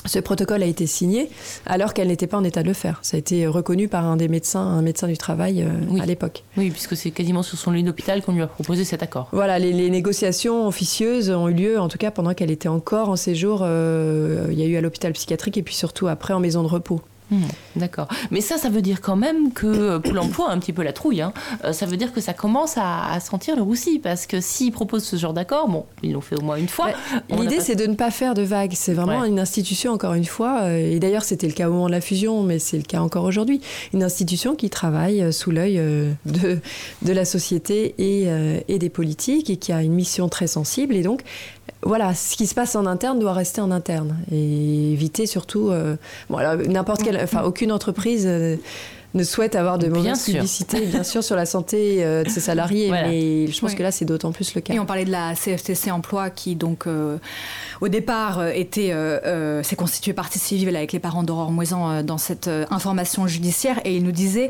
ce protocole a été signé alors qu'elle n'était pas en état de le faire. Ça a été reconnu par un des médecins, un médecin du travail euh, à l'époque. Oui, puisque c'est quasiment sur son lit d'hôpital qu'on lui a proposé cet accord. Voilà, les, les négociations officieuses ont eu lieu, en tout cas pendant qu'elle était encore en séjour. euh, il y a eu à l'hôpital psychiatrique et puis surtout après en maison de repos. Hmm, D'accord. Mais ça, ça veut dire quand même que euh, Pôle emploi a un petit peu la trouille. hein. Euh, ça veut dire que ça commence à, à sentir le roussi. Parce que s'ils proposent ce genre d'accord, bon, ils l'ont fait au moins une fois. a L'idée, pas- c'est de ne pas faire de vagues. C'est vraiment Ouais. une institution, encore une fois, euh, et d'ailleurs, c'était le cas au moment de la fusion, mais c'est le cas encore aujourd'hui. Une institution qui travaille sous l'œil de, de la société et, et des politiques et qui a une mission très sensible. Et donc, voilà, ce qui se passe en interne doit rester en interne et éviter surtout. euh, bon, n'importe quelle, enfin, aucune entreprise. Ne souhaite avoir de mauvaises publicités, bien sûr, sur la santé euh, de ses salariés, Voilà. mais je pense Oui. que là, c'est d'autant plus le cas. Et on parlait de la CFTC Emploi qui, donc, euh, au départ, euh, était, euh, s'est constituée partie civile avec les parents d'Aurore Moisan euh, dans cette euh, information judiciaire. Et il nous disait,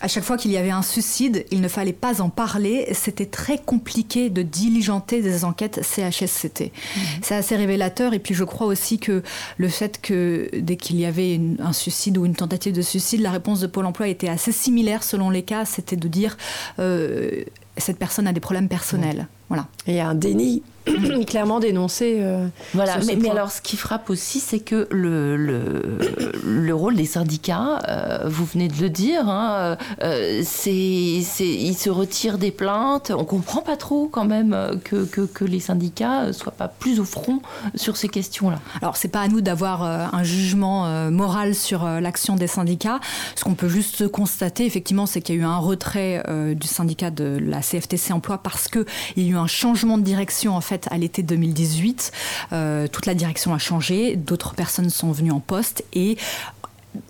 à chaque fois qu'il y avait un suicide, il ne fallait pas en parler. C'était très compliqué de diligenter des enquêtes CHSCT. C'est assez révélateur. Et puis, je crois aussi que le fait que dès qu'il y avait une- un suicide ou une tentative de suicide, la réponse de Pôle emploi était assez similaire selon les cas. C'était de dire euh, cette personne a des problèmes personnels. Voilà. Et il y a un déni clairement dénoncé. euh, Voilà, mais, alors ce qui frappe aussi, c'est que le, le, le rôle des syndicats, euh, vous venez de le dire, hein, euh, c'est, c'est, ils se retirent des plaintes. On comprend pas trop quand même que, que, que les syndicats soient pas plus au front sur ces questions-là. Alors, c'est pas à nous d'avoir euh, un jugement euh, moral sur euh, l'action des syndicats. Ce qu'on peut juste constater, effectivement, c'est qu'il y a eu un retrait euh, du syndicat de la CFTC Emploi parce qu'il y a eu un changement de direction en fait à l'été 2018. Euh, toute la direction a changé, d'autres personnes sont venues en poste et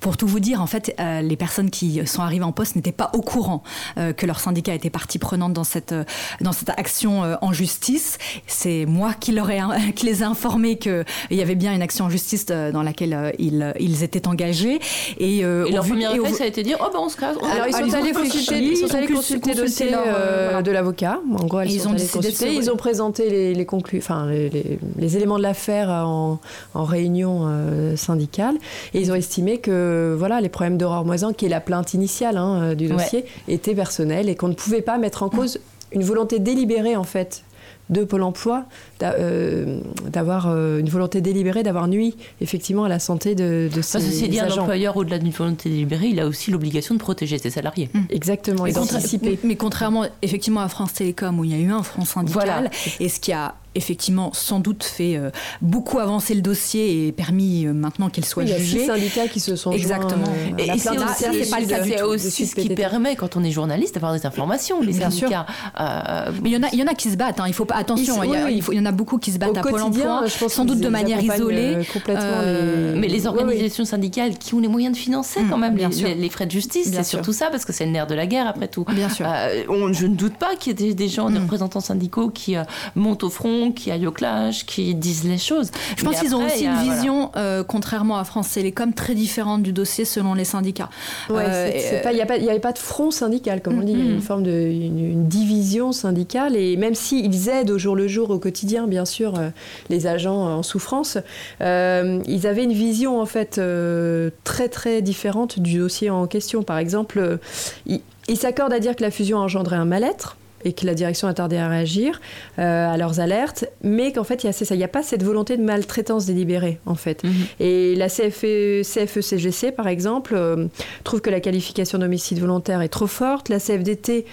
pour tout vous dire, en fait, euh, les personnes qui sont arrivées en poste n'étaient pas au courant euh, que leur syndicat était partie prenante dans cette, euh, dans cette action en justice. C'est moi qui, leur ai, qui les ai informés qu'il y avait bien une action en justice dans laquelle ils, ils étaient engagés. Et, Et leur vu- premier réflexe, vu- ça a été dire Oh ben on se casse. on- Alors, ils sont ils allés consulter, ils sont allés consulter le dossier de l'avocat. En gros, Ils sont ont de consulter. Ils ont présenté les, les, enfin, les, les- les éléments de l'affaire en, en réunion syndicale. Et ils ont estimé que voilà, les problèmes d'Aurore Moisan, qui est la plainte initiale hein, euh, du Ouais. dossier, étaient personnels et qu'on ne pouvait pas mettre en cause une volonté délibérée, en fait, de Pôle emploi euh, d'avoir euh, une volonté délibérée d'avoir nuit effectivement à la santé de, de ses ceci dit, un agents. employeur, au-delà d'une volonté délibérée, il a aussi l'obligation de protéger ses salariés. Exactement, Mais, et d'anticiper. mais contrairement effectivement à France Télécom où il y a eu un front syndical Voilà. et ce qui a effectivement sans doute fait euh, beaucoup avancer le dossier et permis euh, maintenant qu'il soit Oui, il y a jugé. six syndicats qui se sont Exactement. joints, euh, Et, la et c'est aussi, ce qui permet, quand on est journaliste, d'avoir des informations. Les Bien sûr. syndicats. euh, Mais il y en a, il y en a qui se battent. Hein. Il faut pas attention. Il, y a, oui, oui. il faut- il y en a beaucoup qui se battent Au à Pôle quotidien, Emploi, je pense sans doute de manière isolée. euh, complètement Euh, les- Mais les Oui, oui. organisations syndicales qui ont les moyens de financer Mm, quand même bien les, sûr. les- les frais de justice, c'est surtout ça, parce que c'est le nerf de la guerre après tout. Bien sûr. Euh, je ne doute pas qu'il y ait des, gens, des Mm. représentants syndicaux qui euh, montent au front, qui aillent au clash, qui disent les choses. Je pense qu'ils ont aussi a- une voilà. vision, euh, contrairement à France Télécom, très différente du dossier selon les syndicats. Ouais, Euh, Il n'y avait pas de front syndical, comme on dit, il y a une forme de une, une division syndicale. Et même s'ils aident au jour le jour, au quotidien, bien sûr, euh, les agents en souffrance, euh, ils avaient une vision en fait euh, très très différente du dossier en question. Par exemple, ils ils s'accordent à dire que la fusion a engendré un mal-être et que la direction a tardé à réagir euh, à leurs alertes, mais qu'en fait, il y a c'est ça, il n'y a pas cette volonté de maltraitance délibérée, en fait. Mhm. Et la CFE, CFE-CGC, par exemple, euh, trouve que la qualification d'homicide volontaire est trop forte. La CFDT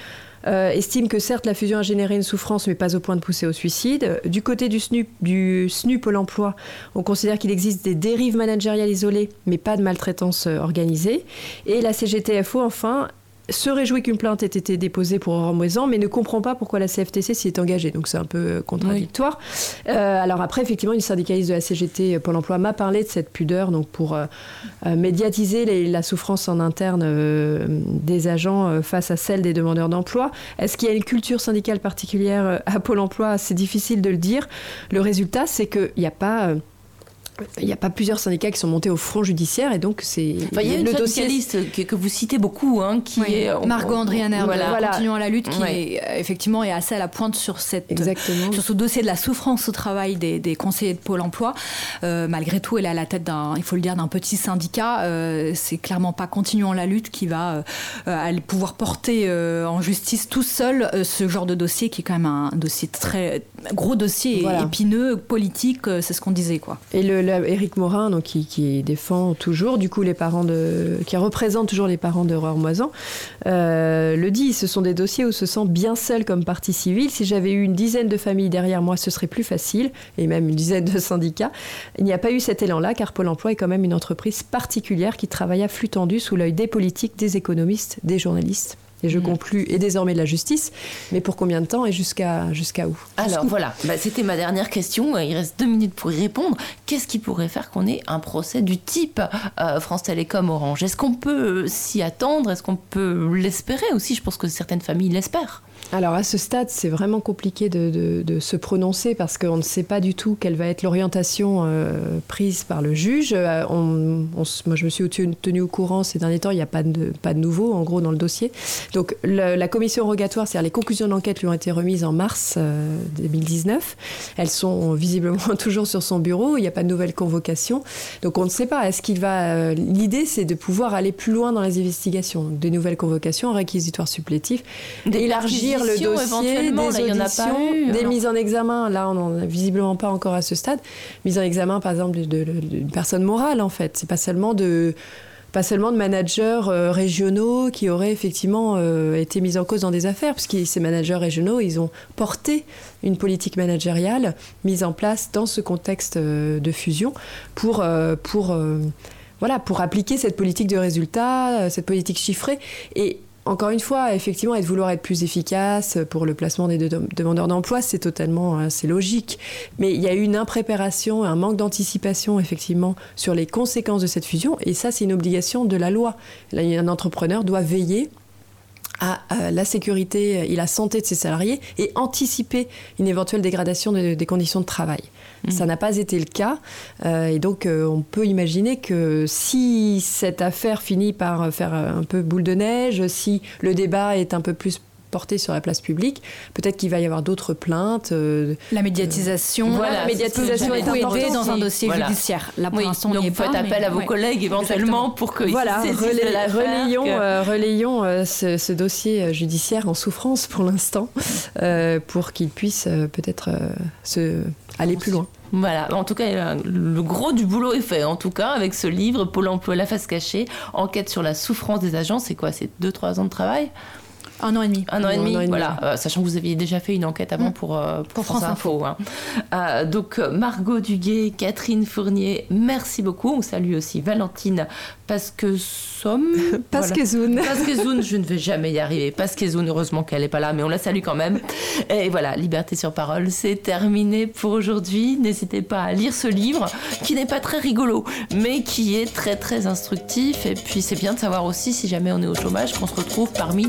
euh, estime que certes la fusion a généré une souffrance, mais pas au point de pousser au suicide. Du côté du SNU, du SNU Pôle emploi, on considère qu'il existe des dérives managériales isolées, mais pas de maltraitance euh, organisée. Et la CGTFO, enfin, se réjouit qu'une plainte ait été déposée pour Moisan, mais ne comprend pas pourquoi la CFTC s'y est engagée. Donc c'est un peu euh, contradictoire. Euh, alors après, effectivement, une syndicaliste de la CGT euh, Pôle Emploi m'a parlé de cette pudeur, donc pour euh, médiatiser les- la souffrance en interne euh, des agents face à celle des demandeurs d'emploi. Est-ce qu'il y a une culture syndicale particulière à Pôle Emploi? C'est difficile de le dire. Le résultat, c'est qu'il n'y a pas. Il n'y a pas plusieurs syndicats qui sont montés au front judiciaire et donc c'est Enfin, il y a une le dossier syndicaliste que, que vous citez beaucoup, hein, qui Oui, est Margot Andrianer Voilà. Voilà. Continuons à la lutte qui Ouais. est, effectivement est assez à la pointe sur cette Exactement. sur ce dossier de la souffrance au travail des, des conseillers de Pôle Emploi. Euh, malgré tout, elle est à la tête d'un, il faut le dire, d'un petit syndicat. Euh, c'est clairement pas Continuons la lutte qui va euh, aller pouvoir porter euh, en justice tout seul euh, ce genre de dossier qui est quand même un dossier très gros dossier Voilà. épineux, politique. euh, c'est ce qu'on disait quoi. Et le, le- Éric Morin, donc, qui, défend toujours, du coup, les parents de. qui représente toujours les parents d'Aurore Moisan, euh, le dit ce sont des dossiers où se sent bien seul comme partie civile. Si j'avais eu une dizaine de familles derrière moi, ce serait plus facile, et même une dizaine de syndicats. Il n'y a pas eu cet élan-là, car Pôle emploi est quand même une entreprise particulière qui travaille à flux tendu sous l'œil des politiques, des économistes, des journalistes. Et je conclus, et désormais de la justice. Mais pour combien de temps et jusqu'à jusqu'à où? Alors voilà, Bah, c'était ma dernière question. Il reste deux minutes pour y répondre. Qu'est-ce qui pourrait faire qu'on ait un procès du type euh, France Télécom Orange? Est-ce qu'on peut s'y attendre? Est-ce qu'on peut l'espérer aussi? Je pense que certaines familles l'espèrent. Alors à ce stade, c'est vraiment compliqué de, de- de se prononcer parce qu'on ne sait pas du tout quelle va être l'orientation euh, prise par le juge. Euh, on- on s- moi, je me suis tenu, tenue au courant ces derniers temps, il n'y a pas de, pas de nouveau en gros dans le dossier. Donc le- la commission rogatoire, c'est-à-dire les conclusions de l'enquête lui ont été remises en mars euh, 2019. Elles sont visiblement toujours sur son bureau, il n'y a pas de nouvelle convocation. Donc on ne sait pas. Est-ce qu'il va... euh, L'idée, c'est de pouvoir aller plus loin dans les investigations? Des nouvelles convocations, un réquisitoire supplétif, Des élargir le dossier, éventuellement, des là, en a pas auditions, eu, des mises en examen. Là, on n'en a visiblement pas encore à ce stade. Mise en examen, par exemple, d'une personne morale, en fait. C'est pas seulement de pas seulement de managers euh, régionaux qui auraient effectivement euh, été mis en cause dans des affaires, puisque ces managers régionaux, ils ont porté une politique managériale mise en place dans ce contexte euh, de fusion pour, pour, voilà, pour appliquer cette politique de résultat, cette politique chiffrée. Et encore une fois, effectivement, et de vouloir être plus efficace pour le placement des de- demandeurs d'emploi, c'est totalement, euh, c'est logique. Mais il y a eu une impréparation, un manque d'anticipation, effectivement, sur les conséquences de cette fusion. Et ça, c'est une obligation de la loi. Un entrepreneur doit veiller à euh, la sécurité et la santé de ses salariés et anticiper une éventuelle dégradation de- des conditions de travail. Ça n'a pas été le cas. euh, et donc, euh, on peut imaginer que si cette affaire finit par faire un peu boule de neige, si le débat est un peu plus porté sur la place publique, peut-être qu'il va y avoir d'autres plaintes. euh, La médiatisation, Voilà, la médiatisation est importante dans un dossier Voilà. judiciaire. Là, pour Oui, l'instant, on donc vous faites pas, appel à vos ouais. collègues éventuellement Exactement. pour qu'ils Voilà, relay- relayons, que- euh, relayons euh, ce, ce dossier euh, judiciaire en souffrance pour l'instant, euh, pour qu'il puisse euh, peut-être euh, se aller plus loin. Voilà, en tout cas, euh, le gros du boulot est fait, en tout cas, avec ce livre, Pôle emploi, la face cachée, enquête sur la souffrance des agents, c'est quoi? C'est 2-3 ans de travail? Un an et demi. Un an et demi, an et demi, voilà, euh, sachant que vous aviez déjà fait une enquête avant Mm. pour, euh, pour Pour France, France Info. hein. Euh, donc, Margot Duguet, Catherine Fournier, merci beaucoup. On salue aussi Valentine Pasquesomme. Pasquezoun. Pasquezoun, je ne vais jamais y arriver. Pasquezoun, heureusement qu'elle n'est pas là, mais on la salue quand même. Et voilà, Liberté sur parole, c'est terminé pour aujourd'hui. N'hésitez pas à lire ce livre, qui n'est pas très rigolo, mais qui est très très instructif. Et puis c'est bien de savoir aussi, si jamais on est au chômage, qu'on se retrouve parmi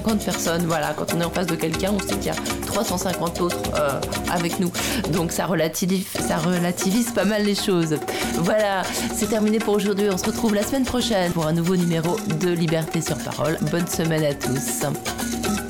350 personnes. Voilà, quand on est en face de quelqu'un, on sait qu'il y a 350 autres euh, avec nous. Donc ça relativise, ça relativise pas mal les choses. Voilà, c'est terminé pour aujourd'hui. On se retrouve la semaine prochaine pour un nouveau numéro de Liberté sur parole. Bonne semaine à tous.